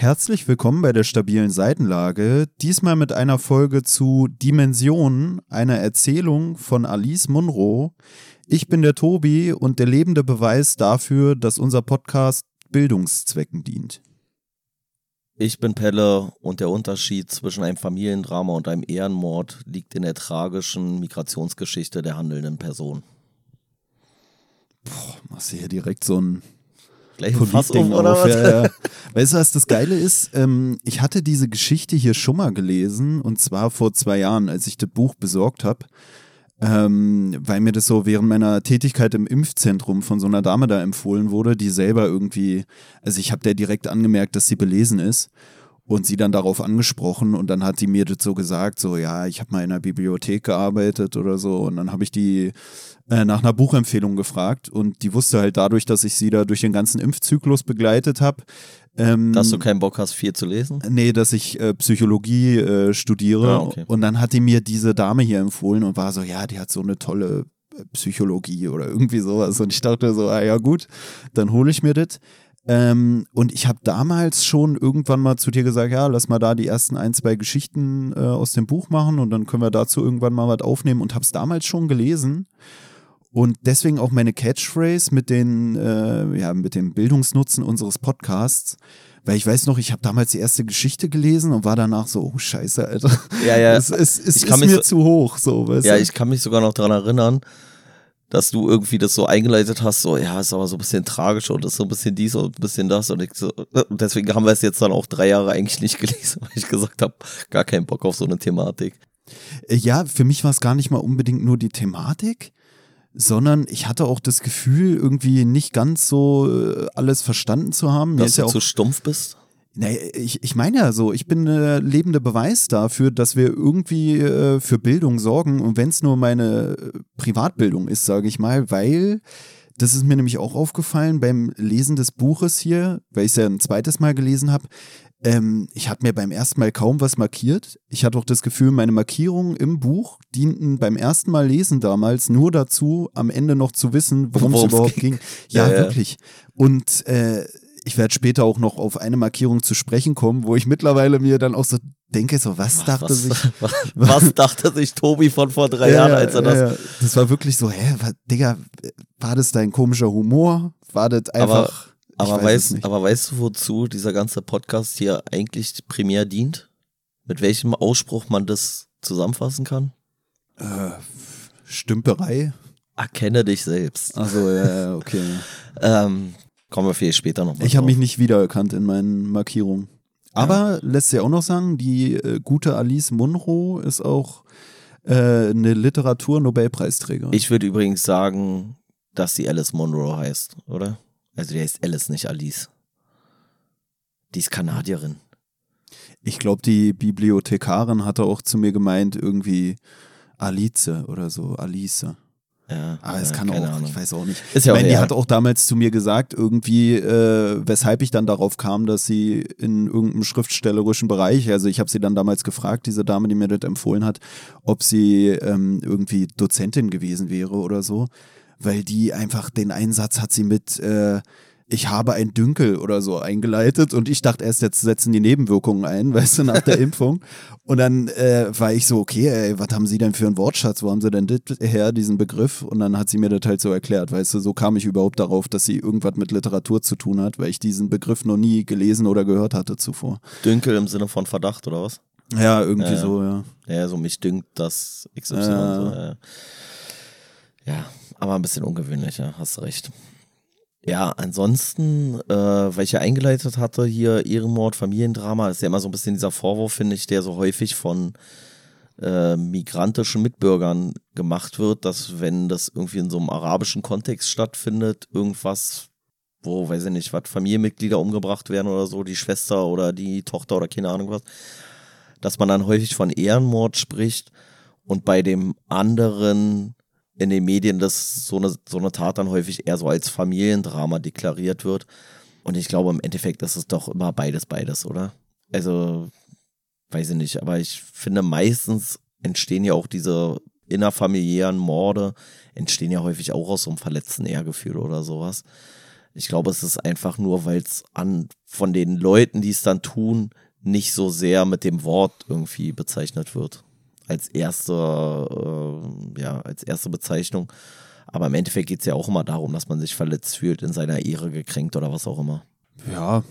Herzlich willkommen bei der stabilen Seitenlage, diesmal mit einer Folge zu Dimensionen, einer Erzählung von Alice Munro. Ich bin der Tobi und der lebende Beweis dafür, dass unser Podcast Bildungszwecken dient. Ich bin Pelle und der Unterschied zwischen einem Familiendrama und einem Ehrenmord liegt in der tragischen Migrationsgeschichte der handelnden Person. Boah, machst du hier direkt so ein Gleich ein Fass um, oder auf. was? Ja, ja. Weißt du, was das Geile ist? Ähm, ich hatte diese Geschichte hier schon mal gelesen und zwar vor zwei Jahren, als ich das Buch besorgt habe. Ähm, weil mir das so während meiner Tätigkeit im Impfzentrum von so einer Dame da empfohlen wurde, die selber irgendwie, also ich habe der direkt angemerkt, dass sie belesen ist und sie dann darauf angesprochen und dann hat sie mir das so gesagt, so ja, ich habe mal in der Bibliothek gearbeitet oder so und dann habe ich die äh, nach einer Buchempfehlung gefragt und die wusste halt dadurch, dass ich sie da durch den ganzen Impfzyklus begleitet habe. Ähm, Dass du keinen Bock hast, viel zu lesen? Nee, dass ich äh, Psychologie äh, studiere. Ah, okay. Und dann hat die mir diese Dame hier empfohlen und war so, ja, die hat so eine tolle äh, Psychologie oder irgendwie sowas. Und ich dachte so, ah ja gut, dann hole ich mir das. Ähm, und ich habe damals schon irgendwann mal zu dir gesagt, ja, lass mal da die ersten ein, zwei Geschichten äh, aus dem Buch machen und dann können wir dazu irgendwann mal was aufnehmen und habe es damals schon gelesen. Und deswegen auch meine Catchphrase mit, den, äh, ja, mit dem Bildungsnutzen unseres Podcasts. Weil ich weiß noch, ich habe damals die erste Geschichte gelesen und war danach so, oh Scheiße, Alter. Ja, ja. Es, es, es Ich ist mir so- zu hoch, so, weißt Ja, du? ich kann mich sogar noch daran erinnern, dass du irgendwie das so eingeleitet hast, so, ja, ist aber so ein bisschen tragisch und ist so ein bisschen dies und ein bisschen das und ich so, und deswegen haben wir es jetzt dann auch drei Jahre eigentlich nicht gelesen, weil ich gesagt habe, gar keinen Bock auf so eine Thematik. Äh, Ja, für mich war es gar nicht mal unbedingt nur die Thematik, sondern ich hatte auch das Gefühl, irgendwie nicht ganz so äh, alles verstanden zu haben. Dass du ja auch zu stumpf bist? Nee, ich, ich meine ja so, ich bin der lebende Beweis dafür, dass wir irgendwie äh, für Bildung sorgen und wenn es nur meine äh, Privatbildung ist, sage ich mal, weil das ist mir nämlich auch aufgefallen beim Lesen des Buches hier, weil ich es ja ein zweites Mal gelesen habe. Ähm, ich habe mir beim ersten Mal kaum was markiert. Ich hatte auch das Gefühl, meine Markierungen im Buch dienten beim ersten Mal lesen damals nur dazu, am Ende noch zu wissen, worum es überhaupt ging. ging. Ja, Ja, ja. wirklich. Und äh, ich werde später auch noch auf eine Markierung zu sprechen kommen, wo ich mittlerweile mir dann auch so denke, so was dachte was, sich. was, was dachte sich Tobi von vor drei Ja, Jahren, ja, als er das. ja, das war wirklich so, hä, was, Digga, war das dein komischer Humor? War das einfach. ich Aber, weiß nicht. aber weißt du, wozu dieser ganze Podcast hier eigentlich primär dient? Mit welchem Ausspruch man das zusammenfassen kann? äh, Stümperei? Erkenne dich selbst. Also ja, okay. Ähm, kommen wir vielleicht später noch mal Ich habe mich nicht wiedererkannt in meinen Markierungen. Aber lässt sich auch noch sagen, die äh, gute Alice Munro ist auch äh, eine Literatur-Nobelpreisträgerin. Ich würde übrigens sagen, dass sie Alice Monroe heißt, oder? Also die heißt Alice, nicht Alice. Die ist Kanadierin. Ich glaube, die Bibliothekarin hatte auch zu mir gemeint, irgendwie Alice oder so, Alice. Ja, Aber es ja, kann auch, Ahnung. ich weiß auch nicht. Ist ja ich auch hat auch damals zu mir gesagt, irgendwie, äh, weshalb ich dann darauf kam, dass sie in irgendeinem schriftstellerischen Bereich, also ich habe sie dann damals gefragt, diese Dame, die mir das empfohlen hat, ob sie ähm, irgendwie Dozentin gewesen wäre oder so, weil die einfach den Einsatz hat sie mit äh, ich habe ein Dünkel oder so eingeleitet und ich dachte erst, jetzt setzen die Nebenwirkungen ein, weißt du, nach der Impfung. Und dann äh, war ich so, okay, ey, was haben Sie denn für einen Wortschatz? Wo haben Sie denn das her, diesen Begriff? Und dann hat sie mir das halt so erklärt, weißt du, so kam ich überhaupt darauf, dass sie irgendwas mit Literatur zu tun hat, weil ich diesen Begriff noch nie gelesen oder gehört hatte zuvor. Dünkel im Sinne von Verdacht, oder was? Ja, irgendwie ja. so, ja. Ja, so mich dünkt das XY. Ja. So, ja. ja, aber ein bisschen ungewöhnlich, ja, hast recht. Ja, ansonsten, äh, weil ich ja eingeleitet hatte, hier Ehrenmord, Familiendrama, ist ja immer so ein bisschen dieser Vorwurf, finde ich, der so häufig von äh, migrantischen Mitbürgern gemacht wird, dass wenn das irgendwie in so einem arabischen Kontext stattfindet, irgendwas, wo, weiß ich nicht, was, Familienmitglieder umgebracht werden oder so, die Schwester oder die Tochter oder keine Ahnung was, dass man dann häufig von Ehrenmord spricht und bei dem anderen in den Medien das so eine, so eine Tat dann häufig eher so als Familiendrama deklariert wird. Und ich glaube, im Endeffekt ist es doch immer beides, beides, oder? Also, weiß ich nicht, aber ich finde, meistens entstehen ja auch diese innerfamiliären Morde, entstehen ja häufig auch aus so einem verletzten Ehrgefühl oder sowas. Ich glaube, es ist einfach nur, weil es an von den Leuten, die es dann tun, nicht so sehr mit dem Wort irgendwie bezeichnet wird. Als erste, äh, ja, als erste Bezeichnung. Aber im Endeffekt geht es ja auch immer darum, dass man sich verletzt fühlt, in seiner Ehre gekränkt oder was auch immer. Ja,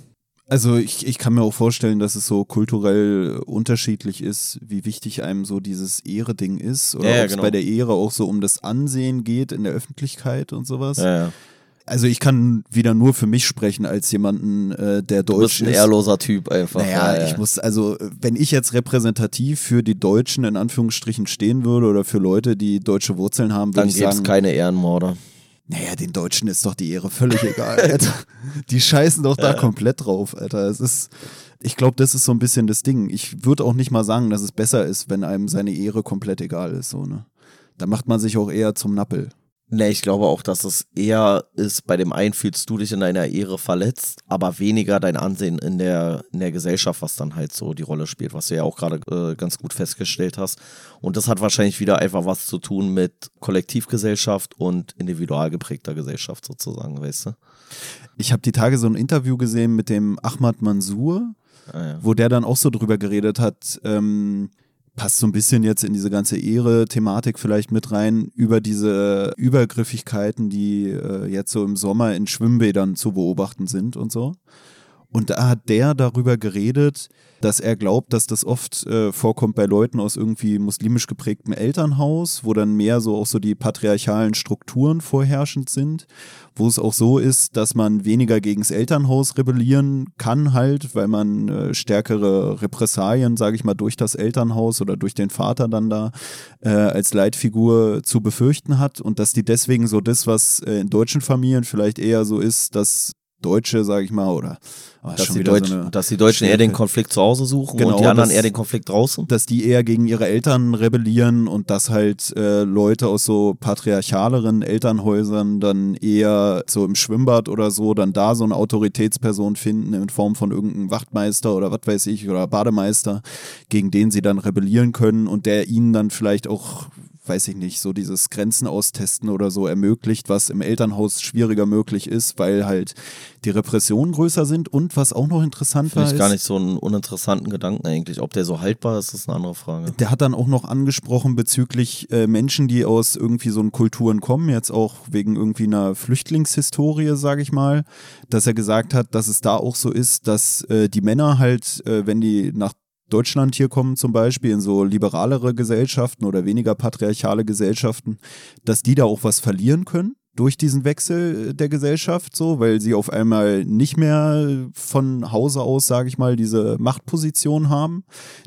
also ich, ich kann mir auch vorstellen, dass es so kulturell unterschiedlich ist, wie wichtig einem so dieses Ehre-Ding ist. Oder Ja, ja, ob es genau. bei der Ehre auch so um das Ansehen geht in der Öffentlichkeit und sowas. Ja, ja. Also ich kann wieder nur für mich sprechen als jemanden, äh, der Du deutsch bist ein ist. ehrloser Typ einfach. Naja, ja, ja. ich muss, also, wenn ich jetzt repräsentativ für die Deutschen in Anführungsstrichen stehen würde oder für Leute, die deutsche Wurzeln haben, würde Dann ich gibt es sagen, keine Ehrenmorde. naja, den Deutschen ist doch die Ehre völlig egal, Alter. Die scheißen doch da komplett drauf, Alter. Es ist, ich glaube, das ist so ein bisschen das Ding. Ich würde auch nicht mal sagen, dass es besser ist, wenn einem seine Ehre komplett egal ist, so, ne. Da macht man sich auch eher zum Nappel. Nee, ich glaube auch, dass es eher ist, bei dem einen fühlst du dich in deiner Ehre verletzt, aber weniger dein Ansehen in der, in der Gesellschaft, was dann halt so die Rolle spielt, was du ja auch gerade äh, ganz gut festgestellt hast. Und das hat wahrscheinlich wieder einfach was zu tun mit Kollektivgesellschaft und individual geprägter Gesellschaft sozusagen, weißt du? Ich habe die Tage so ein Interview gesehen mit dem Ahmad Mansour, Ah, ja. wo der dann auch so drüber geredet hat, ähm, passt so ein bisschen jetzt in diese ganze Ehre-Thematik vielleicht mit rein, über diese Übergriffigkeiten, die äh, jetzt so im Sommer in Schwimmbädern zu beobachten sind und so. Und da hat der darüber geredet, dass er glaubt, dass das oft äh, vorkommt bei Leuten aus irgendwie muslimisch geprägtem Elternhaus, wo dann mehr so auch so die patriarchalen Strukturen vorherrschend sind, wo es auch so ist, dass man weniger gegens Elternhaus rebellieren kann halt, weil man äh, stärkere Repressalien, sage ich mal, durch das Elternhaus oder durch den Vater dann da äh, als Leitfigur zu befürchten hat. Und dass die deswegen so das, was äh, in deutschen Familien vielleicht eher so ist, dass Deutsche, sage ich mal, oder ist Dass, die Deutsch, so eine- dass die Deutschen eher den Konflikt zu Hause suchen Genau, und die anderen das- eher den Konflikt draußen. dass die eher gegen ihre Eltern rebellieren und dass halt äh, Leute aus so patriarchaleren Elternhäusern dann eher so im Schwimmbad oder so dann da so eine Autoritätsperson finden in Form von irgendeinem Wachtmeister oder was weiß ich oder Bademeister, gegen den sie dann rebellieren können und der ihnen dann vielleicht auch weiß ich nicht, so dieses Grenzen austesten oder so ermöglicht, was im Elternhaus schwieriger möglich ist, weil halt die Repressionen größer sind und was auch noch interessant war, Finde ich ist, gar nicht so einen uninteressanten Gedanken eigentlich. Ob der so haltbar ist, ist eine andere Frage. Der hat dann auch noch angesprochen bezüglich äh, Menschen, die aus irgendwie so Kulturen kommen, jetzt auch wegen irgendwie einer Flüchtlingshistorie, sage ich mal, dass er gesagt hat, dass es da auch so ist, dass äh, die Männer halt, äh, wenn die nach Deutschland hier kommen zum Beispiel, in so liberalere Gesellschaften oder weniger patriarchale Gesellschaften, dass die da auch was verlieren können durch diesen Wechsel der Gesellschaft, so, weil sie auf einmal nicht mehr von Hause aus, sage ich mal, diese Machtposition haben,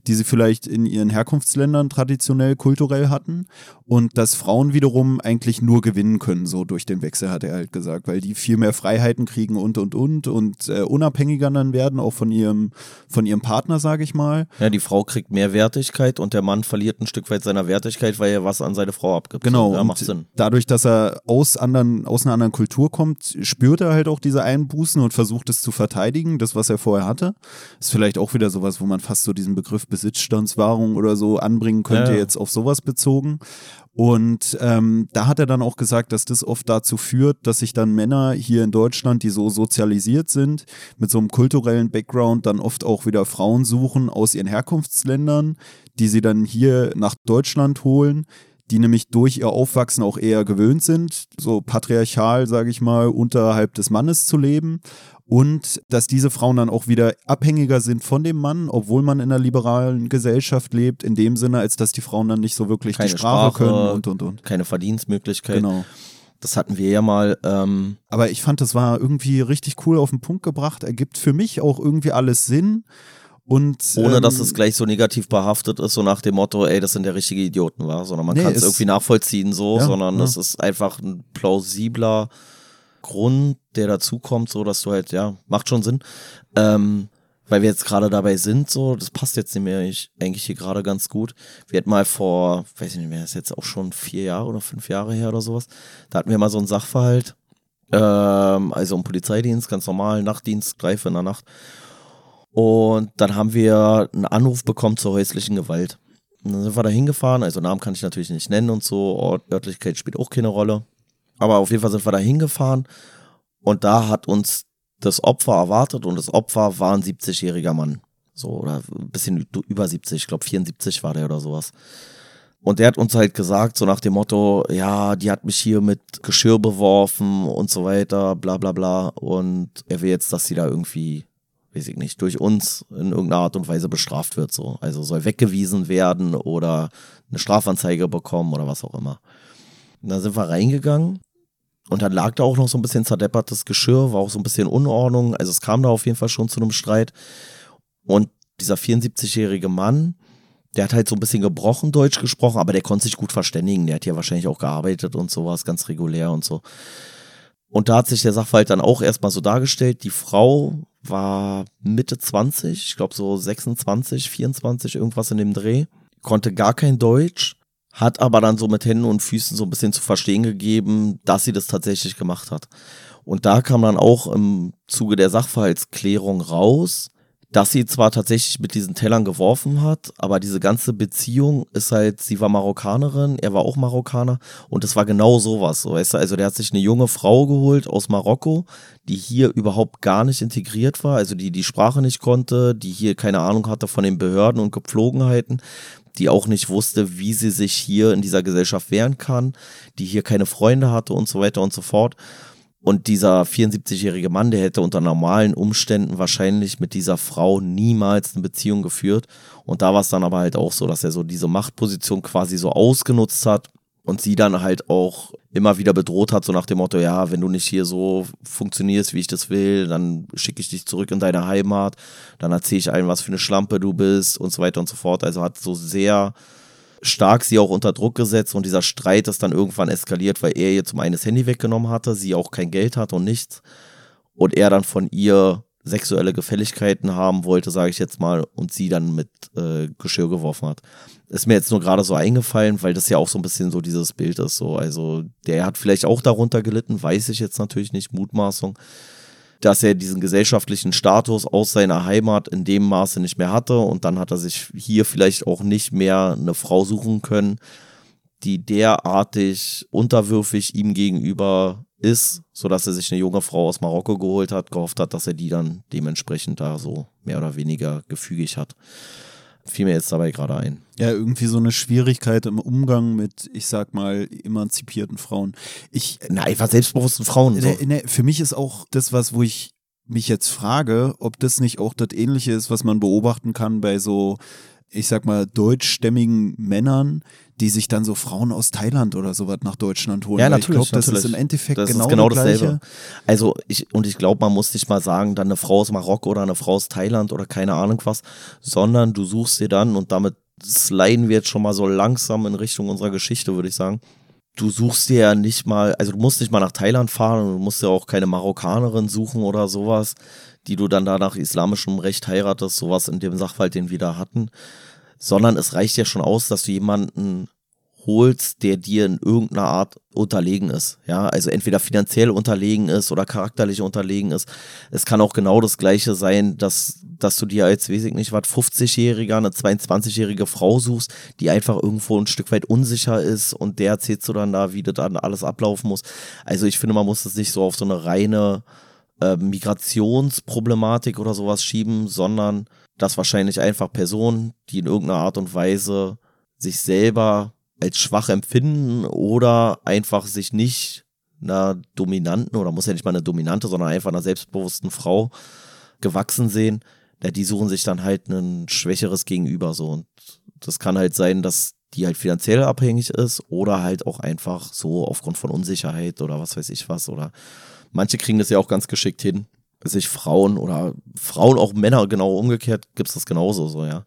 die sie vielleicht in ihren Herkunftsländern traditionell kulturell hatten und dass Frauen wiederum eigentlich nur gewinnen können, so durch den Wechsel, hat er halt gesagt, weil die viel mehr Freiheiten kriegen und und und und äh, unabhängiger dann werden, auch von ihrem, von ihrem Partner, sage ich mal. Ja, die Frau kriegt mehr Wertigkeit und der Mann verliert ein Stück weit seiner Wertigkeit, weil er was an seine Frau abgibt. Genau. Ja, macht Sinn. Dadurch, dass er aus, anderen, aus einer anderen Kultur kommt, spürt er halt auch diese Einbußen und versucht es zu verteidigen, das, was er vorher hatte. Ist vielleicht auch wieder sowas, wo man fast so diesen Begriff Besitzstandswahrung oder so anbringen könnte, ja. jetzt auf sowas bezogen. Und ähm, da hat er dann auch gesagt, dass das oft dazu führt, dass sich dann Männer hier in Deutschland, die so sozialisiert sind, mit so einem kulturellen Background, dann oft auch wieder Frauen suchen aus ihren Herkunftsländern, die sie dann hier nach Deutschland holen, die nämlich durch ihr Aufwachsen auch eher gewöhnt sind, so patriarchal, sage ich mal, unterhalb des Mannes zu leben. Und dass diese Frauen dann auch wieder abhängiger sind von dem Mann, obwohl man in einer liberalen Gesellschaft lebt, in dem Sinne, als dass die Frauen dann nicht so wirklich Keine die Sprache, Sprache. können und und und. Keine Verdienstmöglichkeit. Genau. Das hatten wir ja mal. Ähm, Aber ich fand, das war irgendwie richtig cool auf den Punkt gebracht. Ergibt für mich auch irgendwie alles Sinn. Und, ohne ähm, dass es gleich so negativ behaftet ist, so nach dem Motto, ey, das sind der richtige Idioten, war, sondern man Nee, kann es irgendwie nachvollziehen so, Ja, sondern ja. es ist einfach ein plausibler Grund, der dazukommt, so dass du halt, ja, macht schon Sinn. Ähm, weil wir jetzt gerade dabei sind, so, das passt jetzt nicht mehr ich, eigentlich hier gerade ganz gut. Wir hatten mal vor, weiß ich nicht mehr, ist jetzt auch schon vier Jahre oder fünf Jahre her oder sowas, da hatten wir mal so einen Sachverhalt, ähm, also im Polizeidienst, ganz normal, Nachtdienst, Greife in der Nacht. Und dann haben wir einen Anruf bekommen zur häuslichen Gewalt. Und dann sind wir da hingefahren, also Namen kann ich natürlich nicht nennen und so, Ort, Örtlichkeit spielt auch keine Rolle. Aber auf jeden Fall sind wir da hingefahren Und da hat uns das Opfer erwartet und das Opfer war ein 70-jähriger Mann. So, oder ein bisschen über 70, ich glaube 74 war der oder sowas. Und der hat uns halt gesagt, so nach dem Motto, ja, die hat mich hier mit Geschirr beworfen und so weiter, bla bla bla. Und er will jetzt, dass sie da irgendwie, weiß ich nicht, durch uns in irgendeiner Art und Weise bestraft wird. So. Also soll weggewiesen werden oder eine Strafanzeige bekommen oder was auch immer. Und dann sind wir reingegangen und dann lag da auch noch so ein bisschen zerdeppertes Geschirr, war auch so ein bisschen Unordnung. Also es kam da auf jeden Fall schon zu einem Streit. Und dieser 74-jährige Mann, der hat halt so ein bisschen gebrochen Deutsch gesprochen, aber der konnte sich gut verständigen. Der hat ja wahrscheinlich auch gearbeitet und sowas, ganz regulär und so. Und da hat sich der Sachverhalt dann auch erstmal so dargestellt. Die Frau war Mitte 20, ich glaube so 26, 24, irgendwas in dem Dreh. Konnte gar kein Deutsch, hat aber dann so mit Händen und Füßen so ein bisschen zu verstehen gegeben, dass sie das tatsächlich gemacht hat. Und da kam dann auch im Zuge der Sachverhaltsklärung raus, dass sie zwar tatsächlich mit diesen Tellern geworfen hat, aber diese ganze Beziehung ist halt, sie war Marokkanerin, er war auch Marokkaner und es war genau sowas, so weißt du, also der hat sich eine junge Frau geholt aus Marokko, die hier überhaupt gar nicht integriert war, also die die Sprache nicht konnte, die hier keine Ahnung hatte von den Behörden und Gepflogenheiten, die auch nicht wusste, wie sie sich hier in dieser Gesellschaft wehren kann, die hier keine Freunde hatte und so weiter und so fort. Und dieser 74-jährige Mann, der hätte unter normalen Umständen wahrscheinlich mit dieser Frau niemals eine Beziehung geführt. Und da war es dann aber halt auch so, dass er so diese Machtposition quasi so ausgenutzt hat und sie dann halt auch immer wieder bedroht hat, so nach dem Motto, ja, wenn du nicht hier so funktionierst, wie ich das will, dann schicke ich dich zurück in deine Heimat, dann erzähle ich allen, was für eine Schlampe du bist und so weiter und so fort. Also hat so sehr stark sie auch unter Druck gesetzt und dieser Streit ist dann irgendwann eskaliert, weil er ihr zum einen das Handy weggenommen hatte, sie auch kein Geld hatte und nichts und er dann von ihr sexuelle Gefälligkeiten haben wollte, sage ich jetzt mal, und sie dann mit äh, Geschirr geworfen hat. Ist mir jetzt nur gerade so eingefallen, weil das ja auch so ein bisschen so dieses Bild ist. So, also der hat vielleicht auch darunter gelitten, weiß ich jetzt natürlich nicht, Mutmaßung dass er diesen gesellschaftlichen Status aus seiner Heimat in dem Maße nicht mehr hatte. Und dann hat er sich hier vielleicht auch nicht mehr eine Frau suchen können, die derartig unterwürfig ihm gegenüber ist, sodass er sich eine junge Frau aus Marokko geholt hat, gehofft hat, dass er die dann dementsprechend da so mehr oder weniger gefügig hat fiel mir jetzt dabei gerade ein. Ja, irgendwie so eine Schwierigkeit im Umgang mit, ich sag mal, emanzipierten Frauen. Ich, Na, einfach selbstbewussten Frauen. So. Ne, ne, für mich ist auch das, was, wo ich mich jetzt frage, ob das nicht auch das Ähnliche ist, was man beobachten kann bei so, ich sag mal, deutschstämmigen Männern, die sich dann so Frauen aus Thailand oder sowas nach Deutschland holen. Ja, natürlich. Ich glaube, das ist im Endeffekt das genau, ist genau das dasselbe. Also ich, und ich glaube, man muss nicht mal sagen, dann eine Frau aus Marokko oder eine Frau aus Thailand oder keine Ahnung was, sondern du suchst dir dann und damit sliden wir jetzt schon mal so langsam in Richtung unserer Geschichte, würde ich sagen. Du suchst dir ja nicht mal, also du musst nicht mal nach Thailand fahren und du musst ja auch keine Marokkanerin suchen oder sowas, die du dann da nach islamischem Recht heiratest, sowas in dem Sachverhalt, den wir da hatten sondern es reicht ja schon aus, dass du jemanden holst, der dir in irgendeiner Art unterlegen ist. Ja, also entweder finanziell unterlegen ist oder charakterlich unterlegen ist. Es kann auch genau das Gleiche sein, dass, dass du dir als, weiß ich nicht, was, 50-Jähriger, eine 22-jährige Frau suchst, die einfach irgendwo ein Stück weit unsicher ist und der erzählst du dann da, wie das dann alles ablaufen muss. Also ich finde, man muss es nicht so auf so eine reine äh, Migrationsproblematik oder sowas schieben, sondern dass wahrscheinlich einfach Personen, die in irgendeiner Art und Weise sich selber als schwach empfinden oder einfach sich nicht einer dominanten oder muss ja nicht mal eine dominante, sondern einfach einer selbstbewussten Frau gewachsen sehen, ja, die suchen sich dann halt ein schwächeres Gegenüber so. Und das kann halt sein, dass die halt finanziell abhängig ist oder halt auch einfach so aufgrund von Unsicherheit oder was weiß ich was oder manche kriegen das ja auch ganz geschickt hin, sich Frauen oder Frauen, auch Männer, genau umgekehrt, gibt es das genauso so, ja.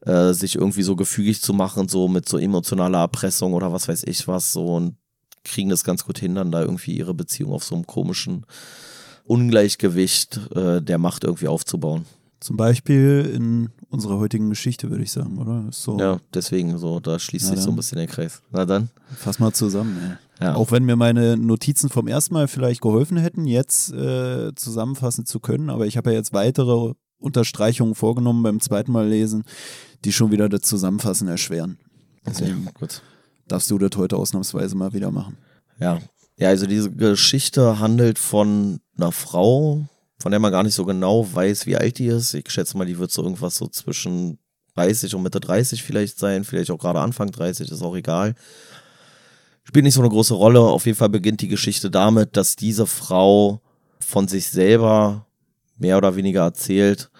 Äh, sich irgendwie so gefügig zu machen, so mit so emotionaler Erpressung oder was weiß ich was, so und kriegen das ganz gut hin, dann da irgendwie ihre Beziehung auf so einem komischen Ungleichgewicht äh, der Macht irgendwie aufzubauen. Zum Beispiel in unserer heutigen Geschichte, würde ich sagen, oder? So. Ja, deswegen so, da schließt sich so ein bisschen der Kreis. Na dann. Fass mal zusammen, ey. Ja. Auch wenn mir meine Notizen vom ersten Mal vielleicht geholfen hätten, jetzt äh, zusammenfassen zu können, aber ich habe ja jetzt weitere Unterstreichungen vorgenommen beim zweiten Mal lesen, die schon wieder das Zusammenfassen erschweren. Deswegen ja, gut. darfst du das heute ausnahmsweise mal wieder machen. Ja. Ja, also diese Geschichte handelt von einer Frau, von der man gar nicht so genau weiß, wie alt die ist. Ich schätze mal, die wird so irgendwas so zwischen 30 und Mitte 30 vielleicht sein, vielleicht auch gerade Anfang 30, ist auch egal. Spielt nicht so eine große Rolle. Auf jeden Fall beginnt die Geschichte damit, dass diese Frau von sich selber mehr oder weniger erzählt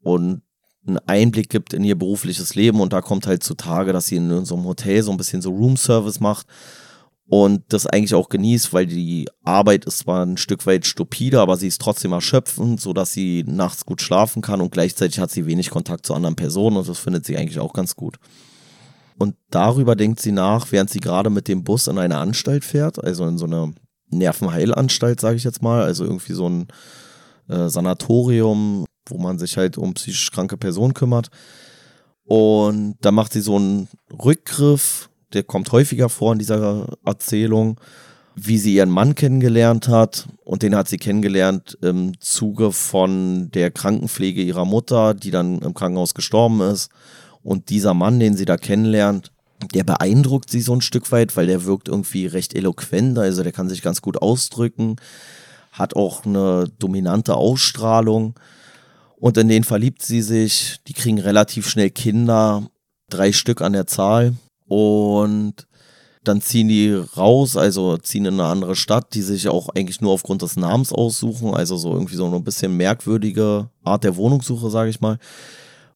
und einen Einblick gibt in ihr berufliches Leben und da kommt halt zutage, dass sie in so einem Hotel so ein bisschen so Room Service macht und das eigentlich auch genießt, weil die Arbeit ist zwar ein Stück weit stupide, aber sie ist trotzdem erschöpfend, sodass sie nachts gut schlafen kann und gleichzeitig hat sie wenig Kontakt zu anderen Personen und das findet sie eigentlich auch ganz gut. Und darüber denkt sie nach, während sie gerade mit dem Bus in eine Anstalt fährt, also in so eine Nervenheilanstalt, sage ich jetzt mal, also irgendwie so ein äh, Sanatorium, wo man sich halt um psychisch kranke Personen kümmert. Und da macht sie so einen Rückgriff der kommt häufiger vor in dieser Erzählung, wie sie ihren Mann kennengelernt hat. Und den hat sie kennengelernt im Zuge von der Krankenpflege ihrer Mutter, die dann im Krankenhaus gestorben ist. Und dieser Mann, den sie da kennenlernt, der beeindruckt sie so ein Stück weit, weil der wirkt irgendwie recht eloquent, also der kann sich ganz gut ausdrücken, hat auch eine dominante Ausstrahlung. Und in den verliebt sie sich, die kriegen relativ schnell Kinder, drei Stück an der Zahl. Und dann ziehen die raus, also ziehen in eine andere Stadt, die sich auch eigentlich nur aufgrund des Namens aussuchen, also so irgendwie so ein bisschen merkwürdige Art der Wohnungssuche, sage ich mal.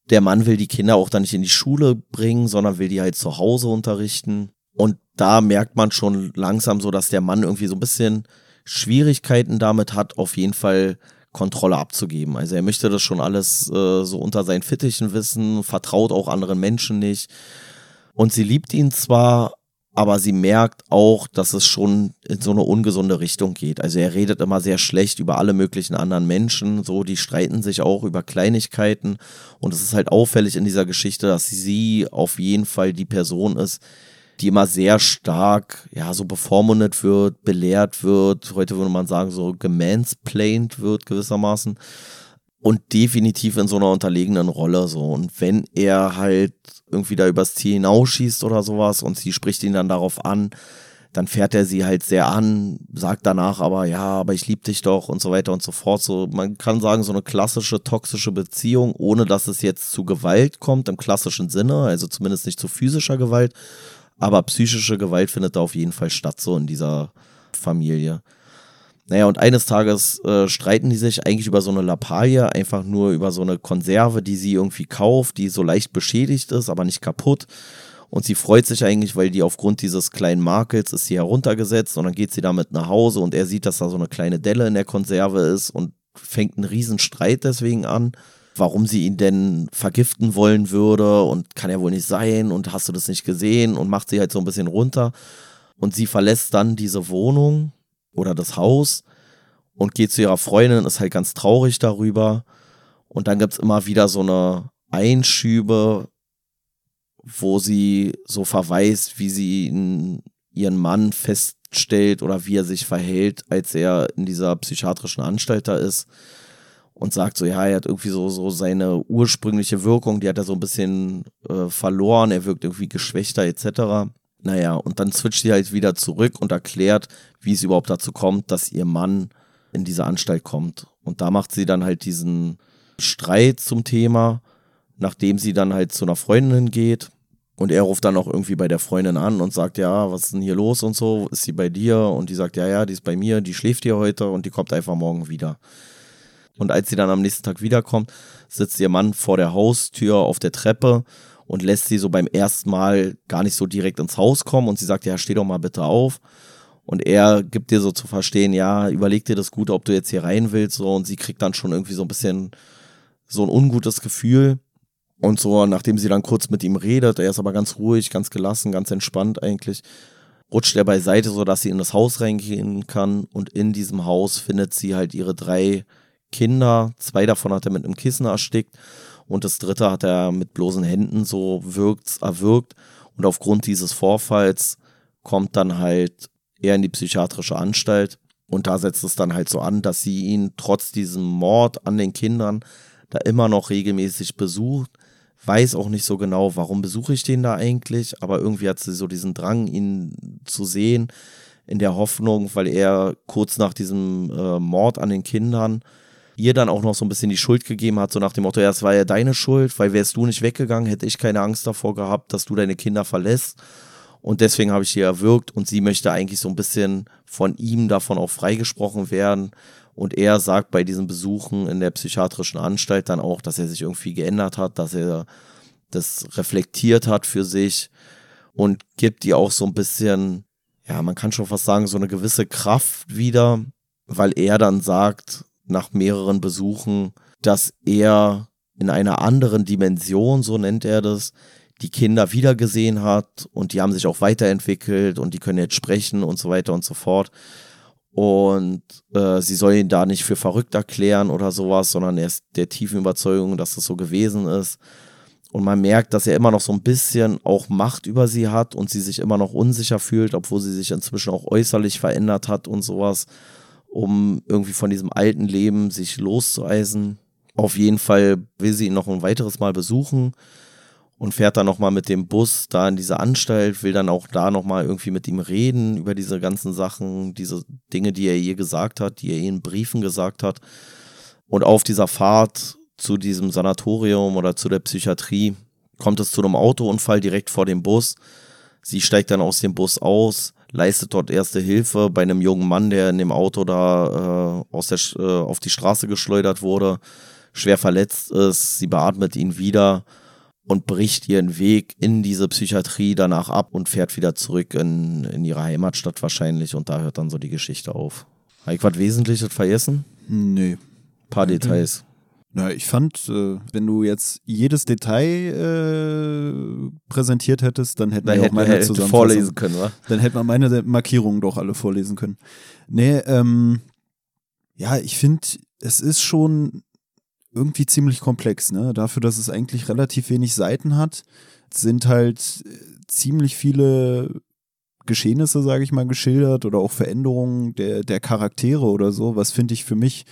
Der Mann will die Kinder auch dann nicht in die Schule bringen, sondern will die halt zu Hause unterrichten. Und da merkt man schon langsam so, dass der Mann irgendwie so ein bisschen Schwierigkeiten damit hat, auf jeden Fall Kontrolle abzugeben. Also er möchte das schon alles äh, so unter seinen Fittichen wissen, vertraut auch anderen Menschen nicht und sie liebt ihn zwar, aber sie merkt auch, dass es schon in so eine ungesunde Richtung geht. Also er redet immer sehr schlecht über alle möglichen anderen Menschen, so die streiten sich auch über Kleinigkeiten. Und es ist halt auffällig in dieser Geschichte, dass sie auf jeden Fall die Person ist, die immer sehr stark, ja, so bevormundet wird, belehrt wird, heute würde man sagen, so gemansplained wird gewissermaßen und definitiv in so einer unterlegenen Rolle so. Und wenn er halt irgendwie da übers Ziel hinausschießt oder sowas und sie spricht ihn dann darauf an, dann fährt er sie halt sehr an, sagt danach aber, ja, aber ich liebe dich doch und so weiter und so fort. So, man kann sagen, so eine klassische toxische Beziehung, ohne dass es jetzt zu Gewalt kommt, im klassischen Sinne, also zumindest nicht zu physischer Gewalt, aber psychische Gewalt findet da auf jeden Fall statt, so in dieser Familie. Naja, und eines Tages äh, streiten die sich eigentlich über so eine Lappalie, einfach nur über so eine Konserve, die sie irgendwie kauft, die so leicht beschädigt ist, aber nicht kaputt. Und sie freut sich eigentlich, weil die aufgrund dieses kleinen Makels ist sie heruntergesetzt und dann geht sie damit nach Hause und er sieht, dass da so eine kleine Delle in der Konserve ist und fängt einen riesen Streit deswegen an, warum sie ihn denn vergiften wollen würde und kann ja wohl nicht sein und hast du das nicht gesehen und macht sie halt so ein bisschen runter. Und sie verlässt dann diese Wohnung oder das Haus und geht zu ihrer Freundin, ist halt ganz traurig darüber. Und dann gibt es immer wieder so eine Einschübe, wo sie so verweist, wie sie ihren Mann feststellt oder wie er sich verhält, als er in dieser psychiatrischen Anstalt da ist. Und sagt so, ja, er hat irgendwie so, so seine ursprüngliche Wirkung, die hat er so ein bisschen äh, verloren, er wirkt irgendwie geschwächter etc. Naja, und dann switcht sie halt wieder zurück und erklärt, wie es überhaupt dazu kommt, dass ihr Mann in diese Anstalt kommt. Und da macht sie dann halt diesen Streit zum Thema, nachdem sie dann halt zu einer Freundin geht. Und er ruft dann auch irgendwie bei der Freundin an und sagt, ja, was ist denn hier los und so, ist sie bei dir? Und die sagt, ja, ja, die ist bei mir, die schläft hier heute und die kommt einfach morgen wieder. Und als sie dann am nächsten Tag wiederkommt, sitzt ihr Mann vor der Haustür auf der Treppe und lässt sie so beim ersten Mal gar nicht so direkt ins Haus kommen und sie sagt, ja, steh doch mal bitte auf. Und er gibt dir so zu verstehen, ja, überleg dir das gut, ob du jetzt hier rein willst, so, und sie kriegt dann schon irgendwie so ein bisschen so ein ungutes Gefühl. Und so, nachdem sie dann kurz mit ihm redet, er ist aber ganz ruhig, ganz gelassen, ganz entspannt eigentlich, rutscht er beiseite, sodass sie in das Haus reingehen kann. Und in diesem Haus findet sie halt ihre drei Kinder. Zwei davon hat er mit einem Kissen erstickt und das dritte hat er mit bloßen Händen so wirkt, erwürgt und aufgrund dieses Vorfalls kommt dann halt er in die psychiatrische Anstalt und da setzt es dann halt so an, dass sie ihn trotz diesem Mord an den Kindern da immer noch regelmäßig besucht. Weiß auch nicht so genau, warum besuche ich den da eigentlich, aber irgendwie hat sie so diesen Drang, ihn zu sehen. in der Hoffnung, weil er kurz nach diesem äh, Mord an den Kindern ihr dann auch noch so ein bisschen die Schuld gegeben hat, so nach dem Motto, ja, es war ja deine Schuld, weil wärst du nicht weggegangen, hätte ich keine Angst davor gehabt, dass du deine Kinder verlässt. Und deswegen habe ich die erwürgt und sie möchte eigentlich so ein bisschen von ihm davon auch freigesprochen werden. Und er sagt bei diesen Besuchen in der psychiatrischen Anstalt dann auch, dass er sich irgendwie geändert hat, dass er das reflektiert hat für sich und gibt ihr auch so ein bisschen, ja, man kann schon fast sagen, so eine gewisse Kraft wieder, weil er dann sagt, nach mehreren Besuchen, dass er in einer anderen Dimension, so nennt er das, die Kinder wiedergesehen hat und die haben sich auch weiterentwickelt und die können jetzt sprechen und so weiter und so fort. Und äh, sie soll ihn da nicht für verrückt erklären oder sowas, sondern er ist der tiefen Überzeugung, dass das so gewesen ist. Und man merkt, dass er immer noch so ein bisschen auch Macht über sie hat und sie sich immer noch unsicher fühlt, obwohl sie sich inzwischen auch äußerlich verändert hat und sowas, um irgendwie von diesem alten Leben sich loszueisen. Auf jeden Fall will sie ihn noch ein weiteres Mal besuchen und fährt dann nochmal mit dem Bus da in diese Anstalt, will dann auch da nochmal irgendwie mit ihm reden über diese ganzen Sachen, diese Dinge, die er ihr gesagt hat, die er ihr in Briefen gesagt hat. Und auf dieser Fahrt zu diesem Sanatorium oder zu der Psychiatrie kommt es zu einem Autounfall direkt vor dem Bus. Sie steigt dann aus dem Bus aus, leistet dort erste Hilfe bei einem jungen Mann, der in dem Auto da äh, aus der, äh, auf die Straße geschleudert wurde, schwer verletzt ist. Sie beatmet ihn wieder und bricht ihren Weg in diese Psychiatrie danach ab und fährt wieder zurück in, in ihre Heimatstadt wahrscheinlich und da hört dann so die Geschichte auf. Habe ich was Wesentliches vergessen? Nee. Ein paar Details. Na, ich fand, äh, wenn du jetzt jedes Detail äh, präsentiert hättest, dann hätten Da wir auch hätten meine wir hätte Zusammenfassung. vorlesen können, wa? Dann hätte man meine Markierungen doch alle vorlesen können. Nee, ähm, ja, ich finde, es ist schon irgendwie ziemlich komplex, ne? Dafür, dass es eigentlich relativ wenig Seiten hat, sind halt äh, ziemlich viele Geschehnisse, sage ich mal, geschildert oder auch Veränderungen der, der Charaktere oder so, was finde ich für mich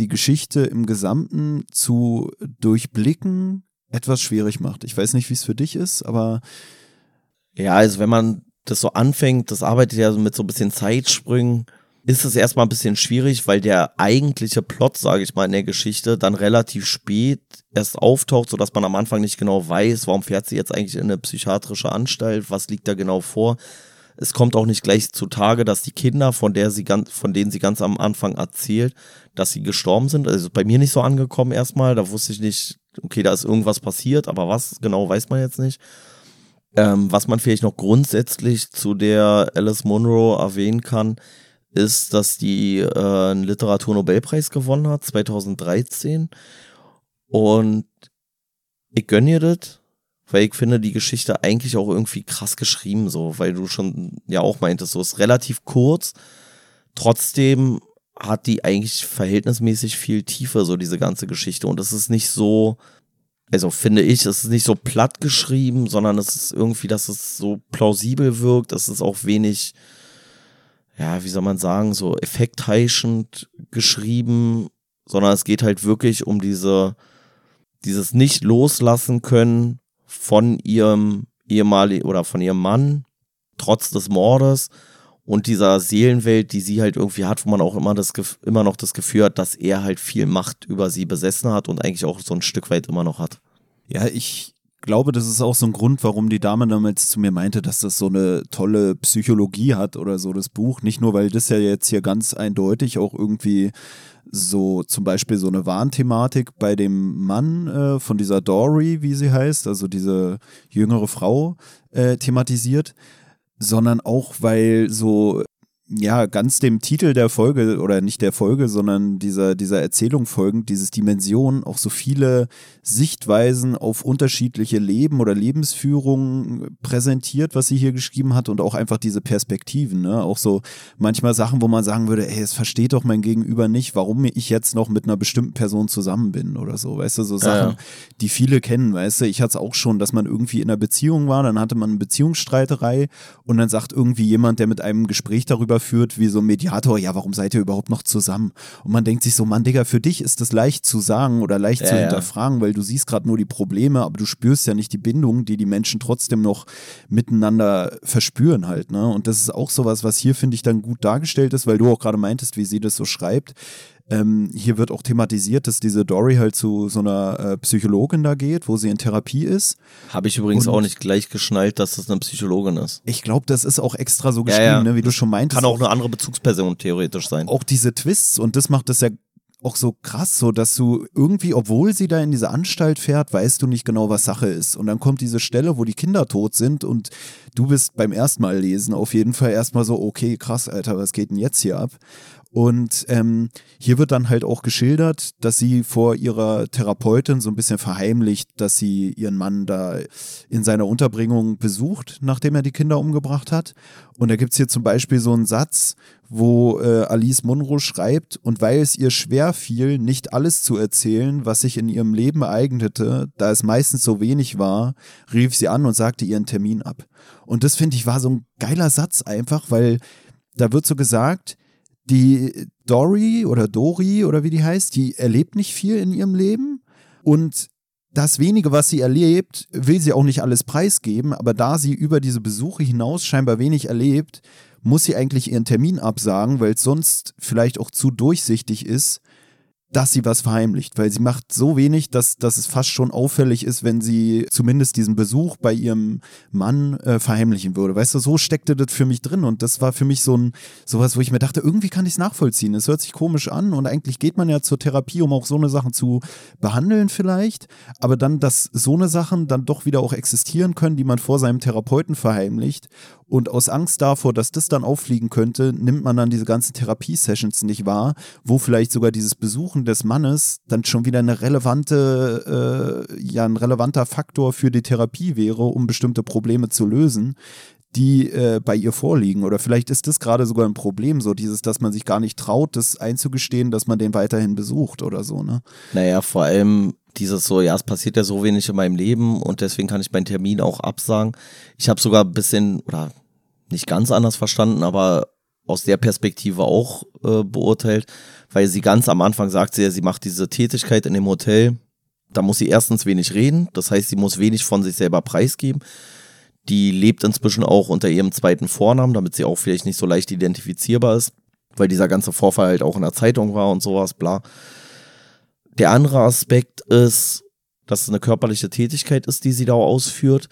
die Geschichte im Gesamten zu durchblicken etwas schwierig macht. Ich weiß nicht, wie es für dich ist, aber Ja, also wenn man das so anfängt, das arbeitet ja mit so ein bisschen Zeitsprüngen, ist es erstmal ein bisschen schwierig, weil der eigentliche Plot, sage ich mal, in der Geschichte dann relativ spät erst auftaucht, sodass man am Anfang nicht genau weiß, warum fährt sie jetzt eigentlich in eine psychiatrische Anstalt, was liegt da genau vor. Es kommt auch nicht gleich zutage, dass die Kinder, von, der sie ganz, von denen sie ganz am Anfang erzählt, dass sie gestorben sind. Also bei mir nicht so angekommen erstmal. Da wusste ich nicht, okay, da ist irgendwas passiert, aber was genau weiß man jetzt nicht. Ähm, was man vielleicht noch grundsätzlich zu der Alice Munro erwähnen kann, ist, dass die äh, einen Literaturnobelpreis gewonnen hat, 2013. Und ich gönne ihr das, weil ich finde die Geschichte eigentlich auch irgendwie krass geschrieben, so, weil du schon ja auch meintest, so ist relativ kurz. Trotzdem hat die eigentlich verhältnismäßig viel Tiefe, so diese ganze Geschichte. Und es ist nicht so, also finde ich, es ist nicht so platt geschrieben, sondern es ist irgendwie, dass es so plausibel wirkt. Es ist auch wenig, ja, wie soll man sagen, so effektheischend geschrieben, sondern es geht halt wirklich um diese, dieses nicht loslassen können von ihrem ehemaligen oder von ihrem Mann, trotz des Mordes und dieser Seelenwelt, die sie halt irgendwie hat, wo man auch immer, das, immer noch das Gefühl hat, dass er halt viel Macht über sie besessen hat und eigentlich auch so ein Stück weit immer noch hat. Ja, ich glaube, das ist auch so ein Grund, warum die Dame damals zu mir meinte, dass das so eine tolle Psychologie hat oder so, das Buch. Nicht nur, weil das ja jetzt hier ganz eindeutig auch irgendwie so zum Beispiel so eine Warnthematik bei dem Mann äh, von dieser Dory, wie sie heißt, also diese jüngere Frau, äh, thematisiert, sondern auch, weil so ja, ganz dem Titel der Folge oder nicht der Folge, sondern dieser, dieser Erzählung folgend, dieses Dimension, auch so viele Sichtweisen auf unterschiedliche Leben oder Lebensführungen präsentiert, was sie hier geschrieben hat und auch einfach diese Perspektiven, ne? Auch so manchmal Sachen, wo man sagen würde, ey, es versteht doch mein Gegenüber nicht, warum ich jetzt noch mit einer bestimmten Person zusammen bin oder so, weißt du, so Sachen, ja. die viele kennen, weißt du, ich hatte es auch schon, dass man irgendwie in einer Beziehung war, dann hatte man eine Beziehungsstreiterei und dann sagt irgendwie jemand, der mit einem ein Gespräch darüber führt wie so ein Mediator, ja, warum seid ihr überhaupt noch zusammen? Und man denkt sich so, Mann, Digga, für dich ist das leicht zu sagen oder leicht Ja, zu ja. hinterfragen, weil du siehst gerade nur die Probleme, aber du spürst ja nicht die Bindung, die die Menschen trotzdem noch miteinander verspüren halt, ne? Und das ist auch sowas, was hier, finde ich, dann gut dargestellt ist, weil du auch gerade meintest, wie sie das so schreibt. Ähm, hier wird auch thematisiert, dass diese Dory halt zu so einer äh, Psychologin da geht, wo sie in Therapie ist. Habe ich übrigens Und- auch nicht gleich geschnallt, dass das eine Psychologin ist. Ich glaube, das ist auch extra so Ja, geschrieben, ja. Ne? wie du schon meintest. Kann auch eine andere Bezugsperson theoretisch sein. auch diese Twists und das macht es ja auch so krass, so dass du irgendwie, obwohl sie da in diese Anstalt fährt, weißt du nicht genau, was Sache ist. Und dann kommt diese Stelle, wo die Kinder tot sind und du bist beim ersten Mal lesen auf jeden Fall erstmal so, okay, krass, Alter, was geht denn jetzt hier ab? Und ähm, hier wird dann halt auch geschildert, dass sie vor ihrer Therapeutin so ein bisschen verheimlicht, dass sie ihren Mann da in seiner Unterbringung besucht, nachdem er die Kinder umgebracht hat. Und da gibt's hier zum Beispiel so einen Satz, wo äh, Alice Munro schreibt, und weil es ihr schwer fiel, nicht alles zu erzählen, was sich in ihrem Leben ereignete, da es meistens so wenig war, rief sie an und sagte ihren Termin ab. Und das finde ich war so ein geiler Satz einfach, weil da wird so gesagt, die Dory oder Dori oder wie die heißt, die erlebt nicht viel in ihrem Leben. Und das wenige, was sie erlebt, will sie auch nicht alles preisgeben, aber da sie über diese Besuche hinaus scheinbar wenig erlebt, muss sie eigentlich ihren Termin absagen, weil es sonst vielleicht auch zu durchsichtig ist, dass sie was verheimlicht, weil sie macht so wenig, dass, dass es fast schon auffällig ist, wenn sie zumindest diesen Besuch bei ihrem Mann äh, verheimlichen würde. Weißt du, so steckte das für mich drin und das war für mich so ein sowas, wo ich mir dachte, irgendwie kann ich es nachvollziehen. Es hört sich komisch an und eigentlich geht man ja zur Therapie, um auch so eine Sachen zu behandeln vielleicht, aber dann, dass so eine Sachen dann doch wieder auch existieren können, die man vor seinem Therapeuten verheimlicht und aus Angst davor, dass das dann auffliegen könnte, nimmt man dann diese ganzen Therapiesessions nicht wahr, wo vielleicht sogar dieses Besuchen des Mannes dann schon wieder eine relevante, äh, ja, ein relevanter Faktor für die Therapie wäre, um bestimmte Probleme zu lösen, die äh, bei ihr vorliegen. Oder vielleicht ist das gerade sogar ein Problem, so dieses, dass man sich gar nicht traut, das einzugestehen, dass man den weiterhin besucht oder so, ne? Naja, vor allem dieses so, ja, es passiert ja so wenig in meinem Leben und deswegen kann ich meinen Termin auch absagen. Ich habe sogar ein bisschen, oder nicht ganz anders verstanden, aber aus der Perspektive auch äh, beurteilt, weil sie ganz am Anfang sagt sie sie macht diese Tätigkeit in dem Hotel. Da muss sie erstens wenig reden, das heißt, sie muss wenig von sich selber preisgeben. Die lebt inzwischen auch unter ihrem zweiten Vornamen, damit sie auch vielleicht nicht so leicht identifizierbar ist, weil dieser ganze Vorfall halt auch in der Zeitung war und sowas, bla. Der andere Aspekt ist, dass es eine körperliche Tätigkeit ist, die sie da ausführt,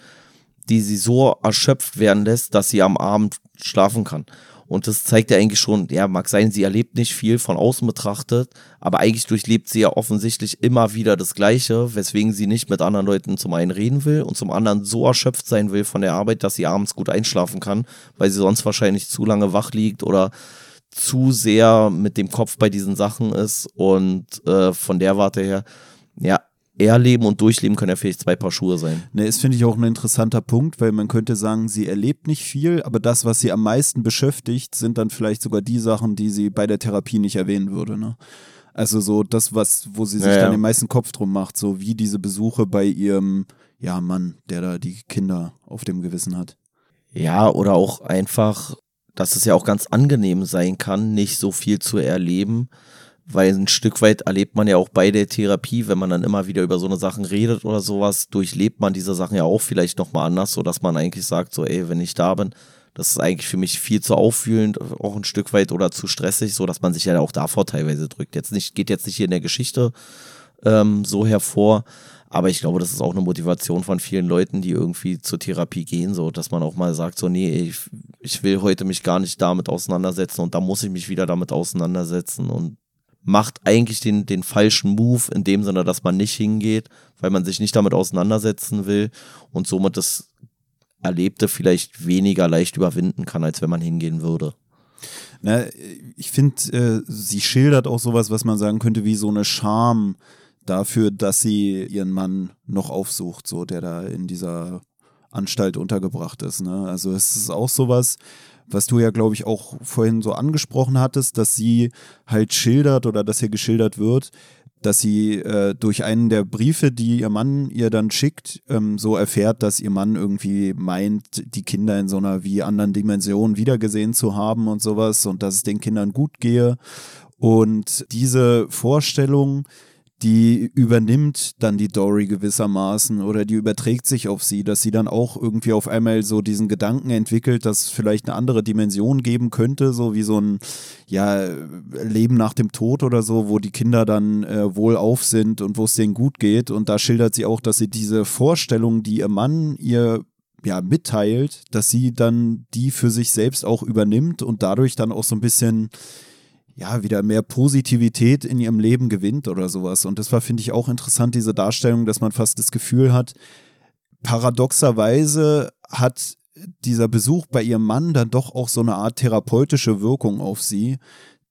die sie so erschöpft werden lässt, dass sie am Abend schlafen kann. Und das zeigt ja eigentlich schon, ja, mag sein, sie erlebt nicht viel von außen betrachtet, aber eigentlich durchlebt sie ja offensichtlich immer wieder das Gleiche, weswegen sie nicht mit anderen Leuten zum einen reden will und zum anderen so erschöpft sein will von der Arbeit, dass sie abends gut einschlafen kann, weil sie sonst wahrscheinlich zu lange wach liegt oder zu sehr mit dem Kopf bei diesen Sachen ist und äh, von der Warte her, ja, erleben und durchleben können ja vielleicht zwei Paar Schuhe sein. Ne, ist, finde ich, auch ein interessanter Punkt, weil man könnte sagen, sie erlebt nicht viel, aber das, was sie am meisten beschäftigt, sind dann vielleicht sogar die Sachen, die sie bei der Therapie nicht erwähnen würde. Ne? Also so das, was, wo sie sich Ja, ja. dann den meisten Kopf drum macht, so wie diese Besuche bei ihrem, ja, Mann, der da die Kinder auf dem Gewissen hat. Ja, oder auch einfach, dass es ja auch ganz angenehm sein kann, nicht so viel zu erleben, weil ein Stück weit erlebt man ja auch bei der Therapie, wenn man dann immer wieder über so eine Sachen redet oder sowas, durchlebt man diese Sachen ja auch vielleicht nochmal anders, so dass man eigentlich sagt, so, ey, wenn ich da bin, das ist eigentlich für mich viel zu auffühlend, auch ein Stück weit oder zu stressig, so dass man sich ja auch davor teilweise drückt. Jetzt nicht, geht jetzt nicht hier in der Geschichte ähm, so hervor, aber ich glaube, das ist auch eine Motivation von vielen Leuten, die irgendwie zur Therapie gehen, so dass man auch mal sagt, so, nee, ich, ich will heute mich gar nicht damit auseinandersetzen und da muss ich mich wieder damit auseinandersetzen und macht eigentlich den, den falschen Move in dem Sinne, dass man nicht hingeht, weil man sich nicht damit auseinandersetzen will und somit das Erlebte vielleicht weniger leicht überwinden kann, als wenn man hingehen würde. Na, ich finde, äh, sie schildert auch sowas, was man sagen könnte, wie so eine Scham dafür, dass sie ihren Mann noch aufsucht, so der da in dieser Anstalt untergebracht ist. Ne? Also es ist auch sowas, was du ja, glaube ich, auch vorhin so angesprochen hattest, dass sie halt schildert oder dass hier geschildert wird, dass sie äh, durch einen der Briefe, die ihr Mann ihr dann schickt, ähm, so erfährt, dass ihr Mann irgendwie meint, die Kinder in so einer wie anderen Dimension wiedergesehen zu haben und sowas und dass es den Kindern gut gehe. Und diese Vorstellung, die übernimmt dann die Dory gewissermaßen oder die überträgt sich auf sie, dass sie dann auch irgendwie auf einmal so diesen Gedanken entwickelt, dass es vielleicht eine andere Dimension geben könnte, so wie so ein ja, Leben nach dem Tod oder so, wo die Kinder dann äh, wohlauf sind und wo es denen gut geht. Und da schildert sie auch, dass sie diese Vorstellung, die ihr Mann ihr ja, mitteilt, dass sie dann die für sich selbst auch übernimmt und dadurch dann auch so ein bisschen ja, wieder mehr Positivität in ihrem Leben gewinnt oder sowas. Und das war, finde ich, auch interessant, diese Darstellung, dass man fast das Gefühl hat, paradoxerweise hat dieser Besuch bei ihrem Mann dann doch auch so eine Art therapeutische Wirkung auf sie,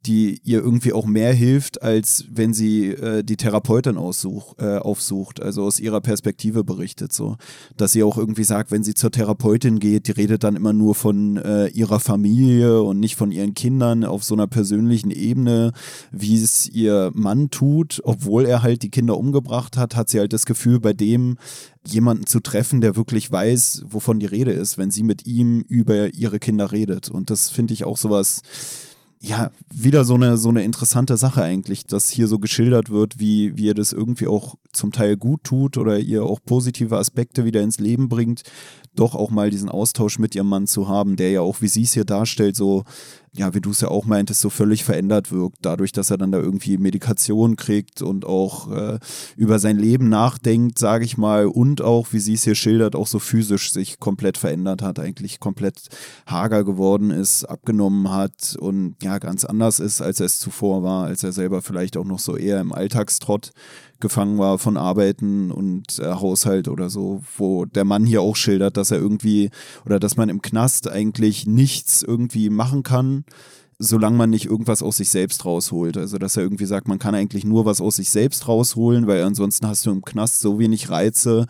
die ihr irgendwie auch mehr hilft, als wenn sie äh, die Therapeutin aussuch, äh, aufsucht, also aus ihrer Perspektive berichtet, so. Dass sie auch irgendwie sagt, wenn sie zur Therapeutin geht, die redet dann immer nur von äh, ihrer Familie und nicht von ihren Kindern auf so einer persönlichen Ebene, wie es ihr Mann tut, obwohl er halt die Kinder umgebracht hat, hat sie halt das Gefühl, bei dem jemanden zu treffen, der wirklich weiß, wovon die Rede ist, wenn sie mit ihm über ihre Kinder redet. Und das finde ich auch sowas, ja, wieder so eine, so eine interessante Sache eigentlich, dass hier so geschildert wird, wie, wie ihr das irgendwie auch zum Teil gut tut oder ihr auch positive Aspekte wieder ins Leben bringt, doch auch mal diesen Austausch mit ihrem Mann zu haben, der ja auch, wie sie es hier darstellt, so, ja, wie du es ja auch meintest, so völlig verändert wirkt, dadurch, dass er dann da irgendwie Medikation kriegt und auch äh, über sein Leben nachdenkt, sage ich mal, und auch, wie sie es hier schildert, auch so physisch sich komplett verändert hat, eigentlich komplett hager geworden ist, abgenommen hat und ja, ganz anders ist, als er es zuvor war, als er selber vielleicht auch noch so eher im Alltagstrott gefangen war von Arbeiten und äh, Haushalt oder so, wo der Mann hier auch schildert, dass er irgendwie oder dass man im Knast eigentlich nichts irgendwie machen kann, solange man nicht irgendwas aus sich selbst rausholt. Also dass er irgendwie sagt, man kann eigentlich nur was aus sich selbst rausholen, weil ansonsten hast du im Knast so wenig Reize,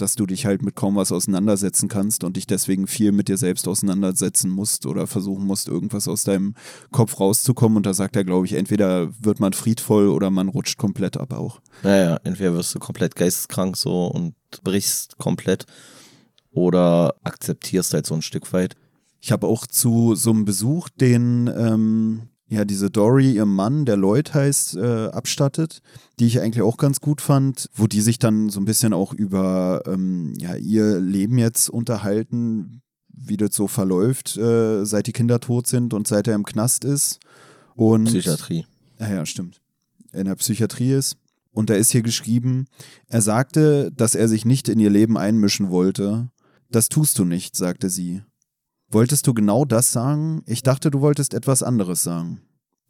dass du dich halt mit kaum was auseinandersetzen kannst und dich deswegen viel mit dir selbst auseinandersetzen musst oder versuchen musst, irgendwas aus deinem Kopf rauszukommen. Und da sagt er, glaube ich, entweder wird man friedvoll oder man rutscht komplett ab auch. Naja, entweder wirst du komplett geisteskrank so und brichst komplett oder akzeptierst halt so ein Stück weit. Ich habe auch zu so einem Besuch, den ähm, ja diese Dory ihrem Mann, der Lloyd heißt, äh, abstattet, die ich eigentlich auch ganz gut fand, wo die sich dann so ein bisschen auch über ähm, ja, ihr Leben jetzt unterhalten, wie das so verläuft, äh, seit die Kinder tot sind und seit er im Knast ist. Und, Psychiatrie. Ja, ja, stimmt. In der Psychiatrie ist. Und da ist hier geschrieben, er sagte, dass er sich nicht in ihr Leben einmischen wollte. Das tust du nicht, sagte sie. Wolltest du genau das sagen? Ich dachte, du wolltest etwas anderes sagen.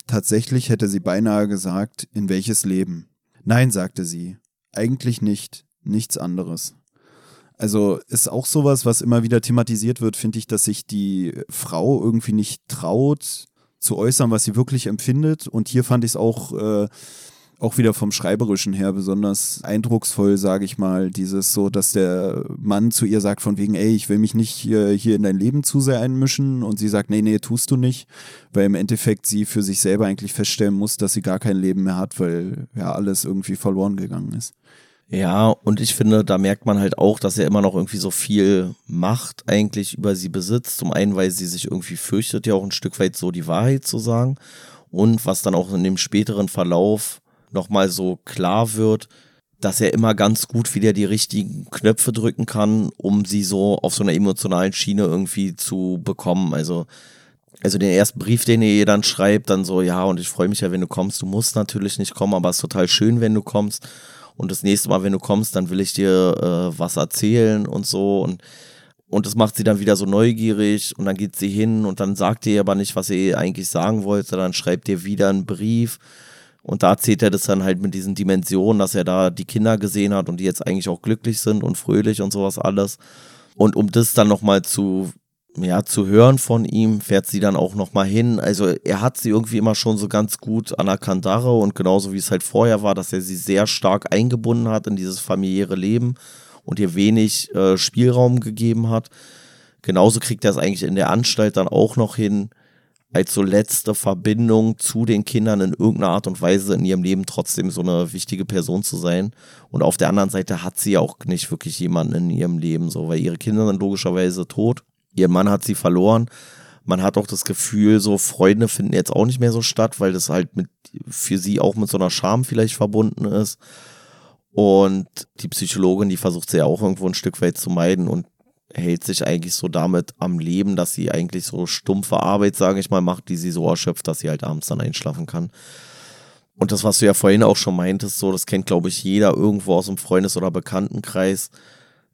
Tatsächlich hätte sie beinahe gesagt, in welches Leben. Nein, sagte sie. Eigentlich nicht. Nichts anderes. Also ist auch sowas, was immer wieder thematisiert wird, finde ich, dass sich die Frau irgendwie nicht traut zu äußern, was sie wirklich empfindet. Und hier fand ich es auch äh, auch wieder vom Schreiberischen her besonders eindrucksvoll, sage ich mal, dieses so, dass der Mann zu ihr sagt von wegen, ey, ich will mich nicht hier, hier in dein Leben zu sehr einmischen und sie sagt, nee, nee, tust du nicht, weil im Endeffekt sie für sich selber eigentlich feststellen muss, dass sie gar kein Leben mehr hat, weil ja alles irgendwie verloren gegangen ist. Ja, und ich finde, da merkt man halt auch, dass er immer noch irgendwie so viel Macht eigentlich über sie besitzt. Zum einen, weil sie sich irgendwie fürchtet, ja auch ein Stück weit so die Wahrheit zu sagen. Und was dann auch in dem späteren Verlauf nochmal so klar wird, dass er immer ganz gut wieder die richtigen Knöpfe drücken kann, um sie so auf so einer emotionalen Schiene irgendwie zu bekommen. Also, also den ersten Brief, den ihr dann schreibt, dann so, ja, und ich freue mich ja, wenn du kommst. Du musst natürlich nicht kommen, aber es ist total schön, wenn du kommst. Und das nächste Mal, wenn du kommst, dann will ich dir äh, was erzählen und so. Und, und das macht sie dann wieder so neugierig. Und dann geht sie hin und dann sagt ihr aber nicht, was ihr eigentlich sagen wollte. Dann schreibt ihr wieder einen Brief und da erzählt er das dann halt mit diesen Dimensionen, dass er da die Kinder gesehen hat und die jetzt eigentlich auch glücklich sind und fröhlich und sowas alles. Und um das dann nochmal zu, ja, zu hören von ihm, fährt sie dann auch nochmal hin. Also er hat sie irgendwie immer schon so ganz gut an der Kandare und genauso wie es halt vorher war, dass er sie sehr stark eingebunden hat in dieses familiäre Leben und ihr wenig äh, Spielraum gegeben hat. Genauso kriegt er es eigentlich in der Anstalt dann auch noch hin, als so letzte Verbindung zu den Kindern in irgendeiner Art und Weise in ihrem Leben trotzdem so eine wichtige Person zu sein. Und auf der anderen Seite hat sie auch nicht wirklich jemanden in ihrem Leben, so, weil ihre Kinder sind logischerweise tot. Ihr Mann hat sie verloren. Man hat auch das Gefühl, so Freunde finden jetzt auch nicht mehr so statt, weil das halt mit, für sie auch mit so einer Scham vielleicht verbunden ist. Und die Psychologin, die versucht sie ja auch irgendwo ein Stück weit zu meiden und hält sich eigentlich so damit am Leben, dass sie eigentlich so stumpfe Arbeit, sage ich mal, macht, die sie so erschöpft, dass sie halt abends dann einschlafen kann. Und das, was du ja vorhin auch schon meintest, so, das kennt, glaube ich, jeder irgendwo aus dem Freundes- oder Bekanntenkreis,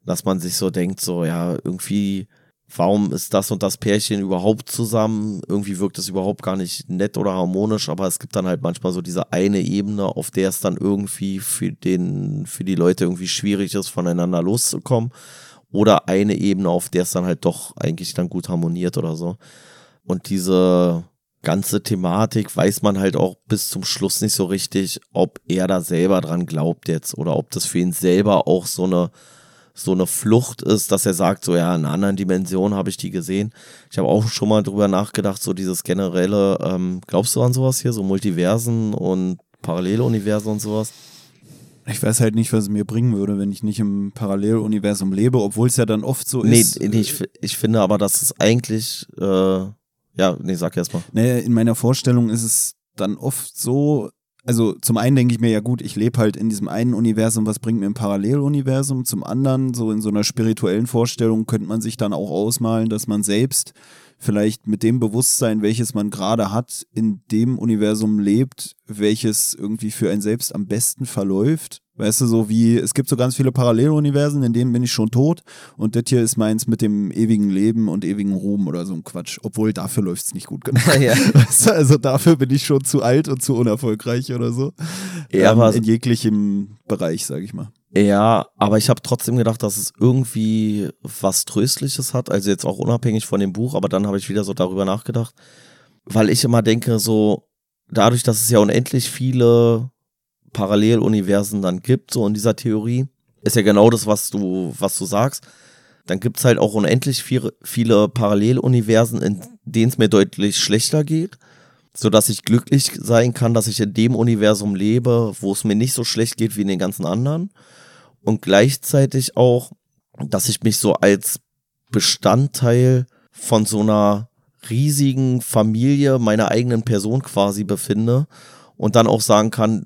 dass man sich so denkt, so, ja, irgendwie, warum ist das und das Pärchen überhaupt zusammen? Irgendwie wirkt es überhaupt gar nicht nett oder harmonisch, aber es gibt dann halt manchmal so diese eine Ebene, auf der es dann irgendwie für den, für die Leute irgendwie schwierig ist, voneinander loszukommen oder eine Ebene, auf der es dann halt doch eigentlich dann gut harmoniert oder so. Und diese ganze Thematik weiß man halt auch bis zum Schluss nicht so richtig, ob er da selber dran glaubt jetzt oder ob das für ihn selber auch so eine so eine Flucht ist, dass er sagt, so ja, in einer anderen Dimension habe ich die gesehen. Ich habe auch schon mal drüber nachgedacht, so dieses generelle, ähm, glaubst du an sowas hier, so Multiversen und Paralleluniversen und sowas? Ich weiß halt nicht, was es mir bringen würde, wenn ich nicht im Paralleluniversum lebe, obwohl es ja dann oft so nee, ist. Nee, ich, ich finde aber, dass es eigentlich, äh, ja, nee, sag erst mal. Nee, in meiner Vorstellung ist es dann oft so, also zum einen denke ich mir ja gut, ich lebe halt in diesem einen Universum, was bringt mir ein Paralleluniversum? Zum anderen, so in so einer spirituellen Vorstellung könnte man sich dann auch ausmalen, dass man selbst vielleicht mit dem Bewusstsein, welches man gerade hat, in dem Universum lebt, welches irgendwie für einen selbst am besten verläuft. Weißt du, so wie, es gibt so ganz viele Paralleluniversen, in denen bin ich schon tot und das hier ist meins mit dem ewigen Leben und ewigen Ruhm oder so ein Quatsch. Obwohl dafür läuft es nicht gut genug. Ja. Weißt du, also dafür bin ich schon zu alt und zu unerfolgreich oder so. Ja, ähm, aber in jeglichem Bereich, sag ich mal. Ja, aber ich habe trotzdem gedacht, dass es irgendwie was Tröstliches hat. Also jetzt auch unabhängig von dem Buch, aber dann habe ich wieder so darüber nachgedacht. Weil ich immer denke, so, dadurch, dass es ja unendlich viele Paralleluniversen dann gibt, so in dieser Theorie, ist ja genau das, was du, was du sagst. Dann gibt es halt auch unendlich viel, viele Paralleluniversen, in denen es mir deutlich schlechter geht, sodass ich glücklich sein kann, dass ich in dem Universum lebe, wo es mir nicht so schlecht geht wie in den ganzen anderen und gleichzeitig auch, dass ich mich so als Bestandteil von so einer riesigen Familie meiner eigenen Person quasi befinde und dann auch sagen kann,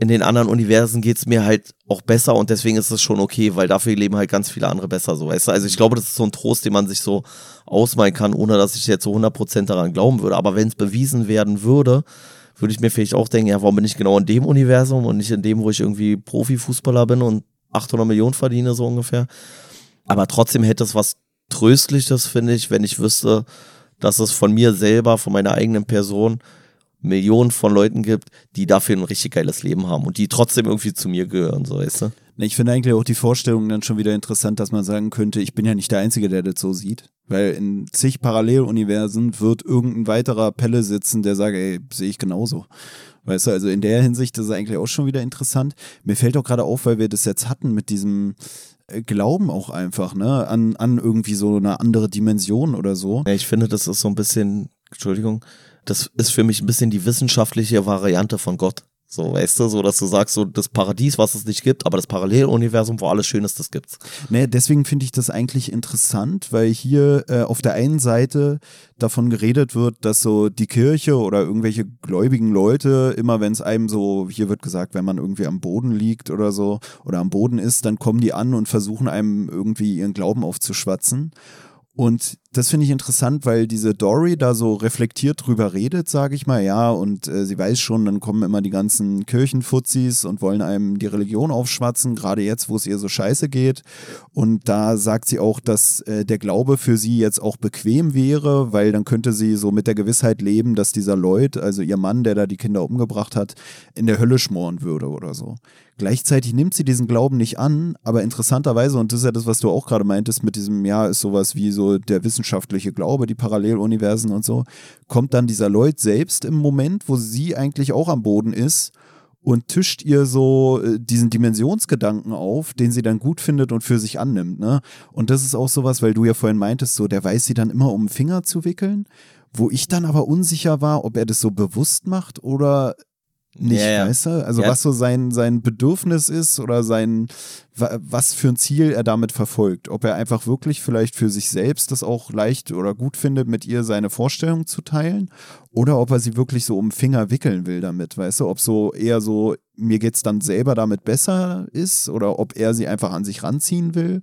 in den anderen Universen geht es mir halt auch besser und deswegen ist es schon okay, weil dafür leben halt ganz viele andere besser so. Weißt du? Also ich glaube, das ist so ein Trost, den man sich so ausmalen kann, ohne dass ich jetzt so 100% daran glauben würde. Aber wenn es bewiesen werden würde, würde ich mir vielleicht auch denken, ja, warum bin ich genau in dem Universum und nicht in dem, wo ich irgendwie Profifußballer bin und 800 Millionen verdiene, so ungefähr. Aber trotzdem hätte es was Tröstliches, finde ich, wenn ich wüsste, dass es von mir selber, von meiner eigenen Person, Millionen von Leuten gibt, die dafür ein richtig geiles Leben haben und die trotzdem irgendwie zu mir gehören, so weißt du? Ich finde eigentlich auch die Vorstellung dann schon wieder interessant, dass man sagen könnte, ich bin ja nicht der Einzige, der das so sieht. Weil in zig Paralleluniversen wird irgendein weiterer Pelle sitzen, der sagt, ey, sehe ich genauso. Weißt du, also in der Hinsicht ist es eigentlich auch schon wieder interessant. Mir fällt auch gerade auf, weil wir das jetzt hatten mit diesem äh, Glauben auch einfach, ne, an, an irgendwie so eine andere Dimension oder so. Ja, ich finde, das ist so ein bisschen, Entschuldigung, das ist für mich ein bisschen die wissenschaftliche Variante von Gott. So, weißt du, so dass du sagst, so das Paradies, was es nicht gibt, aber das Paralleluniversum, wo alles schön ist, das gibt's. Nee, deswegen finde ich das eigentlich interessant, weil hier äh, auf der einen Seite davon geredet wird, dass so die Kirche oder irgendwelche gläubigen Leute, immer wenn es einem so, hier wird gesagt, wenn man irgendwie am Boden liegt oder so oder am Boden ist, dann kommen die an und versuchen einem irgendwie ihren Glauben aufzuschwatzen. Und das finde ich interessant, weil diese Dory da so reflektiert drüber redet, sage ich mal, ja, und äh, sie weiß schon, dann kommen immer die ganzen Kirchenfuzis und wollen einem die Religion aufschwatzen, gerade jetzt, wo es ihr so scheiße geht. Und da sagt sie auch, dass äh, der Glaube für sie jetzt auch bequem wäre, weil dann könnte sie so mit der Gewissheit leben, dass dieser Lloyd, also ihr Mann, der da die Kinder umgebracht hat, in der Hölle schmoren würde oder so. Gleichzeitig nimmt sie diesen Glauben nicht an, aber interessanterweise, und das ist ja das, was du auch gerade meintest, mit diesem, ja, ist sowas wie so der wissenschaftliche Glaube, die Paralleluniversen und so, kommt dann dieser Lloyd selbst im Moment, wo sie eigentlich auch am Boden ist und tischt ihr so äh, diesen Dimensionsgedanken auf, den sie dann gut findet und für sich annimmt. Ne? Und das ist auch sowas, weil du ja vorhin meintest, so der weiß sie dann immer um den Finger zu wickeln. wo ich dann aber unsicher war, ob er das so bewusst macht oder nicht, Ja, ja. weißt du? Also Ja. was so sein, sein Bedürfnis ist oder sein, wa- was für ein Ziel er damit verfolgt. Ob er einfach wirklich vielleicht für sich selbst das auch leicht oder gut findet, mit ihr seine Vorstellung zu teilen oder ob er sie wirklich so um den Finger wickeln will damit, weißt du? Ob so eher so, mir geht's dann selber damit besser ist oder ob er sie einfach an sich ranziehen will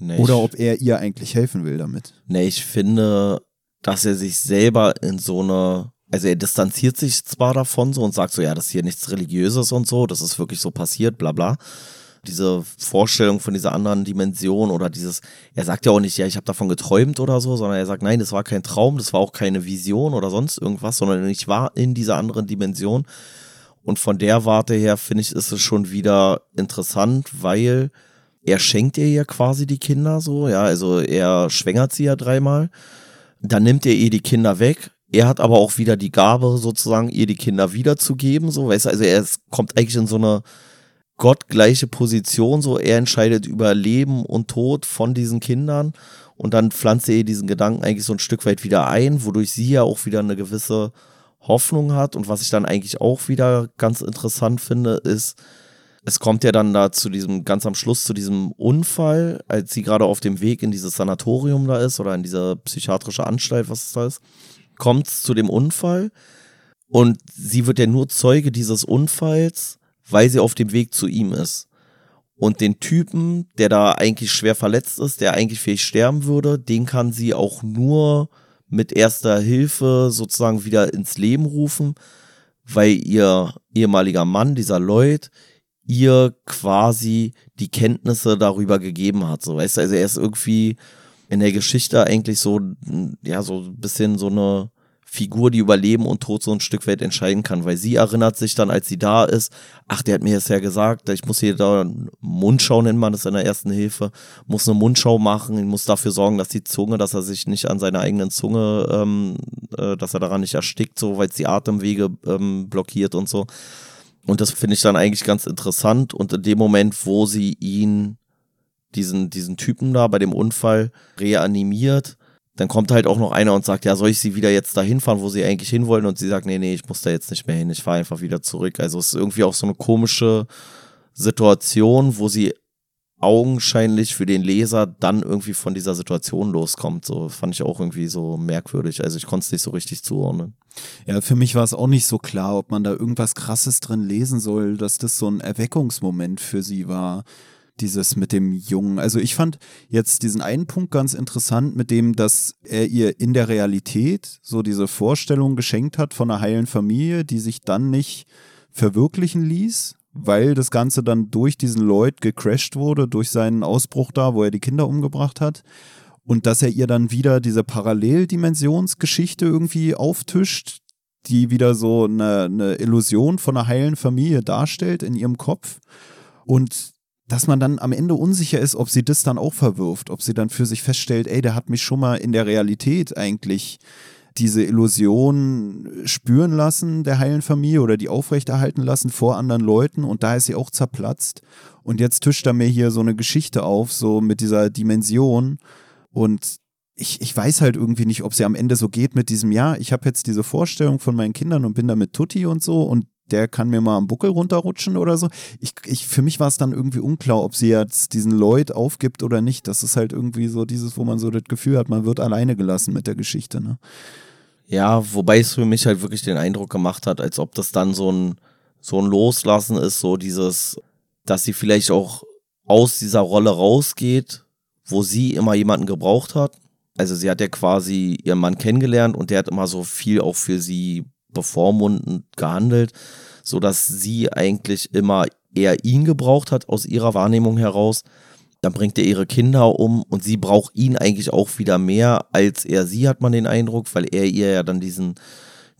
Nee, oder ich, ob er ihr eigentlich helfen will damit. nee, ich finde, dass er sich selber in so eine, also er distanziert sich zwar davon so und sagt so, ja, das ist hier nichts Religiöses und so, das ist wirklich so passiert, bla bla. Diese Vorstellung von dieser anderen Dimension oder dieses, er sagt ja auch nicht, ja, ich habe davon geträumt oder so, sondern er sagt, nein, das war kein Traum, das war auch keine Vision oder sonst irgendwas, sondern ich war in dieser anderen Dimension. Und von der Warte her finde ich, ist es schon wieder interessant, weil er schenkt ihr ja quasi die Kinder so, ja, also er schwängert sie ja dreimal. Dann nimmt er ihr die Kinder weg. Er hat aber auch wieder die Gabe, sozusagen, ihr die Kinder wiederzugeben, so, weißt du, also er ist, kommt eigentlich in so eine gottgleiche Position, so, er entscheidet über Leben und Tod von diesen Kindern und dann pflanzt er ihr diesen Gedanken eigentlich so ein Stück weit wieder ein, wodurch sie ja auch wieder eine gewisse Hoffnung hat. Und was ich dann eigentlich auch wieder ganz interessant finde, ist, es kommt ja dann da zu diesem, ganz am Schluss zu diesem Unfall, als sie gerade auf dem Weg in dieses Sanatorium da ist oder in diese psychiatrische Anstalt, was es da ist, kommt es zu dem Unfall und sie wird ja nur Zeuge dieses Unfalls, weil sie auf dem Weg zu ihm ist. Und den Typen, der da eigentlich schwer verletzt ist, der eigentlich vielleicht sterben würde, den kann sie auch nur mit erster Hilfe sozusagen wieder ins Leben rufen, weil ihr ehemaliger Mann, dieser Lloyd, ihr quasi die Kenntnisse darüber gegeben hat. So, weißt du, also er ist irgendwie in der Geschichte eigentlich so, ja, so ein bisschen so eine Figur, die über Leben und Tod so ein Stück weit entscheiden kann, weil sie erinnert sich dann, als sie da ist, ach, der hat mir das ja gesagt, ich muss hier da Mundschau nennt man das in der ersten Hilfe, muss eine Mundschau machen, muss dafür sorgen, dass die Zunge, dass er sich nicht an seiner eigenen Zunge, ähm, äh, dass er daran nicht erstickt, so, weil es die Atemwege ähm, blockiert und so. Und das finde ich dann eigentlich ganz interessant. Und in dem Moment, wo sie ihn, diesen, diesen Typen da bei dem Unfall reanimiert, dann kommt halt auch noch einer und sagt, ja, soll ich sie wieder jetzt dahin fahren, wo sie eigentlich hinwollen? Und sie sagt, nee, nee, ich muss da jetzt nicht mehr hin, ich fahre einfach wieder zurück. Also es ist irgendwie auch so eine komische Situation, wo sie augenscheinlich für den Leser dann irgendwie von dieser Situation loskommt. So fand ich auch irgendwie so merkwürdig. Also ich konnte es nicht so richtig zuordnen. Ja, für mich war es auch nicht so klar, ob man da irgendwas Krasses drin lesen soll, dass das so ein Erweckungsmoment für sie war. Dieses mit dem Jungen. Also ich fand jetzt diesen einen Punkt ganz interessant, mit dem, dass er ihr in der Realität so diese Vorstellung geschenkt hat von einer heilen Familie, die sich dann nicht verwirklichen ließ, weil das Ganze dann durch diesen Lloyd gecrashed wurde, durch seinen Ausbruch da, wo er die Kinder umgebracht hat. Und dass er ihr dann wieder diese Paralleldimensionsgeschichte irgendwie auftischt, die wieder so eine, eine Illusion von einer heilen Familie darstellt in ihrem Kopf. Und dass man dann am Ende unsicher ist, ob sie das dann auch verwirft, ob sie dann für sich feststellt, ey, der hat mich schon mal in der Realität eigentlich diese Illusion spüren lassen der heilen Familie oder die aufrechterhalten lassen vor anderen Leuten und da ist sie auch zerplatzt. Und jetzt tischt er mir hier so eine Geschichte auf, so mit dieser Dimension und ich, ich weiß halt irgendwie nicht, ob sie am Ende so geht mit diesem, ja, ich habe jetzt diese Vorstellung von meinen Kindern und bin da mit Tutti und so und der kann mir mal am Buckel runterrutschen oder so. Ich, ich, für mich war es dann irgendwie unklar, ob sie jetzt diesen Lloyd aufgibt oder nicht. Das ist halt irgendwie so dieses, wo man so das Gefühl hat, man wird alleine gelassen mit der Geschichte. Ne? Ja, wobei es für mich halt wirklich den Eindruck gemacht hat, als ob das dann so ein, so ein Loslassen ist, so dieses, dass sie vielleicht auch aus dieser Rolle rausgeht, wo sie immer jemanden gebraucht hat. Also sie hat ja quasi ihren Mann kennengelernt und der hat immer so viel auch für sie bevormundend gehandelt, so dass sie eigentlich immer eher ihn gebraucht hat aus ihrer Wahrnehmung heraus. Dann bringt er ihre Kinder um und sie braucht ihn eigentlich auch wieder mehr als er sie, hat man den Eindruck, weil er ihr ja dann diesen,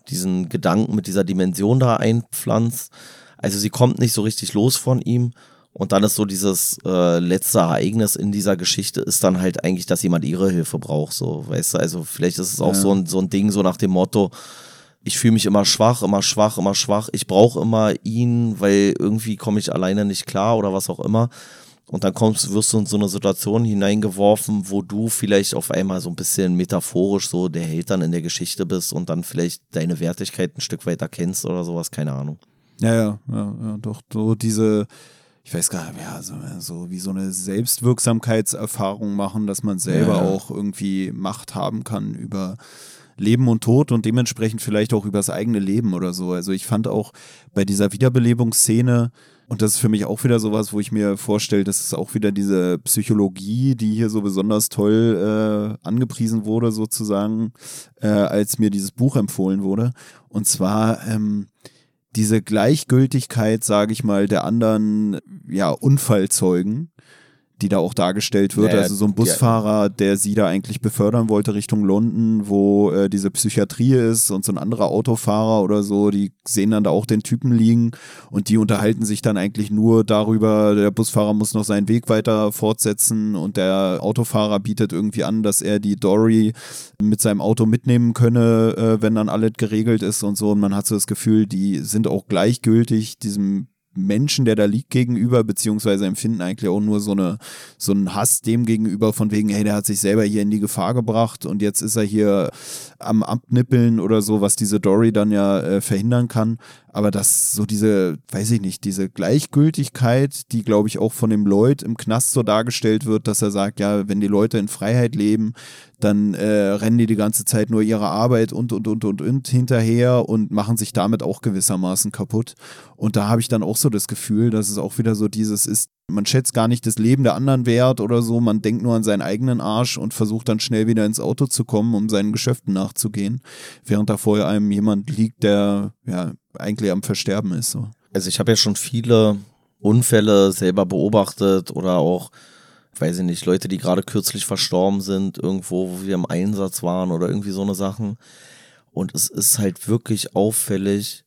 diesen Gedanken mit dieser Dimension da einpflanzt. Also sie kommt nicht so richtig los von ihm. Und dann ist so dieses äh, letzte Ereignis in dieser Geschichte ist dann halt eigentlich, dass jemand ihre Hilfe braucht. So, weißt du, also vielleicht ist es auch Ja. so, ein, so ein Ding, so nach dem Motto, ich fühle mich immer schwach, immer schwach, immer schwach. Ich brauche immer ihn, weil irgendwie komme ich alleine nicht klar oder was auch immer. Und dann kommst, wirst du in so eine Situation hineingeworfen, wo du vielleicht auf einmal so ein bisschen metaphorisch so der Held dann in der Geschichte bist und dann vielleicht deine Wertigkeit ein Stück weit erkennst oder sowas, keine Ahnung. Ja, ja, ja, ja doch, so diese, ich weiß gar nicht, ja, so, so wie so eine Selbstwirksamkeitserfahrung machen, dass man selber ja. auch irgendwie Macht haben kann über Leben und Tod und dementsprechend vielleicht auch über das eigene Leben oder so. Also ich fand auch bei dieser Wiederbelebungsszene, und das ist für mich auch wieder sowas, wo ich mir vorstelle, das ist auch wieder diese Psychologie, die hier so besonders toll äh, angepriesen wurde, sozusagen, äh, als mir dieses Buch empfohlen wurde. Und zwar ähm, diese Gleichgültigkeit, sage ich mal, der anderen ja, Unfallzeugen die da auch dargestellt wird. Naja, also so ein Busfahrer, der sie da eigentlich befördern wollte Richtung London, wo äh, diese Psychiatrie ist und so ein anderer Autofahrer oder so, die sehen dann da auch den Typen liegen und die unterhalten sich dann eigentlich nur darüber, der Busfahrer muss noch seinen Weg weiter fortsetzen und der Autofahrer bietet irgendwie an, dass er die Dory mit seinem Auto mitnehmen könne, äh, wenn dann alles geregelt ist und so. Und man hat so das Gefühl, die sind auch gleichgültig diesem Menschen, der da liegt, gegenüber, beziehungsweise empfinden eigentlich auch nur so, eine, so einen Hass dem gegenüber, von wegen, hey, der hat sich selber hier in die Gefahr gebracht und jetzt ist er hier am Abnippeln oder so, was diese Dory dann ja äh, verhindern kann. Aber das so diese, weiß ich nicht, diese Gleichgültigkeit, die glaube ich auch von dem Lloyd im Knast so dargestellt wird, dass er sagt, ja, wenn die Leute in Freiheit leben, dann äh, rennen die die ganze Zeit nur ihrer Arbeit und, und, und, und, und hinterher und machen sich damit auch gewissermaßen kaputt. Und da habe ich dann auch so das Gefühl, dass es auch wieder so dieses ist, man schätzt gar nicht das Leben der anderen wert oder so, man denkt nur an seinen eigenen Arsch und versucht dann schnell wieder ins Auto zu kommen, um seinen Geschäften nachzugehen, während da vor einem jemand liegt, der ja eigentlich am Versterben ist. So. Also ich habe ja schon viele Unfälle selber beobachtet oder auch weiß ich nicht, Leute, die gerade kürzlich verstorben sind, irgendwo, wo wir im Einsatz waren oder irgendwie so eine Sachen. Und es ist halt wirklich auffällig,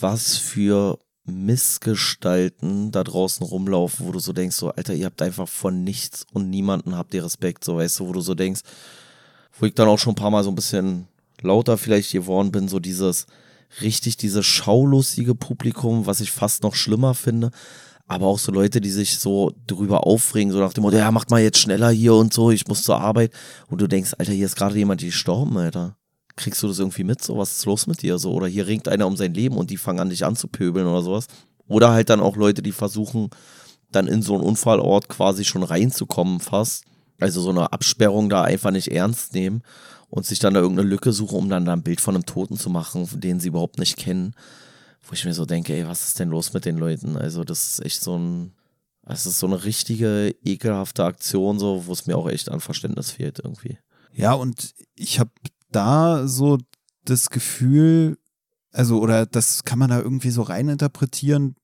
was für Missgestalten da draußen rumlaufen, wo du so denkst, so, Alter, ihr habt einfach von nichts und niemanden habt ihr Respekt, so, weißt du, wo du so denkst, wo ich dann auch schon ein paar Mal so ein bisschen lauter vielleicht geworden bin, so dieses, richtig dieses schaulustige Publikum, was ich fast noch schlimmer finde, aber auch so Leute, die sich so drüber aufregen, so nach dem Motto, ja, macht mal jetzt schneller hier und so, ich muss zur Arbeit. Und du denkst, Alter, hier ist gerade jemand gestorben, Alter. Kriegst du das irgendwie mit? So, was ist los mit dir? So, oder hier ringt einer um sein Leben und die fangen an, dich anzupöbeln oder sowas. Oder halt dann auch Leute, die versuchen, dann in so einen Unfallort quasi schon reinzukommen, fast. Also so eine Absperrung da einfach nicht ernst nehmen und sich dann da irgendeine Lücke suchen, um dann da ein Bild von einem Toten zu machen, den sie überhaupt nicht kennen wo ich mir so denke, ey, was ist denn los mit den Leuten? Also, das ist echt so ein, es ist so eine richtige ekelhafte Aktion, so, wo es mir auch echt an Verständnis fehlt irgendwie. Ja, und ich habe da so das Gefühl, also, oder das kann man da irgendwie so reininterpretieren,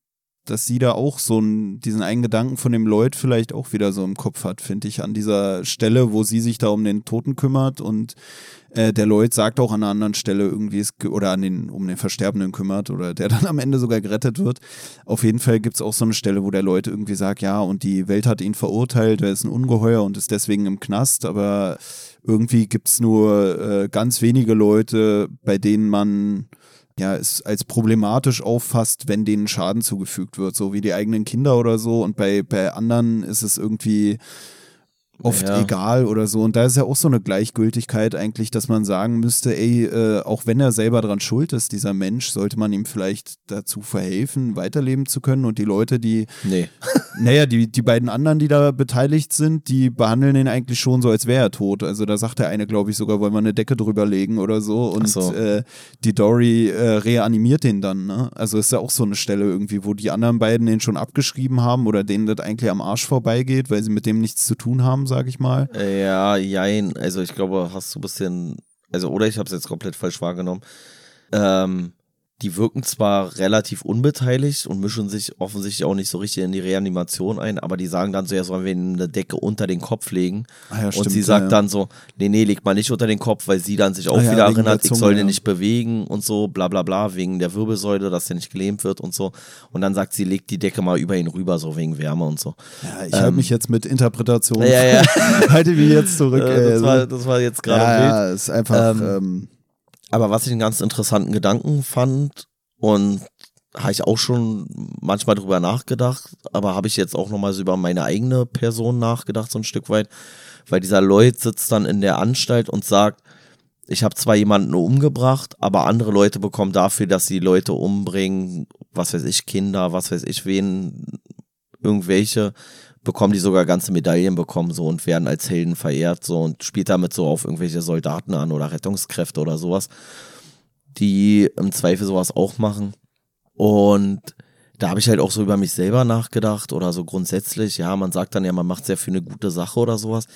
dass sie da auch so einen, diesen einen Gedanken von dem Lloyd vielleicht auch wieder so im Kopf hat, finde ich, an dieser Stelle, wo sie sich da um den Toten kümmert und äh, der Lloyd sagt auch an einer anderen Stelle irgendwie, es, oder an den, um den Versterbenden kümmert oder der dann am Ende sogar gerettet wird. Auf jeden Fall gibt es auch so eine Stelle, wo der Lloyd irgendwie sagt, ja, und die Welt hat ihn verurteilt, er ist ein Ungeheuer und ist deswegen im Knast, aber irgendwie gibt es nur äh, ganz wenige Leute, bei denen man ja, es als problematisch auffasst, wenn denen Schaden zugefügt wird, so wie die eigenen Kinder oder so. Und bei, bei anderen ist es irgendwie oft ja. egal oder so. Und da ist ja auch so eine Gleichgültigkeit eigentlich, dass man sagen müsste, ey, äh, auch wenn er selber dran schuld ist, dieser Mensch, sollte man ihm vielleicht dazu verhelfen, weiterleben zu können. Und die Leute, die, nee. naja, die, die beiden anderen, die da beteiligt sind, die behandeln ihn eigentlich schon so, als wäre er tot. Also da sagt der eine, glaube ich, sogar, wollen wir eine Decke drüber legen oder so. Und so. Äh, die Dory äh, reanimiert den dann. Ne? Also ist ja auch so eine Stelle irgendwie, wo die anderen beiden den schon abgeschrieben haben oder denen das eigentlich am Arsch vorbeigeht, weil sie mit dem nichts zu tun haben sage ich mal. Ja, jein. Also ich glaube, hast du ein bisschen, also oder ich habe es jetzt komplett falsch wahrgenommen. Ähm, die wirken zwar relativ unbeteiligt und mischen sich offensichtlich auch nicht so richtig in die Reanimation ein, aber die sagen dann so, ja, sollen wir eine Decke unter den Kopf legen? Ah, ja, und stimmt, sie sagt ja, dann so, nee, nee, leg mal nicht unter den Kopf, weil sie dann sich auch ah, wieder erinnert, Zunge, ich soll den nicht bewegen und so, bla bla bla, wegen der Wirbelsäule, dass der nicht gelähmt wird und so. Und dann sagt sie, leg die Decke mal über ihn rüber, so wegen Wärme und so. Ja, ich ähm, halte mich jetzt mit Interpretation. Ja, ja. halte mich jetzt zurück. Äh, das, war, das war jetzt gerade ja, ja, ist einfach. Ähm, ähm, aber was ich einen ganz interessanten Gedanken fand und habe ich auch schon manchmal drüber nachgedacht, aber habe ich jetzt auch nochmal so über meine eigene Person nachgedacht, so ein Stück weit, weil dieser Lloyd sitzt dann in der Anstalt und sagt, ich habe zwar jemanden umgebracht, aber andere Leute bekommen dafür, dass sie Leute umbringen, was weiß ich, Kinder, was weiß ich, wen, irgendwelche, bekommen die sogar ganze Medaillen bekommen so und werden als Helden verehrt so und spielt damit so auf irgendwelche Soldaten an oder Rettungskräfte oder sowas, die im Zweifel sowas auch machen. Und da habe ich halt auch so über mich selber nachgedacht oder so grundsätzlich, ja, man sagt dann ja, man macht sehr für eine gute Sache oder sowas.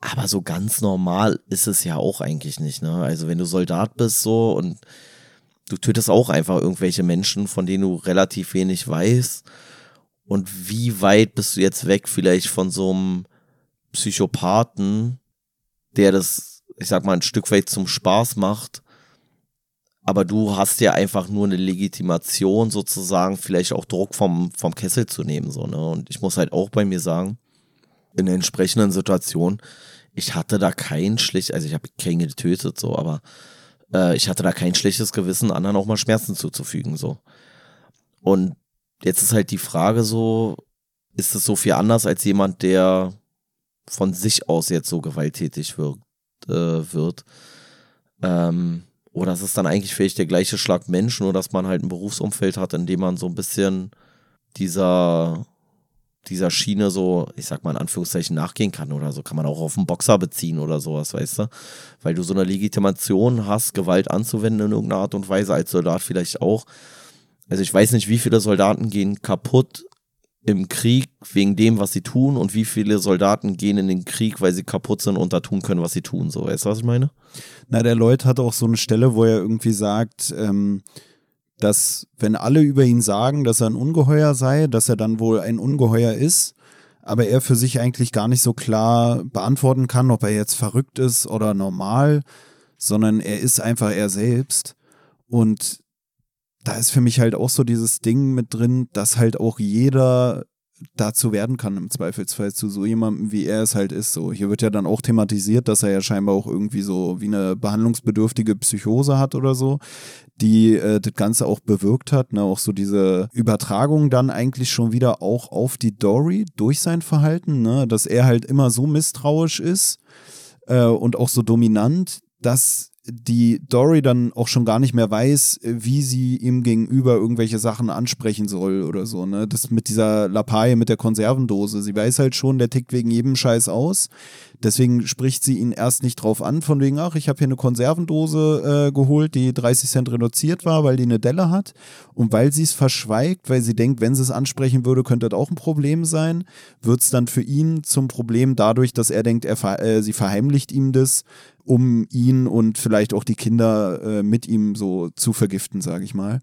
Aber so ganz normal ist es ja auch eigentlich nicht, ne? Also wenn du Soldat bist so und du tötest auch einfach irgendwelche Menschen, von denen du relativ wenig weißt. Und wie weit bist du jetzt weg vielleicht von so einem Psychopathen, der das, ich sag mal, ein Stück weit zum Spaß macht aber du hast ja einfach nur eine Legitimation sozusagen, vielleicht auch Druck vom, vom Kessel zu nehmen, so, ne? Und ich muss halt auch bei mir sagen, in der entsprechenden Situation, ich hatte da kein schlicht, also ich habe keinen getötet, so, aber äh, ich hatte da kein schlechtes Gewissen, anderen auch mal Schmerzen zuzufügen, so. Und jetzt ist halt die Frage so, ist es so viel anders als jemand, der von sich aus jetzt so gewalttätig wird, äh, wird? Ähm, oder ist es dann eigentlich vielleicht der gleiche Schlag Mensch, nur dass man halt ein Berufsumfeld hat, in dem man so ein bisschen dieser, dieser Schiene so, ich sag mal in Anführungszeichen, nachgehen kann oder so. Kann man auch auf einen Boxer beziehen oder sowas, weißt du? Weil du so eine Legitimation hast, Gewalt anzuwenden in irgendeiner Art und Weise, als Soldat vielleicht auch. Also ich weiß nicht, wie viele Soldaten gehen kaputt im Krieg wegen dem, was sie tun und wie viele Soldaten gehen in den Krieg, weil sie kaputt sind und da tun können, was sie tun. So, weißt du, was ich meine? Na, der Lloyd hat auch so eine Stelle, wo er irgendwie sagt, ähm, dass wenn alle über ihn sagen, dass er ein Ungeheuer sei, dass er dann wohl ein Ungeheuer ist, aber er für sich eigentlich gar nicht so klar beantworten kann, ob er jetzt verrückt ist oder normal, sondern er ist einfach er selbst. Und da ist für mich halt auch so dieses Ding mit drin, dass halt auch jeder dazu werden kann im Zweifelsfall zu so jemandem, wie er es halt ist. So, hier wird ja dann auch thematisiert, dass er ja scheinbar auch irgendwie so wie eine behandlungsbedürftige Psychose hat oder so, die äh, das Ganze auch bewirkt hat. Ne? Auch so diese Übertragung dann eigentlich schon wieder auch auf die Dory durch sein Verhalten, ne? dass er halt immer so misstrauisch ist äh, und auch so dominant, dass die Dory dann auch schon gar nicht mehr weiß, wie sie ihm gegenüber irgendwelche Sachen ansprechen soll oder so. Ne? Das mit dieser Lapaille, mit der Konservendose. Sie weiß halt schon, der tickt wegen jedem Scheiß aus. Deswegen spricht sie ihn erst nicht drauf an, von wegen, ach, ich habe hier eine Konservendose äh, geholt, die 30 Cent reduziert war, weil die eine Delle hat. Und weil sie es verschweigt, weil sie denkt, wenn sie es ansprechen würde, könnte das auch ein Problem sein, wird es dann für ihn zum Problem dadurch, dass er denkt, er, äh, sie verheimlicht ihm das, um ihn und vielleicht auch die Kinder äh, mit ihm so zu vergiften, sage ich mal.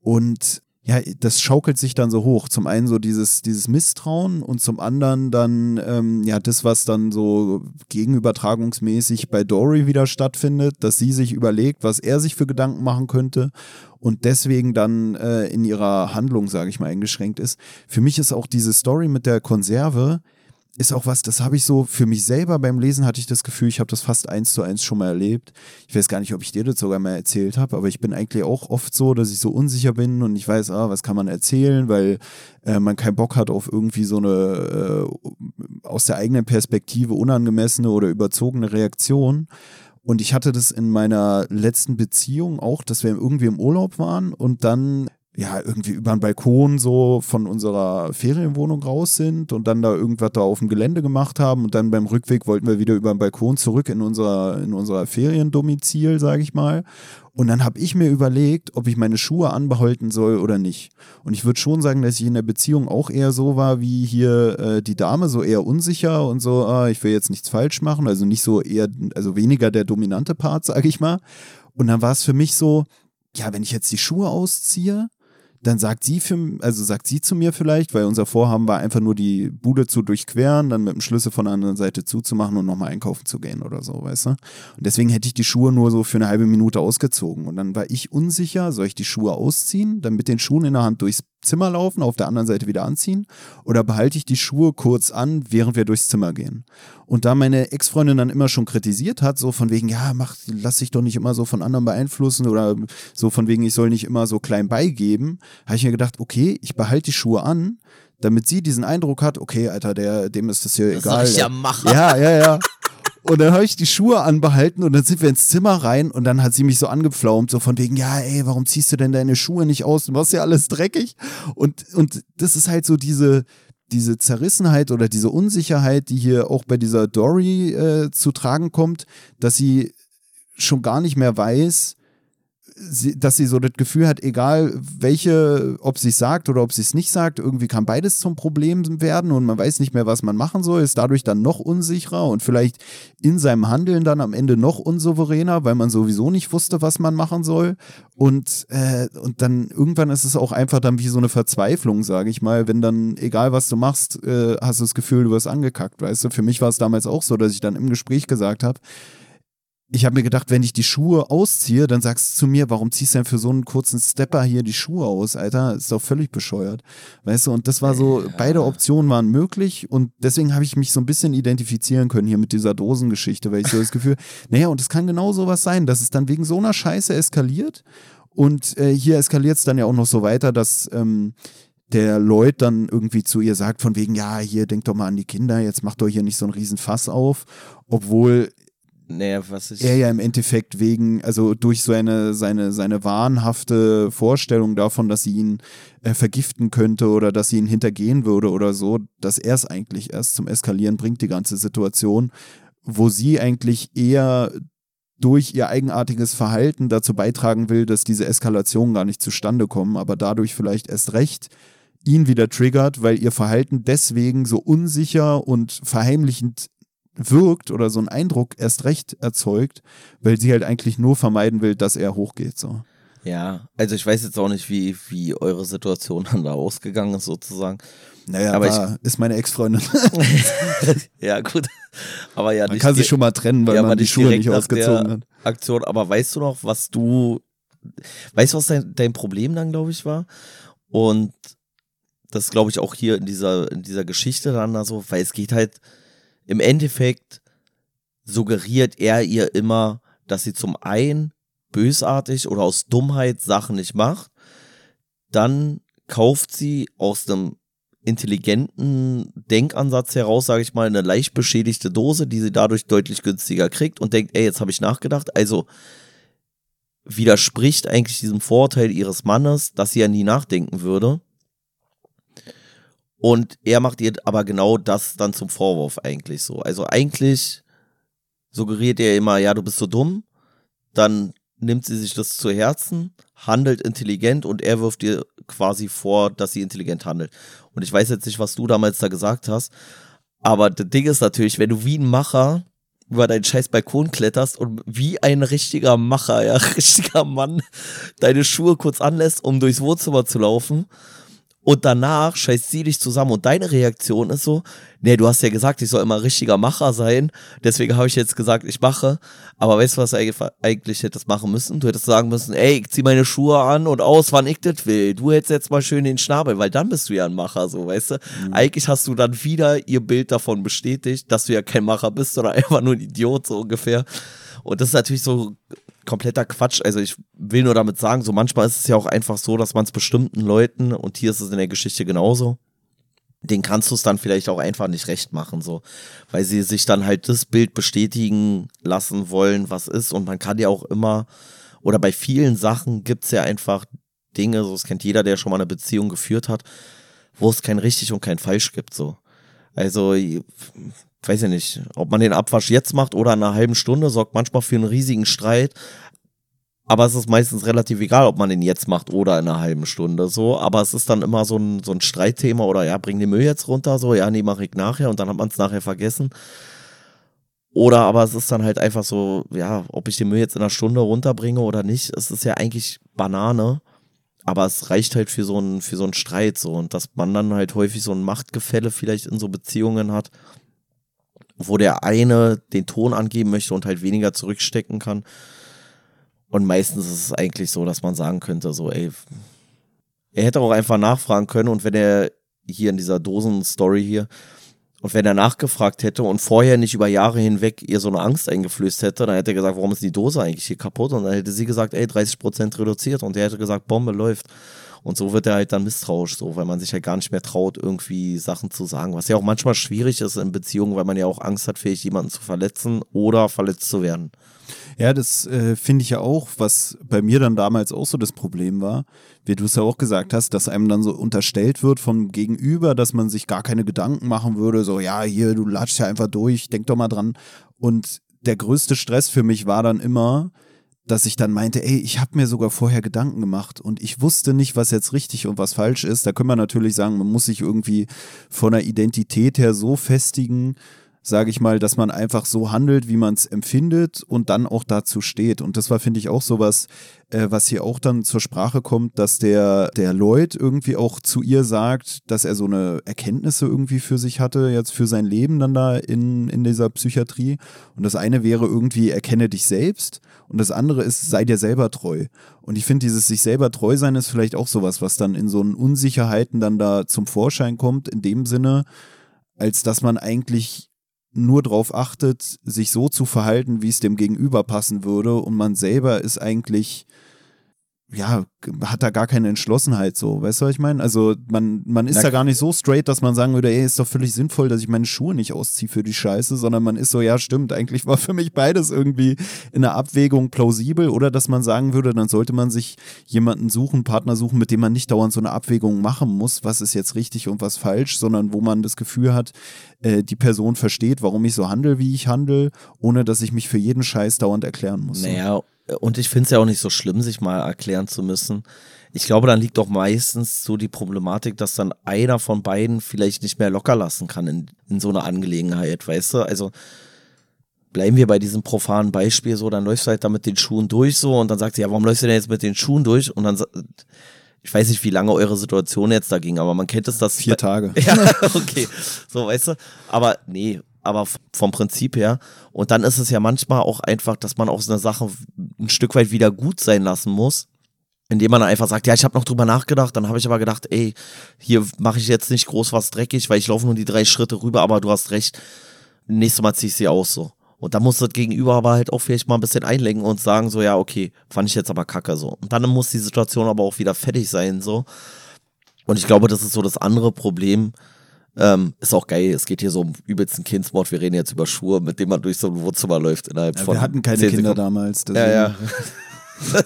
Und ja, das schaukelt sich dann so hoch. Zum einen so dieses, dieses Misstrauen und zum anderen dann, ähm, ja, das, was dann so gegenübertragungsmäßig bei Dory wieder stattfindet, dass sie sich überlegt, was er sich für Gedanken machen könnte und deswegen dann äh, in ihrer Handlung, sage ich mal, eingeschränkt ist. Für mich ist auch diese Story mit der Konserve, ist auch was, das habe ich so für mich selber beim Lesen hatte ich das Gefühl, ich habe das fast eins zu eins schon mal erlebt. Ich weiß gar nicht, ob ich dir das sogar mal erzählt habe, aber ich bin eigentlich auch oft so, dass ich so unsicher bin und ich weiß, ah, was kann man erzählen, weil äh, man keinen Bock hat auf irgendwie so eine äh, aus der eigenen Perspektive unangemessene oder überzogene Reaktion. Und ich hatte das in meiner letzten Beziehung auch, dass wir irgendwie im Urlaub waren und dann ja, irgendwie über den Balkon so von unserer Ferienwohnung raus sind und dann da irgendwas da auf dem Gelände gemacht haben und dann beim Rückweg wollten wir wieder über den Balkon zurück in unser, in unser Feriendomizil, sage ich mal. Und dann habe ich mir überlegt, ob ich meine Schuhe anbehalten soll oder nicht. Und ich würde schon sagen, dass ich in der Beziehung auch eher so war wie hier äh, die Dame, so eher unsicher und so, ah, ich will jetzt nichts falsch machen, also nicht so eher, also weniger der dominante Part, sage ich mal. Und dann war es für mich so, ja, wenn ich jetzt die Schuhe ausziehe, dann sagt sie für, also sagt sie zu mir vielleicht, weil unser Vorhaben war einfach nur die Bude zu durchqueren, dann mit dem Schlüssel von der anderen Seite zuzumachen und nochmal einkaufen zu gehen oder so, weißt du? Und deswegen hätte ich die Schuhe nur so für eine halbe Minute ausgezogen. Und dann war ich unsicher, soll ich die Schuhe ausziehen, dann mit den Schuhen in der Hand durchs Zimmer laufen, auf der anderen Seite wieder anziehen? Oder behalte ich die Schuhe kurz an, während wir durchs Zimmer gehen? Und da meine Ex-Freundin dann immer schon kritisiert hat, so von wegen, ja, mach, lass dich doch nicht immer so von anderen beeinflussen oder so von wegen, ich soll nicht immer so klein beigeben, habe ich mir gedacht, okay, ich behalte die Schuhe an, damit sie diesen Eindruck hat, okay, Alter, der, dem ist das hier Das egal. soll ich ja machen. Ja, ja, ja. Und dann habe ich die Schuhe anbehalten und dann sind wir ins Zimmer rein und dann hat sie mich so angepflaumt, so von wegen, ja, ey, warum ziehst du denn deine Schuhe nicht aus? Du machst ja alles dreckig. Und, und das ist halt so diese, diese Zerrissenheit oder diese Unsicherheit, die hier auch bei dieser Dory äh, zu tragen kommt, dass sie schon gar nicht mehr weiß, sie, dass sie so das Gefühl hat, egal welche, ob sie es sagt oder ob sie es nicht sagt, irgendwie kann beides zum Problem werden und man weiß nicht mehr, was man machen soll, ist dadurch dann noch unsicherer und vielleicht in seinem Handeln dann am Ende noch unsouveräner, weil man sowieso nicht wusste, was man machen soll. Und, äh, und dann irgendwann ist es auch einfach dann wie so eine Verzweiflung, sage ich mal, wenn dann, egal was du machst, äh, hast du das Gefühl, du wirst angekackt, weißt du? Für mich war es damals auch so, dass ich dann im Gespräch gesagt habe, ich habe mir gedacht, wenn ich die Schuhe ausziehe, dann sagst du zu mir, warum ziehst du denn für so einen kurzen Stepper hier die Schuhe aus, Alter? Ist doch völlig bescheuert. Weißt du, und das war so, beide Optionen waren möglich und deswegen habe ich mich so ein bisschen identifizieren können hier mit dieser Dosengeschichte, weil ich so das Gefühl, naja, und es kann genau sowas sein, dass es dann wegen so einer Scheiße eskaliert und äh, hier eskaliert es dann ja auch noch so weiter, dass ähm, der Lloyd dann irgendwie zu ihr sagt, von wegen, ja, hier, denk doch mal an die Kinder, jetzt mach doch hier nicht so einen riesen Fass auf, obwohl Naja, was ich. er ja im Endeffekt wegen, also durch so eine, seine, seine wahnhafte Vorstellung davon, dass sie ihn äh, vergiften könnte oder dass sie ihn hintergehen würde oder so, dass er es eigentlich erst zum Eskalieren bringt, die ganze Situation, wo sie eigentlich eher durch ihr eigenartiges Verhalten dazu beitragen will, dass diese Eskalationen gar nicht zustande kommen, aber dadurch vielleicht erst recht ihn wieder triggert, weil ihr Verhalten deswegen so unsicher und verheimlichend wirkt oder so einen Eindruck erst recht erzeugt, weil sie halt eigentlich nur vermeiden will, dass er hochgeht. So. Ja, also ich weiß jetzt auch nicht, wie, wie eure Situation dann da ausgegangen ist, sozusagen. Naja, Aber aber ist meine Ex-Freundin. ja, gut. Aber ja, Man kann sich schon mal trennen, weil ja, man die Schuhe nicht ausgezogen hat. Aktion. Aber weißt du noch, was du, weißt du, was dein, dein Problem dann, glaube ich, war? Und das glaube ich auch hier in dieser, in dieser Geschichte dann da so, weil es geht halt, im Endeffekt suggeriert er ihr immer, dass sie zum einen bösartig oder aus Dummheit Sachen nicht macht, dann kauft sie aus einem intelligenten Denkansatz heraus, sage ich mal, eine leicht beschädigte Dose, die sie dadurch deutlich günstiger kriegt und denkt, ey, jetzt habe ich nachgedacht. Also widerspricht eigentlich diesem Vorurteil ihres Mannes, dass sie ja nie nachdenken würde. Und er macht ihr aber genau das dann zum Vorwurf eigentlich so. Also eigentlich suggeriert er immer, ja, du bist so dumm. Dann nimmt sie sich das zu Herzen, handelt intelligent und er wirft ihr quasi vor, dass sie intelligent handelt. Und ich weiß jetzt nicht, was du damals da gesagt hast, aber das Ding ist natürlich, wenn du wie ein Macher über deinen scheiß Balkon kletterst und wie ein richtiger Macher, ja, richtiger Mann, deine Schuhe kurz anlässt, um durchs Wohnzimmer zu laufen. Und danach scheißt sie dich zusammen und deine Reaktion ist so, nee, du hast ja gesagt, ich soll immer richtiger Macher sein, deswegen habe ich jetzt gesagt, ich mache. Aber weißt du, was du eigentlich- hättest machen müssen? Du hättest sagen müssen, ey, ich zieh meine Schuhe an und aus, wann ich das will. Du hättest jetzt mal schön den Schnabel, weil dann bist du ja ein Macher, so, weißt du? Eigentlich hast du dann wieder ihr Bild davon bestätigt, dass du ja kein Macher bist, sondern einfach nur ein Idiot, so ungefähr. Und das ist natürlich so kompletter Quatsch. Also ich will nur damit sagen, so manchmal ist es ja auch einfach so, dass man es bestimmten Leuten, und hier ist es in der Geschichte genauso, den kannst du es dann vielleicht auch einfach nicht recht machen, so. Weil sie sich dann halt das Bild bestätigen lassen wollen, was ist. Und man kann ja auch immer, oder bei vielen Sachen gibt es ja einfach Dinge, so das kennt jeder, der schon mal eine Beziehung geführt hat, wo es kein richtig und kein falsch gibt, so. Also, weiß ja nicht, ob man den Abwasch jetzt macht oder in einer halben Stunde, sorgt manchmal für einen riesigen Streit. Aber es ist meistens relativ egal, ob man den jetzt macht oder in einer halben Stunde so. Aber es ist dann immer so ein, so ein Streitthema oder ja, bring den Müll jetzt runter, so, ja, nee, mach ich nachher und dann hat man es nachher vergessen. Oder aber es ist dann halt einfach so, ja, ob ich den Müll jetzt in einer Stunde runterbringe oder nicht, es ist ja eigentlich Banane. Aber es reicht halt für so einen, für so einen Streit so. Und dass man dann halt häufig so ein Machtgefälle vielleicht in so Beziehungen hat, wo der eine den Ton angeben möchte und halt weniger zurückstecken kann. Und meistens ist es eigentlich so, dass man sagen könnte, so, ey, er hätte auch einfach nachfragen können und wenn er hier in dieser Dosen-Story hier, und wenn er nachgefragt hätte und vorher nicht über Jahre hinweg ihr so eine Angst eingeflößt hätte, dann hätte er gesagt, warum ist die Dose eigentlich hier kaputt? Und dann hätte sie gesagt, ey, 30% reduziert. Und er hätte gesagt, Bombe läuft. Und so wird er halt dann misstrauisch, so, weil man sich halt gar nicht mehr traut, irgendwie Sachen zu sagen. Was ja auch manchmal schwierig ist in Beziehungen, weil man ja auch Angst hat, vielleicht jemanden zu verletzen oder verletzt zu werden. Ja, das äh, finde ich ja auch, was bei mir dann damals auch so das Problem war, wie du es ja auch gesagt hast, dass einem dann so unterstellt wird vom Gegenüber, dass man sich gar keine Gedanken machen würde, so, ja, hier, du latschst ja einfach durch, denk doch mal dran. Und der größte Stress für mich war dann immer, dass ich dann meinte, ey, ich habe mir sogar vorher Gedanken gemacht und ich wusste nicht, was jetzt richtig und was falsch ist. Da können wir natürlich sagen, man muss sich irgendwie von der Identität her so festigen, sage ich mal, dass man einfach so handelt, wie man es empfindet und dann auch dazu steht. Und das war, finde ich, auch sowas, äh, was hier auch dann zur Sprache kommt, dass der, der Lloyd irgendwie auch zu ihr sagt, dass er so eine Erkenntnisse irgendwie für sich hatte, jetzt für sein Leben dann da in, in dieser Psychiatrie. Und das eine wäre irgendwie, erkenne dich selbst. Und das andere ist, sei dir selber treu. Und ich finde, dieses sich selber treu sein ist vielleicht auch sowas, was dann in so einen Unsicherheiten dann da zum Vorschein kommt, in dem Sinne, als dass man eigentlich nur darauf achtet, sich so zu verhalten, wie es dem Gegenüber passen würde und man selber ist eigentlich ja, hat da gar keine Entschlossenheit so, weißt du, was ich meine? Also man, man ist Na, da gar nicht so straight, dass man sagen würde, ey, ist doch völlig sinnvoll, dass ich meine Schuhe nicht ausziehe für die Scheiße, sondern man ist so, ja, stimmt, eigentlich war für mich beides irgendwie in der Abwägung plausibel oder dass man sagen würde, dann sollte man sich jemanden suchen, Partner suchen, mit dem man nicht dauernd so eine Abwägung machen muss, was ist jetzt richtig und was falsch, sondern wo man das Gefühl hat, äh, die Person versteht, warum ich so handle, wie ich handle, ohne dass ich mich für jeden Scheiß dauernd erklären muss. Naja, und ich finde es ja auch nicht so schlimm, sich mal erklären zu müssen. Ich glaube, dann liegt doch meistens so die Problematik, dass dann einer von beiden vielleicht nicht mehr locker lassen kann in, in so einer Angelegenheit, weißt du? Also bleiben wir bei diesem profanen Beispiel so, dann läufst du halt da mit den Schuhen durch so und dann sagt sie, ja, warum läufst du denn jetzt mit den Schuhen durch? Und dann ich weiß nicht, wie lange eure Situation jetzt da ging, aber man kennt es, dass. Vier Tage. ja, okay. So, weißt du? Aber nee, aber vom Prinzip her. Und dann ist es ja manchmal auch einfach, dass man auch so eine Sache ein Stück weit wieder gut sein lassen muss. Indem man einfach sagt, ja, ich habe noch drüber nachgedacht, dann habe ich aber gedacht, ey, hier mache ich jetzt nicht groß was dreckig, weil ich laufe nur die drei Schritte rüber, aber du hast recht, nächstes Mal ziehe ich sie aus so. Und da muss das Gegenüber aber halt auch vielleicht mal ein bisschen einlenken und sagen, so, ja, okay, fand ich jetzt aber kacke so. Und dann muss die Situation aber auch wieder fertig sein, so. Und ich glaube, das ist so das andere Problem, ähm, ist auch geil, es geht hier so um übelsten Kindsmord. Wir reden jetzt über Schuhe, mit denen man durch so ein Wohnzimmer läuft innerhalb ja, von. Wir hatten keine Kinder Sekunden. damals. Deswegen. Ja, ja.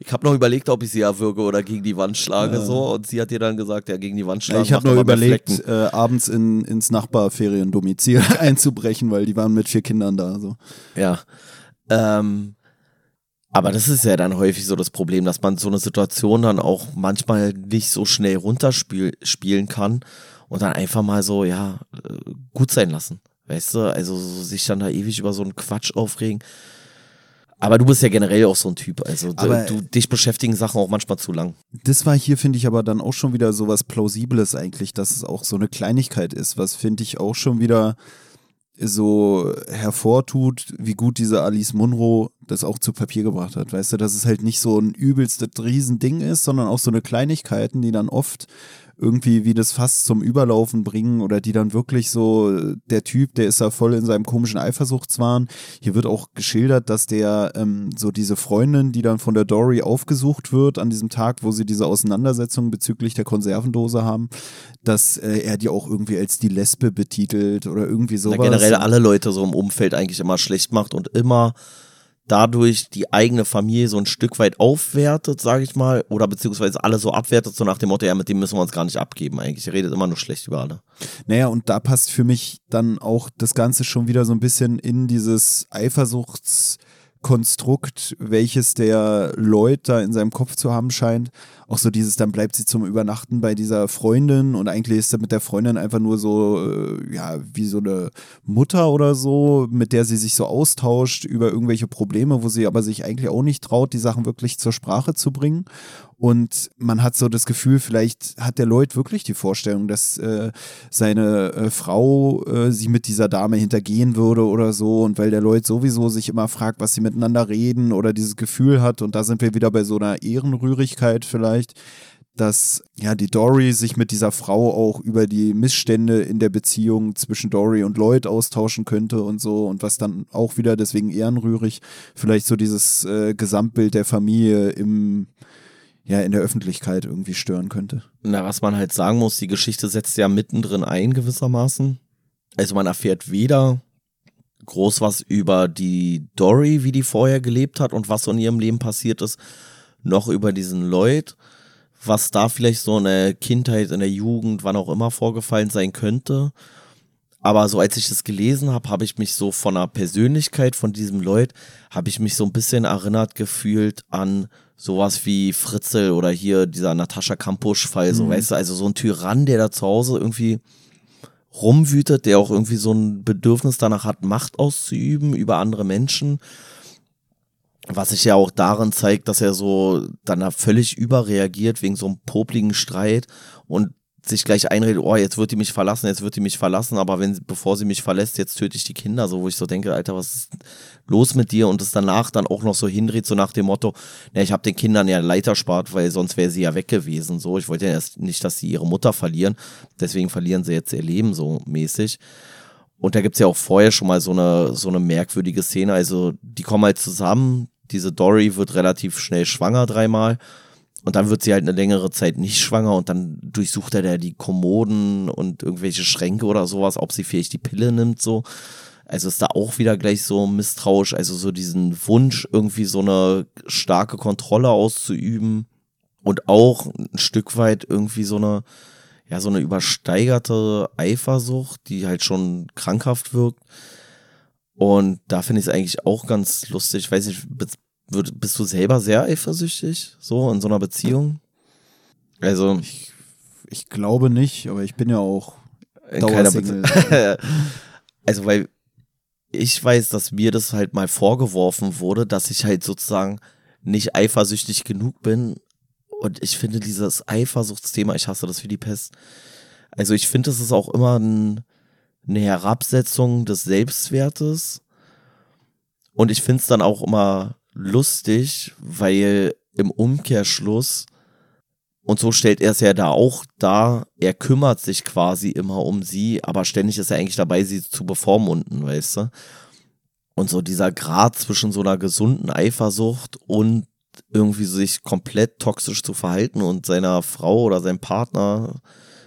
ich habe noch überlegt, ob ich sie erwürge oder gegen die Wand schlage ja. so und sie hat dir dann gesagt, ja gegen die Wand schlagen. Ich habe nur überlegt, äh, abends in, ins Nachbarferiendomizil einzubrechen, weil die waren mit vier Kindern da. So. Ja. Ähm, aber das ist ja dann häufig so das Problem, dass man so eine Situation dann auch manchmal nicht so schnell runterspielen kann und dann einfach mal so, ja, äh, gut sein lassen. Weißt du, also sich dann da ewig über so einen Quatsch aufregen. Aber du bist ja generell auch so ein Typ. Also aber du, dich beschäftigen Sachen auch manchmal zu lang. Das war hier, finde ich, aber dann auch schon wieder so was Plausibles eigentlich, dass es auch so eine Kleinigkeit ist, was finde ich auch schon wieder so hervortut, wie gut diese Alice Munro das auch zu Papier gebracht hat. Weißt du, dass es halt nicht so ein übelstes Riesending ist, sondern auch so eine Kleinigkeiten, die dann oft irgendwie wie das fast zum Überlaufen bringen oder die dann wirklich so, der Typ, der ist da voll in seinem komischen Eifersuchtswahn. Hier wird auch geschildert, dass der ähm, so diese Freundin, die dann von der Dory aufgesucht wird an diesem Tag, wo sie diese Auseinandersetzung bezüglich der Konservendose haben, dass äh, er die auch irgendwie als die Lesbe betitelt oder irgendwie sowas. Ja, generell alle Leute so im Umfeld eigentlich immer schlecht macht und immer dadurch die eigene Familie so ein Stück weit aufwertet, sage ich mal, oder beziehungsweise alle so abwertet, so nach dem Motto, ja, mit dem müssen wir uns gar nicht abgeben eigentlich. Er redet immer nur schlecht über alle. Naja, und da passt für mich dann auch das Ganze schon wieder so ein bisschen in dieses Eifersuchts- Konstrukt, welches der Lloyd da in seinem Kopf zu haben scheint. Auch so dieses, dann bleibt sie zum Übernachten bei dieser Freundin und eigentlich ist er mit der Freundin einfach nur so, äh, ja, wie so eine Mutter oder so, mit der sie sich so austauscht über irgendwelche Probleme, wo sie aber sich eigentlich auch nicht traut, die Sachen wirklich zur Sprache zu bringen. Und man hat so das Gefühl, vielleicht hat der Lloyd wirklich die Vorstellung, dass äh, seine äh, Frau äh, sie mit dieser Dame hintergehen würde oder so. Und weil der Lloyd sowieso sich immer fragt, was sie miteinander reden oder dieses Gefühl hat, und da sind wir wieder bei so einer Ehrenrührigkeit vielleicht, dass ja die Dory sich mit dieser Frau auch über die Missstände in der Beziehung zwischen Dory und Lloyd austauschen könnte und so und was dann auch wieder deswegen ehrenrührig vielleicht so dieses äh, Gesamtbild der Familie im ja in der Öffentlichkeit irgendwie stören könnte. Na, was man halt sagen muss, die Geschichte setzt ja mittendrin ein gewissermaßen. Also man erfährt weder groß was über die Dory, wie die vorher gelebt hat und was so in ihrem Leben passiert ist, noch über diesen Lloyd, was da vielleicht so in der Kindheit, in der Jugend, wann auch immer vorgefallen sein könnte. Aber so als ich das gelesen habe, habe ich mich so von der Persönlichkeit von diesem Lloyd, habe ich mich so ein bisschen erinnert gefühlt an sowas wie Fritzel oder hier dieser Natascha Kampusch-Fall, so mhm. weißt du, also so ein Tyrann, der da zu Hause irgendwie rumwütet, der auch irgendwie so ein Bedürfnis danach hat, Macht auszuüben über andere Menschen. Was sich ja auch darin zeigt, dass er so dann völlig überreagiert wegen so einem popligen Streit und sich gleich einredet, oh, jetzt wird die mich verlassen, jetzt wird die mich verlassen, aber wenn, bevor sie mich verlässt, jetzt töte ich die Kinder, so, wo ich so denke, Alter, was ist los mit dir? Und es danach dann auch noch so hindreht, so nach dem Motto, na, ich habe den Kindern ja Leiter spart, weil sonst wäre sie ja weg gewesen, so. Ich wollte ja erst nicht, dass sie ihre Mutter verlieren, deswegen verlieren sie jetzt ihr Leben so mäßig. Und da gibt's ja auch vorher schon mal so eine, so eine merkwürdige Szene, also die kommen halt zusammen, diese Dory wird relativ schnell schwanger dreimal und dann wird sie halt eine längere Zeit nicht schwanger und dann durchsucht er da die Kommoden und irgendwelche Schränke oder sowas, ob sie vielleicht die Pille nimmt, so. Also ist da auch wieder gleich so misstrauisch, also so diesen Wunsch, irgendwie so eine starke Kontrolle auszuüben und auch ein Stück weit irgendwie so eine, ja, so eine übersteigerte Eifersucht, die halt schon krankhaft wirkt. Und da finde ich es eigentlich auch ganz lustig. Ich weiß nicht, bist du selber sehr eifersüchtig, so in so einer Beziehung? Also. Ich, ich glaube nicht, aber ich bin ja auch in keiner Beziehung. also, weil ich weiß, dass mir das halt mal vorgeworfen wurde, dass ich halt sozusagen nicht eifersüchtig genug bin. Und ich finde dieses Eifersuchtsthema, ich hasse das wie die Pest. Also ich finde, es ist auch immer ein, eine Herabsetzung des Selbstwertes. Und ich finde es dann auch immer lustig, weil im Umkehrschluss, und so stellt er es ja da auch dar, er kümmert sich quasi immer um sie, aber ständig ist er eigentlich dabei, sie zu bevormunden, weißt du? Und so dieser Grad zwischen so einer gesunden Eifersucht und irgendwie sich komplett toxisch zu verhalten und seiner Frau oder seinem Partner,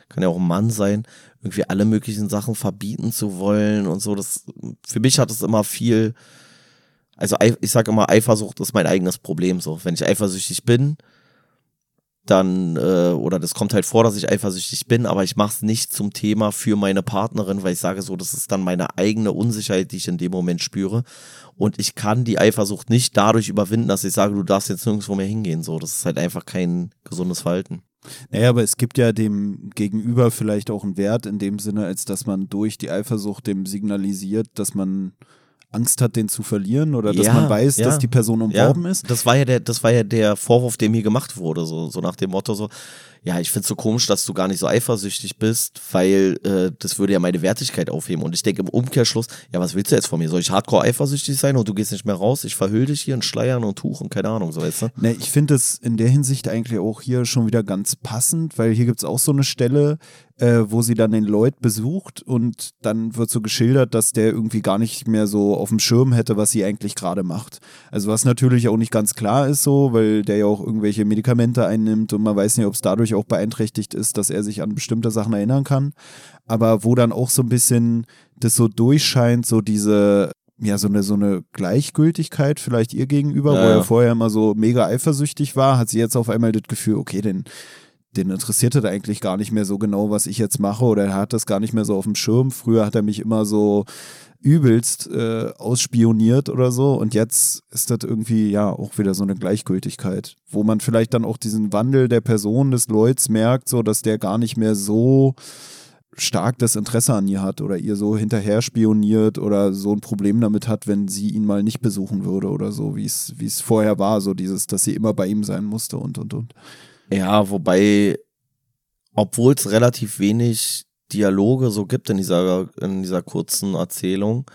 kann ja auch ein Mann sein, irgendwie alle möglichen Sachen verbieten zu wollen und so. Das, für mich hat es immer viel, also ich sage immer, Eifersucht ist mein eigenes Problem. So, wenn ich eifersüchtig bin, dann, äh, oder das kommt halt vor, dass ich eifersüchtig bin, aber ich mache es nicht zum Thema für meine Partnerin, weil ich sage so, das ist dann meine eigene Unsicherheit, die ich in dem Moment spüre. Und ich kann die Eifersucht nicht dadurch überwinden, dass ich sage, du darfst jetzt nirgendwo mehr hingehen. So, das ist halt einfach kein gesundes Verhalten. Naja, aber es gibt ja dem Gegenüber vielleicht auch einen Wert in dem Sinne, als dass man durch die Eifersucht dem signalisiert, dass man Angst hat, den zu verlieren oder dass man weiß, ja. dass die Person umworben ja. ist. Das war ja der, das war ja der Vorwurf, der mir gemacht wurde, so, so nach dem Motto so, ja, ich find's so komisch, dass du gar nicht so eifersüchtig bist, weil äh, das würde ja meine Wertigkeit aufheben. Und ich denke im Umkehrschluss, ja, was willst du jetzt von mir? Soll ich hardcore eifersüchtig sein und du gehst nicht mehr raus? Ich verhüll dich hier in Schleiern und Tuch und keine Ahnung, so weißt du? Ne, ich finde es in der Hinsicht eigentlich auch hier schon wieder ganz passend, weil hier gibt's auch so eine Stelle, äh, wo sie dann den Lloyd besucht und dann wird so geschildert, dass der irgendwie gar nicht mehr so auf dem Schirm hätte, was sie eigentlich gerade macht. Also was natürlich auch nicht ganz klar ist so, weil der ja auch irgendwelche Medikamente einnimmt und man weiß nicht, ob es dadurch auch beeinträchtigt ist, dass er sich an bestimmte Sachen erinnern kann. Aber wo dann auch so ein bisschen das so durchscheint, so diese ja, so eine, so eine Gleichgültigkeit vielleicht ihr gegenüber, ja, wo er vorher immer so mega eifersüchtig war, hat sie jetzt auf einmal das Gefühl, okay, den, den interessiert das eigentlich gar nicht mehr so genau, was ich jetzt mache oder er hat das gar nicht mehr so auf dem Schirm. Früher hat er mich immer so übelst äh, ausspioniert oder so und jetzt ist das irgendwie ja auch wieder so eine Gleichgültigkeit, wo man vielleicht dann auch diesen Wandel der Person des Lloyds merkt, so dass der gar nicht mehr so stark das Interesse an ihr hat oder ihr so hinterher spioniert oder so ein Problem damit hat, wenn sie ihn mal nicht besuchen würde oder so, wie es wie es vorher war, so dieses, dass sie immer bei ihm sein musste und und und. Ja, wobei, obwohl es relativ wenig Dialoge so gibt in dieser, in dieser kurzen Erzählung,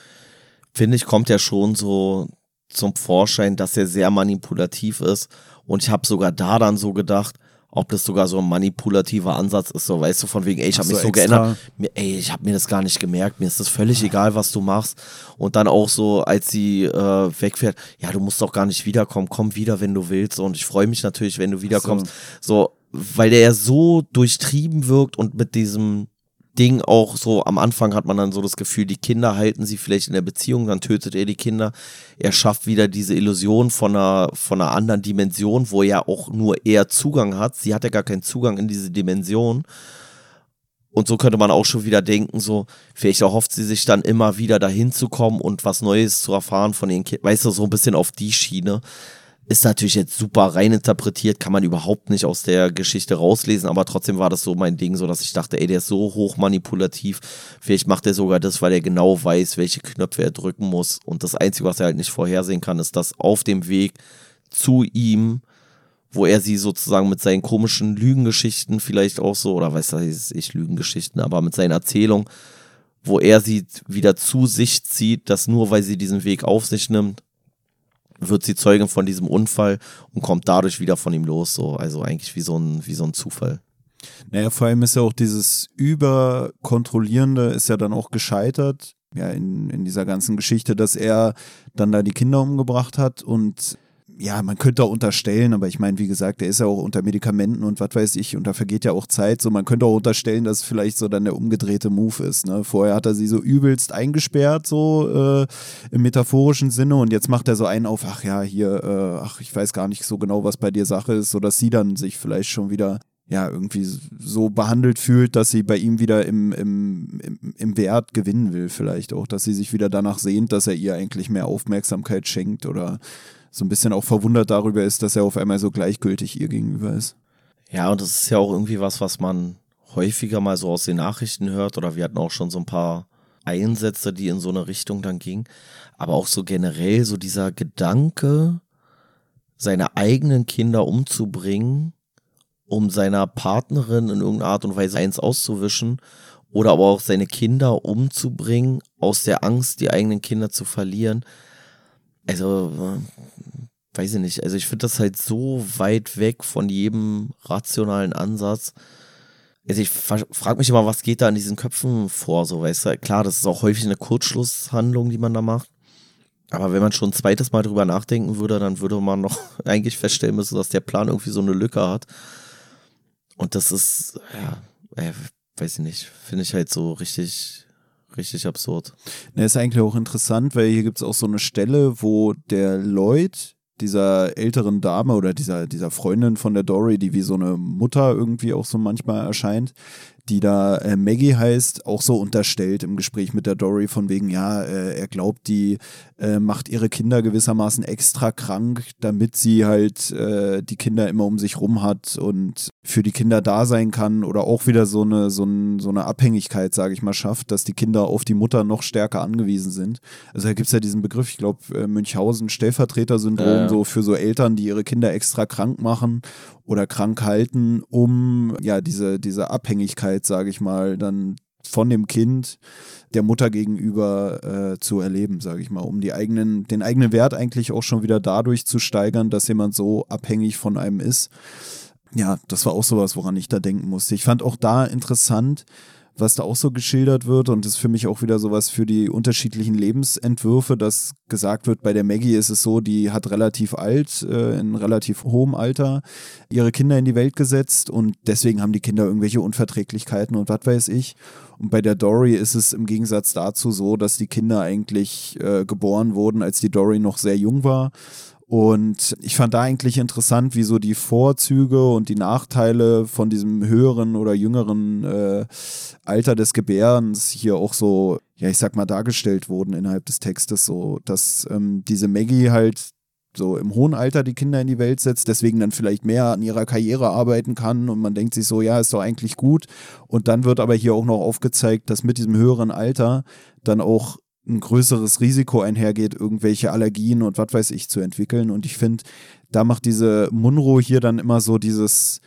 finde ich, kommt ja schon so zum Vorschein, dass er sehr manipulativ ist. Und ich habe sogar da dann so gedacht, ob das sogar so ein manipulativer Ansatz ist, so weißt du, von wegen, ey, ich habe mich so extra. geändert, mir, ey, ich habe mir das gar nicht gemerkt, mir ist das völlig egal, was du machst. Und dann auch so, als sie äh, wegfährt, ja, du musst doch gar nicht wiederkommen, komm wieder, wenn du willst. Und ich freue mich natürlich, wenn du wiederkommst. So, weil der ja so durchtrieben wirkt und mit diesem Ding auch so, am Anfang hat man dann so das Gefühl, die Kinder halten sie vielleicht in der Beziehung, dann tötet er die Kinder. Er schafft wieder diese Illusion von einer, von einer anderen Dimension, wo er auch nur er Zugang hat. Sie hat ja gar keinen Zugang in diese Dimension. Und so könnte man auch schon wieder denken, so, vielleicht erhofft sie sich dann immer wieder dahin zu kommen und was Neues zu erfahren von ihren Kindern. Weißt du, so ein bisschen auf die Schiene. Ist natürlich jetzt super rein interpretiert, kann man überhaupt nicht aus der Geschichte rauslesen, aber trotzdem war das so mein Ding, so dass ich dachte, ey, der ist so hoch manipulativ. Vielleicht macht er sogar das, weil er genau weiß, welche Knöpfe er drücken muss. Und das Einzige, was er halt nicht vorhersehen kann, ist, dass auf dem Weg zu ihm, wo er sie sozusagen mit seinen komischen Lügengeschichten vielleicht auch so, oder weiß ich, Lügengeschichten, aber mit seinen Erzählungen, wo er sie wieder zu sich zieht, dass nur weil sie diesen Weg auf sich nimmt, wird sie Zeugin von diesem Unfall und kommt dadurch wieder von ihm los. So. Also eigentlich wie so ein, wie so ein Zufall. Naja, vor allem ist ja auch dieses Überkontrollierende ist ja dann auch gescheitert, ja, in, in dieser ganzen Geschichte, dass er dann da die Kinder umgebracht hat und ja, man könnte auch unterstellen, aber ich meine, wie gesagt, er ist ja auch unter Medikamenten und was weiß ich, und da vergeht ja auch Zeit. So, man könnte auch unterstellen, dass vielleicht so dann der umgedrehte Move ist. Ne? Vorher hat er sie so übelst eingesperrt, so äh, im metaphorischen Sinne, und jetzt macht er so einen auf, ach ja, hier, äh, ach, ich weiß gar nicht so genau, was bei dir Sache ist, sodass sie dann sich vielleicht schon wieder ja, irgendwie so behandelt fühlt, dass sie bei ihm wieder im, im, im, im Wert gewinnen will, vielleicht auch, dass sie sich wieder danach sehnt, dass er ihr eigentlich mehr Aufmerksamkeit schenkt oder so ein bisschen auch verwundert darüber ist, dass er auf einmal so gleichgültig ihr gegenüber ist. Ja, und das ist ja auch irgendwie was, was man häufiger mal so aus den Nachrichten hört oder wir hatten auch schon so ein paar Einsätze, die in so eine Richtung dann gingen. Aber auch so generell so dieser Gedanke, seine eigenen Kinder umzubringen, um seiner Partnerin in irgendeiner Art und Weise eins auszuwischen oder aber auch seine Kinder umzubringen, aus der Angst, die eigenen Kinder zu verlieren. Also, weiß ich nicht. Also, ich finde das halt so weit weg von jedem rationalen Ansatz. Also, ich frage mich immer, was geht da in diesen Köpfen vor, so, weißt du? Klar, das ist auch häufig eine Kurzschlusshandlung, die man da macht. Aber wenn man schon ein zweites Mal drüber nachdenken würde, dann würde man noch eigentlich feststellen müssen, dass der Plan irgendwie so eine Lücke hat. Und das ist, ja, äh, weiß ich nicht, finde ich halt so richtig richtig absurd. Ne, ist eigentlich auch interessant, weil hier gibt es auch so eine Stelle, wo der Lloyd dieser älteren Dame oder dieser, dieser Freundin von der Dory, die wie so eine Mutter irgendwie auch so manchmal erscheint, die da äh, Maggie heißt, auch so unterstellt im Gespräch mit der Dory von wegen, ja, äh, er glaubt, die äh, macht ihre Kinder gewissermaßen extra krank, damit sie halt äh, die Kinder immer um sich rum hat und für die Kinder da sein kann oder auch wieder so eine, so, ein, so eine Abhängigkeit, sage ich mal, schafft, dass die Kinder auf die Mutter noch stärker angewiesen sind. Also da gibt es ja diesen Begriff, ich glaube, äh, Münchhausen, Stellvertreter-Syndrom, ja, ja. so für so Eltern, die ihre Kinder extra krank machen oder krank halten, um ja diese, diese Abhängigkeit, sage ich mal, dann von dem Kind der Mutter gegenüber äh, zu erleben, sage ich mal, um die eigenen, den eigenen Wert eigentlich auch schon wieder dadurch zu steigern, dass jemand so abhängig von einem ist. Ja, das war auch sowas, woran ich da denken musste. Ich fand auch da interessant, was da auch so geschildert wird und das ist für mich auch wieder sowas für die unterschiedlichen Lebensentwürfe, dass gesagt wird, bei der Maggie ist es so, die hat relativ alt, äh, in relativ hohem Alter ihre Kinder in die Welt gesetzt und deswegen haben die Kinder irgendwelche Unverträglichkeiten und was weiß ich. Und bei der Dory ist es im Gegensatz dazu so, dass die Kinder eigentlich äh, geboren wurden, als die Dory noch sehr jung war und ich fand da eigentlich interessant, wie so die Vorzüge und die Nachteile von diesem höheren oder jüngeren äh, Alter des Gebärens hier auch so, ja, ich sag mal, dargestellt wurden innerhalb des Textes. So, dass ähm, diese Maggie halt so im hohen Alter die Kinder in die Welt setzt, deswegen dann vielleicht mehr an ihrer Karriere arbeiten kann und man denkt sich so, ja, ist doch eigentlich gut. Und dann wird aber hier auch noch aufgezeigt, dass mit diesem höheren Alter dann auch ein größeres Risiko einhergeht, irgendwelche Allergien und was weiß ich zu entwickeln. Und ich finde, da macht diese Munro hier dann immer so dieses,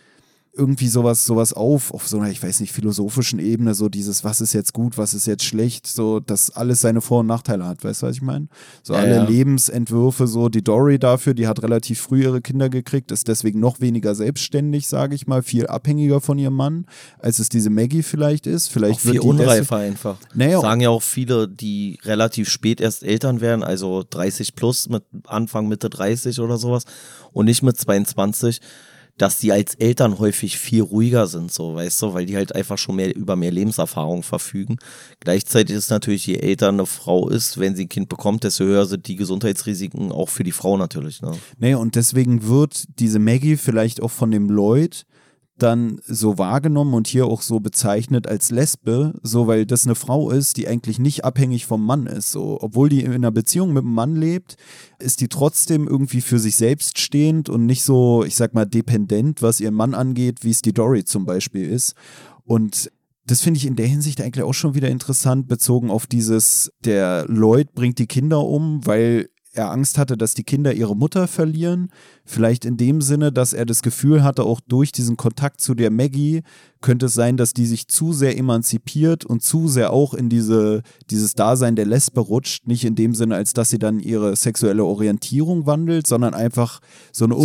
irgendwie sowas, sowas auf, auf so einer, ich weiß nicht, philosophischen Ebene, so dieses, was ist jetzt gut, was ist jetzt schlecht, so, dass alles seine Vor- und Nachteile hat, weißt du, was ich meine? So Ja, alle ja. Lebensentwürfe, so die Dory dafür, die hat relativ früh ihre Kinder gekriegt, ist deswegen noch weniger selbstständig, sage ich mal, viel abhängiger von ihrem Mann, als es diese Maggie vielleicht ist. Vielleicht Auch viel unreifer einfach. Naja, Sagen ja auch viele, die relativ spät erst Eltern werden, also 30 plus, mit Anfang, Mitte 30 oder sowas und nicht mit 22, dass die als Eltern häufig viel ruhiger sind, so, weißt du, weil die halt einfach schon mehr über mehr Lebenserfahrung verfügen. Gleichzeitig ist natürlich, je älter eine Frau ist, wenn sie ein Kind bekommt, desto höher sind die Gesundheitsrisiken auch für die Frau natürlich. Ne? Nee, und deswegen wird diese Maggie vielleicht auch von dem Lloyd dann so wahrgenommen und hier auch so bezeichnet als Lesbe, so weil das eine Frau ist, die eigentlich nicht abhängig vom Mann ist. So, obwohl die in einer Beziehung mit einem Mann lebt, ist die trotzdem irgendwie für sich selbst stehend und nicht so, ich sag mal, dependent, was ihren Mann angeht, wie es die Dory zum Beispiel ist. Und das finde ich in der Hinsicht eigentlich auch schon wieder interessant, bezogen auf dieses, der Lloyd bringt die Kinder um, weil er Angst hatte, dass die Kinder ihre Mutter verlieren. Vielleicht in dem Sinne, dass er das Gefühl hatte, auch durch diesen Kontakt zu der Maggie könnte es sein, dass die sich zu sehr emanzipiert und zu sehr auch in diese, dieses Dasein der Lesbe rutscht. Nicht in dem Sinne, als dass sie dann ihre sexuelle Orientierung wandelt, sondern einfach so eine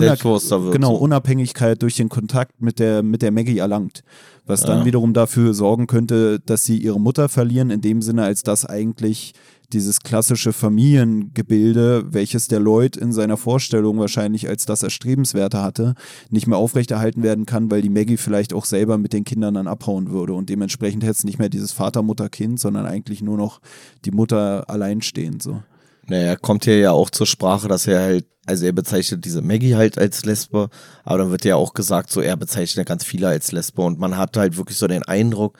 wird, genau. Unabhängigkeit durch den Kontakt mit der, mit der Maggie erlangt. Was dann Ja. wiederum dafür sorgen könnte, dass sie ihre Mutter verlieren, in dem Sinne, als dass eigentlich dieses klassische Familiengebilde, welches der Lloyd in seiner Vorstellung wahrscheinlich als das Erstrebenswerte hatte, nicht mehr aufrechterhalten werden kann, weil die Maggie vielleicht auch selber mit den Kindern dann abhauen würde und dementsprechend hätte es nicht mehr dieses Vater, Mutter, Kind, sondern eigentlich nur noch die Mutter alleinstehend so. Naja, kommt hier ja auch zur Sprache, dass er halt, also er bezeichnet diese Maggie halt als Lesbe, aber dann wird ja auch gesagt, so er bezeichnet ganz viele als Lesbe und man hat halt wirklich so den Eindruck,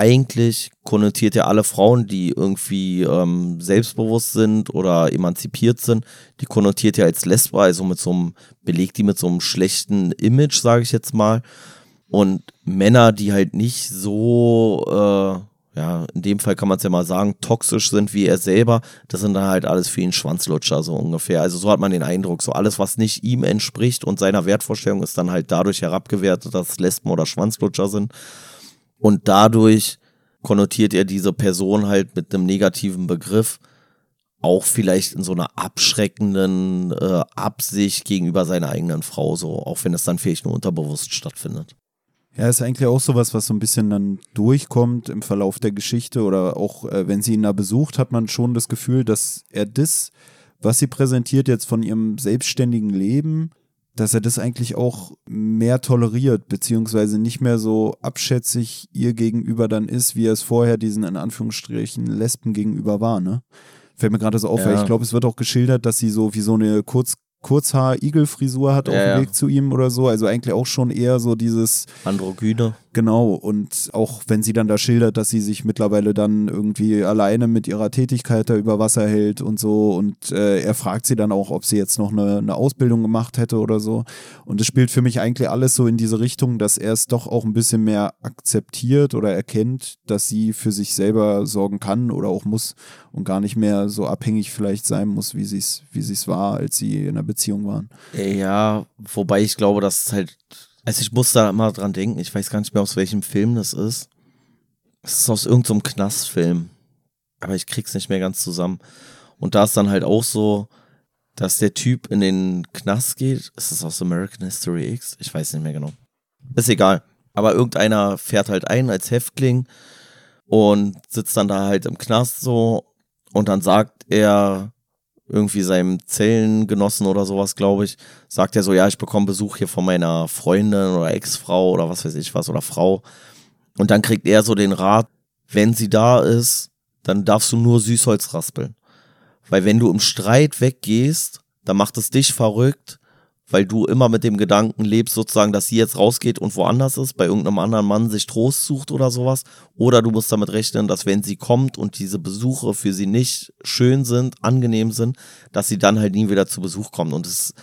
eigentlich konnotiert er alle Frauen, die irgendwie ähm, selbstbewusst sind oder emanzipiert sind, die konnotiert er als Lesbe, also mit so einem, belegt die mit so einem schlechten Image, sage ich jetzt mal. Und Männer, die halt nicht so, äh, ja, in dem Fall kann man es ja mal sagen, toxisch sind wie er selber, das sind dann halt alles für ihn Schwanzlutscher, so ungefähr. Also so hat man den Eindruck, so alles, was nicht ihm entspricht und seiner Wertvorstellung, ist dann halt dadurch herabgewertet, dass Lesben oder Schwanzlutscher sind. Und dadurch konnotiert er diese Person halt mit einem negativen Begriff, auch vielleicht in so einer abschreckenden äh, Absicht gegenüber seiner eigenen Frau, so, auch wenn es dann vielleicht nur unterbewusst stattfindet. Ja, ist eigentlich auch sowas, was so ein bisschen dann durchkommt im Verlauf der Geschichte oder auch äh, wenn sie ihn da besucht, hat man schon das Gefühl, dass er das, was sie präsentiert jetzt von ihrem selbstständigen Leben, dass er das eigentlich auch mehr toleriert, beziehungsweise nicht mehr so abschätzig ihr gegenüber dann ist, wie er es vorher diesen in Anführungsstrichen Lesben gegenüber war, ne? Fällt mir gerade so auf, weil Ja. ich glaube, es wird auch geschildert, dass sie so wie so eine Kurz Kurzhaar-Igelfrisur hat auf Ja, dem ja. Weg zu ihm oder so. Also eigentlich auch schon eher so dieses, Androgyne. Genau, und auch wenn sie dann da schildert, dass sie sich mittlerweile dann irgendwie alleine mit ihrer Tätigkeit da über Wasser hält und so und äh, er fragt sie dann auch, ob sie jetzt noch eine, eine Ausbildung gemacht hätte oder so. Und es spielt für mich eigentlich alles so in diese Richtung, dass er es doch auch ein bisschen mehr akzeptiert oder erkennt, dass sie für sich selber sorgen kann oder auch muss und gar nicht mehr so abhängig vielleicht sein muss, wie sie es wie sie's war, als sie in einer Beziehung waren. Ja, wobei ich glaube, dass es halt, also ich muss da immer dran denken, ich weiß gar nicht mehr, aus welchem Film das ist. Es ist aus irgendeinem Knastfilm, aber ich krieg's nicht mehr ganz zusammen. Und da ist dann halt auch so, dass der Typ in den Knast geht. Ist es aus American History X? Ich weiß nicht mehr genau. Ist egal. Aber irgendeiner fährt halt ein als Häftling und sitzt dann da halt im Knast so und dann sagt er irgendwie seinem Zellengenossen oder sowas, glaube ich, sagt er so, ja, ich bekomme Besuch hier von meiner Freundin oder Ex-Frau oder was weiß ich was oder Frau. Und dann kriegt er so den Rat, wenn sie da ist, dann darfst du nur Süßholz raspeln. Weil wenn du im Streit weggehst, dann macht es dich verrückt, weil du immer mit dem Gedanken lebst, sozusagen, dass sie jetzt rausgeht und woanders ist, bei irgendeinem anderen Mann sich Trost sucht oder sowas. Oder du musst damit rechnen, dass wenn sie kommt und diese Besuche für sie nicht schön sind, angenehm sind, dass sie dann halt nie wieder zu Besuch kommt. Und es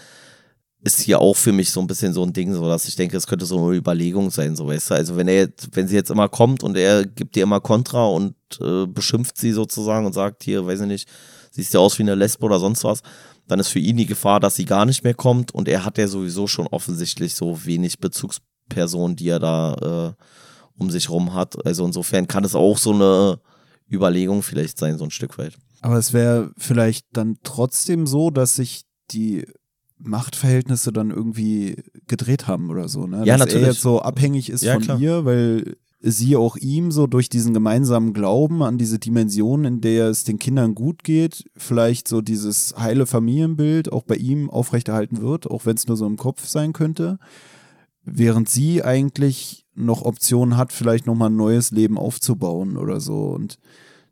ist hier auch für mich so ein bisschen so ein Ding, so dass ich denke, es könnte so eine Überlegung sein, so weißt du. Also wenn er jetzt, wenn sie jetzt immer kommt und er gibt ihr immer Kontra und äh, beschimpft sie sozusagen und sagt, hier, weiß ich nicht, siehst ja aus wie eine Lesbe oder sonst was, dann ist für ihn die Gefahr, dass sie gar nicht mehr kommt und er hat ja sowieso schon offensichtlich so wenig Person, die er da äh, um sich rum hat. Also insofern kann es auch so eine Überlegung vielleicht sein, so ein Stück weit. Aber es wäre vielleicht dann trotzdem so, dass sich die Machtverhältnisse dann irgendwie gedreht haben oder so, ne? Ja, Dass natürlich. er jetzt so abhängig ist Ja, von klar. ihr, weil sie auch ihm so durch diesen gemeinsamen Glauben an diese Dimension, in der es den Kindern gut geht, vielleicht so dieses heile Familienbild auch bei ihm aufrechterhalten wird, auch wenn es nur so im Kopf sein könnte, während sie eigentlich noch Optionen hat, vielleicht nochmal ein neues Leben aufzubauen oder so und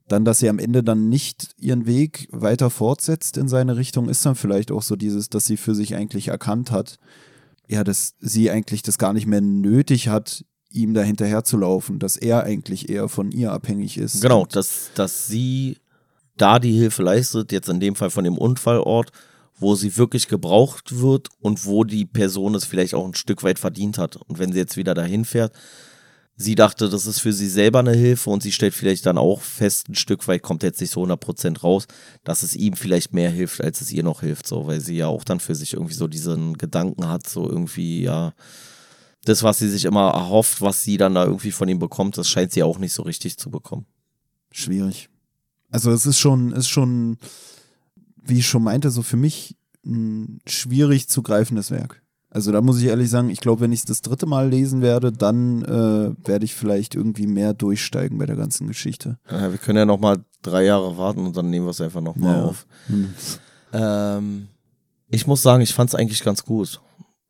dann, dass sie am Ende dann nicht ihren Weg weiter fortsetzt in seine Richtung, ist dann vielleicht auch so dieses, dass sie für sich eigentlich erkannt hat, ja, dass sie eigentlich das gar nicht mehr nötig hat, ihm da hinterher zu laufen, dass er eigentlich eher von ihr abhängig ist. Genau, dass, dass sie da die Hilfe leistet, jetzt in dem Fall von dem Unfallort, wo sie wirklich gebraucht wird und wo die Person es vielleicht auch ein Stück weit verdient hat. Und wenn sie jetzt wieder dahin fährt, sie dachte, das ist für sie selber eine Hilfe und sie stellt vielleicht dann auch fest, ein Stück weit kommt jetzt nicht so 100% raus, dass es ihm vielleicht mehr hilft, als es ihr noch hilft, so, weil sie ja auch dann für sich irgendwie so diesen Gedanken hat, so irgendwie, ja, das, was sie sich immer erhofft, was sie dann da irgendwie von ihm bekommt, das scheint sie auch nicht so richtig zu bekommen. schwierig. Also es ist schon, ist schon, wie ich schon meinte, so für mich ein schwierig zu greifendes Werk. Also da muss ich ehrlich sagen, ich glaube, wenn ich es das dritte Mal lesen werde, dann äh, werde ich vielleicht irgendwie mehr durchsteigen bei der ganzen Geschichte. Ja, wir können ja noch mal drei Jahre warten und dann nehmen wir es einfach noch mal Ja. auf. Hm. Ähm, ich muss sagen, ich fand es eigentlich ganz gut.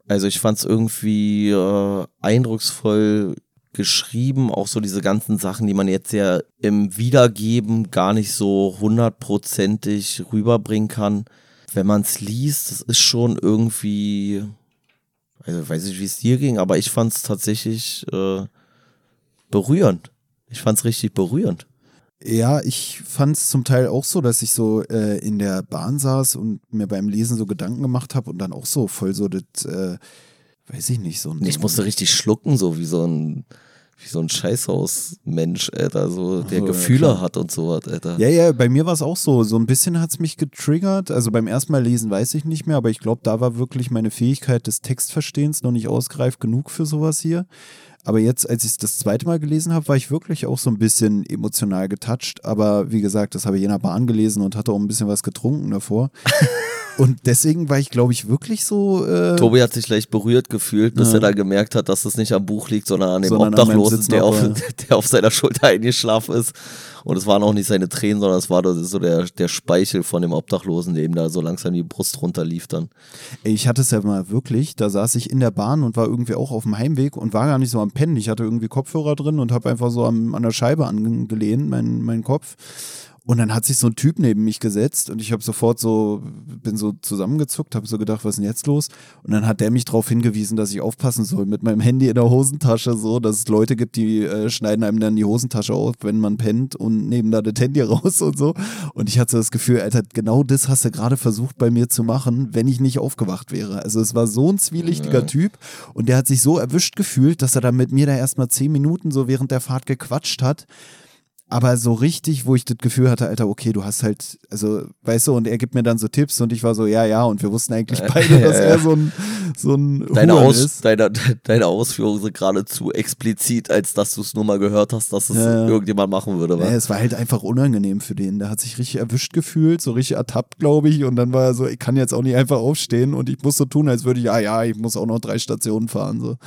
Also ich fand es irgendwie äh, eindrucksvoll geschrieben, auch so diese ganzen Sachen, die man jetzt ja im Wiedergeben gar nicht so hundertprozentig rüberbringen kann. Wenn man es liest, das ist schon irgendwie, also weiß nicht, wie es dir ging, aber ich fand es tatsächlich äh, berührend. Ich fand es richtig berührend. Ja, ich fand es zum Teil auch so, dass ich so äh, in der Bahn saß und mir beim Lesen so Gedanken gemacht habe und dann auch so voll so das, äh, weiß ich nicht, so ein. Ich musste richtig schlucken, so wie so ein, wie so ein Scheißhausmensch, Alter, so, der ja, Gefühle klar. hat und so was, Alter. Ja, ja, bei mir war es auch so. So ein bisschen hat es mich getriggert. Also beim ersten Mal lesen weiß ich nicht mehr, aber ich glaube, da war wirklich meine Fähigkeit des Textverstehens noch nicht ausgereift genug für sowas hier. Aber jetzt, als ich es das zweite Mal gelesen habe, war ich wirklich auch so ein bisschen emotional getoucht. Aber wie gesagt, das habe ich in der Bahn gelesen und hatte auch ein bisschen was getrunken davor. und deswegen war ich, glaube ich, wirklich so. Äh, Tobi hat sich leicht berührt gefühlt, bis Ja. er dann gemerkt hat, dass es nicht am Buch liegt, sondern an dem Sondern Obdachlosen, der auf, der auf seiner Schulter eingeschlafen ist. Und es waren auch nicht seine Tränen, sondern es war so der, der Speichel von dem Obdachlosen, der ihm da so langsam die Brust runterlief dann. Ich hatte es ja mal wirklich, da saß ich in der Bahn und war irgendwie auch auf dem Heimweg und war gar nicht so am Pennen. Ich hatte irgendwie Kopfhörer drin und habe einfach so am, an der Scheibe angelehnt, meinen mein Kopf. Und dann hat sich so ein Typ neben mich gesetzt und ich habe sofort so, bin so zusammengezuckt, habe so gedacht, was ist denn jetzt los? Und dann hat der mich darauf hingewiesen, dass ich aufpassen soll mit meinem Handy in der Hosentasche, so, dass es Leute gibt, die äh, schneiden einem dann die Hosentasche auf, wenn man pennt und nehmen da das Handy raus und so. Und ich hatte so das Gefühl, Alter, genau das hast du gerade versucht bei mir zu machen, wenn ich nicht aufgewacht wäre. Also es war so ein zwielichtiger Ja. Typ und der hat sich so erwischt gefühlt, dass er dann mit mir da erstmal zehn Minuten so während der Fahrt gequatscht hat. Aber so richtig, wo ich das Gefühl hatte, Alter, okay, du hast halt, also, weißt du, und er gibt mir dann so Tipps und ich war so, ja, ja, und wir wussten eigentlich beide, dass er so ein, so ein Deine, Huren Aus, ist. deine, deine Ausführungen sind gerade zu explizit, als dass du es nur mal gehört hast, dass es Ja, irgendjemand machen würde. Ja, es war halt einfach unangenehm für den. Der hat sich richtig erwischt gefühlt, so richtig ertappt, glaube ich. Und dann war er so, ich kann jetzt auch nicht einfach aufstehen und ich muss so tun, als würde ich, ja, ja, ich muss auch noch drei Stationen fahren. So.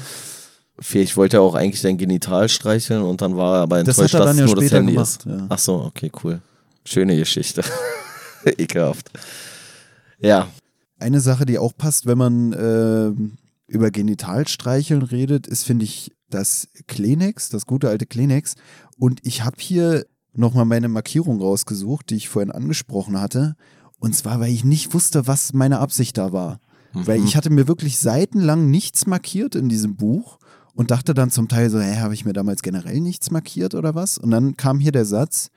Vielleicht wollte er auch eigentlich dein Genital streicheln und dann war er aber Das enttäuscht, hat er dass dann es ja nur das später Handy gemacht. ist. Ja. Ach so, okay, cool. Schöne Geschichte. Ekelhaft. Ja, Eine Sache, die auch passt, wenn man ähm, über Genitalstreicheln redet, ist, finde ich, das Kleenex, das gute alte Kleenex. Und ich habe hier nochmal meine Markierung rausgesucht, die ich vorhin angesprochen hatte. Und zwar, weil ich nicht wusste, was meine Absicht da war. Weil ich hatte mir wirklich seitenlang nichts markiert in diesem Buch und dachte dann zum Teil so, hä, habe ich mir damals generell nichts markiert oder was? Und dann kam hier der Satz,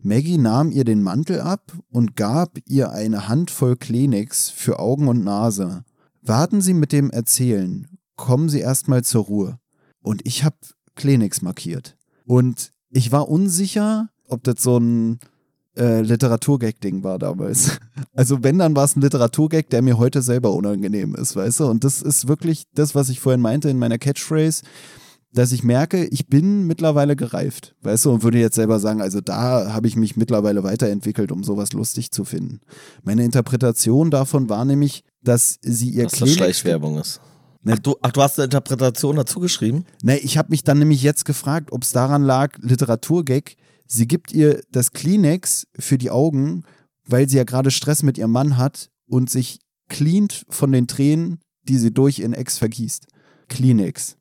Maggie nahm ihr den Mantel ab und gab ihr eine Handvoll Kleenex für Augen und Nase. Warten Sie mit dem Erzählen, kommen Sie erstmal zur Ruhe. Und ich habe Kleenex markiert. Und ich war unsicher, ob das so ein äh, Literaturgag-Ding war damals. Also wenn, dann war es ein Literaturgag, der mir heute selber unangenehm ist, weißt du? Und das ist wirklich das, was ich vorhin meinte in meiner Catchphrase, dass ich merke, ich bin mittlerweile gereift, weißt du? Und würde jetzt selber sagen, also da habe ich mich mittlerweile weiterentwickelt, um sowas lustig zu finden. Meine Interpretation davon war nämlich, dass sie ihr Dass das Schleichwerbung ist. Ne. Ach du, ach, du hast eine Interpretation dazu geschrieben? Ne, ich habe mich dann nämlich jetzt gefragt, ob es daran lag, Literaturgag, sie gibt ihr das Kleenex für die Augen, weil sie ja gerade Stress mit ihrem Mann hat und sich cleant von den Tränen, die sie durch ihren Ex vergießt. Kleenex.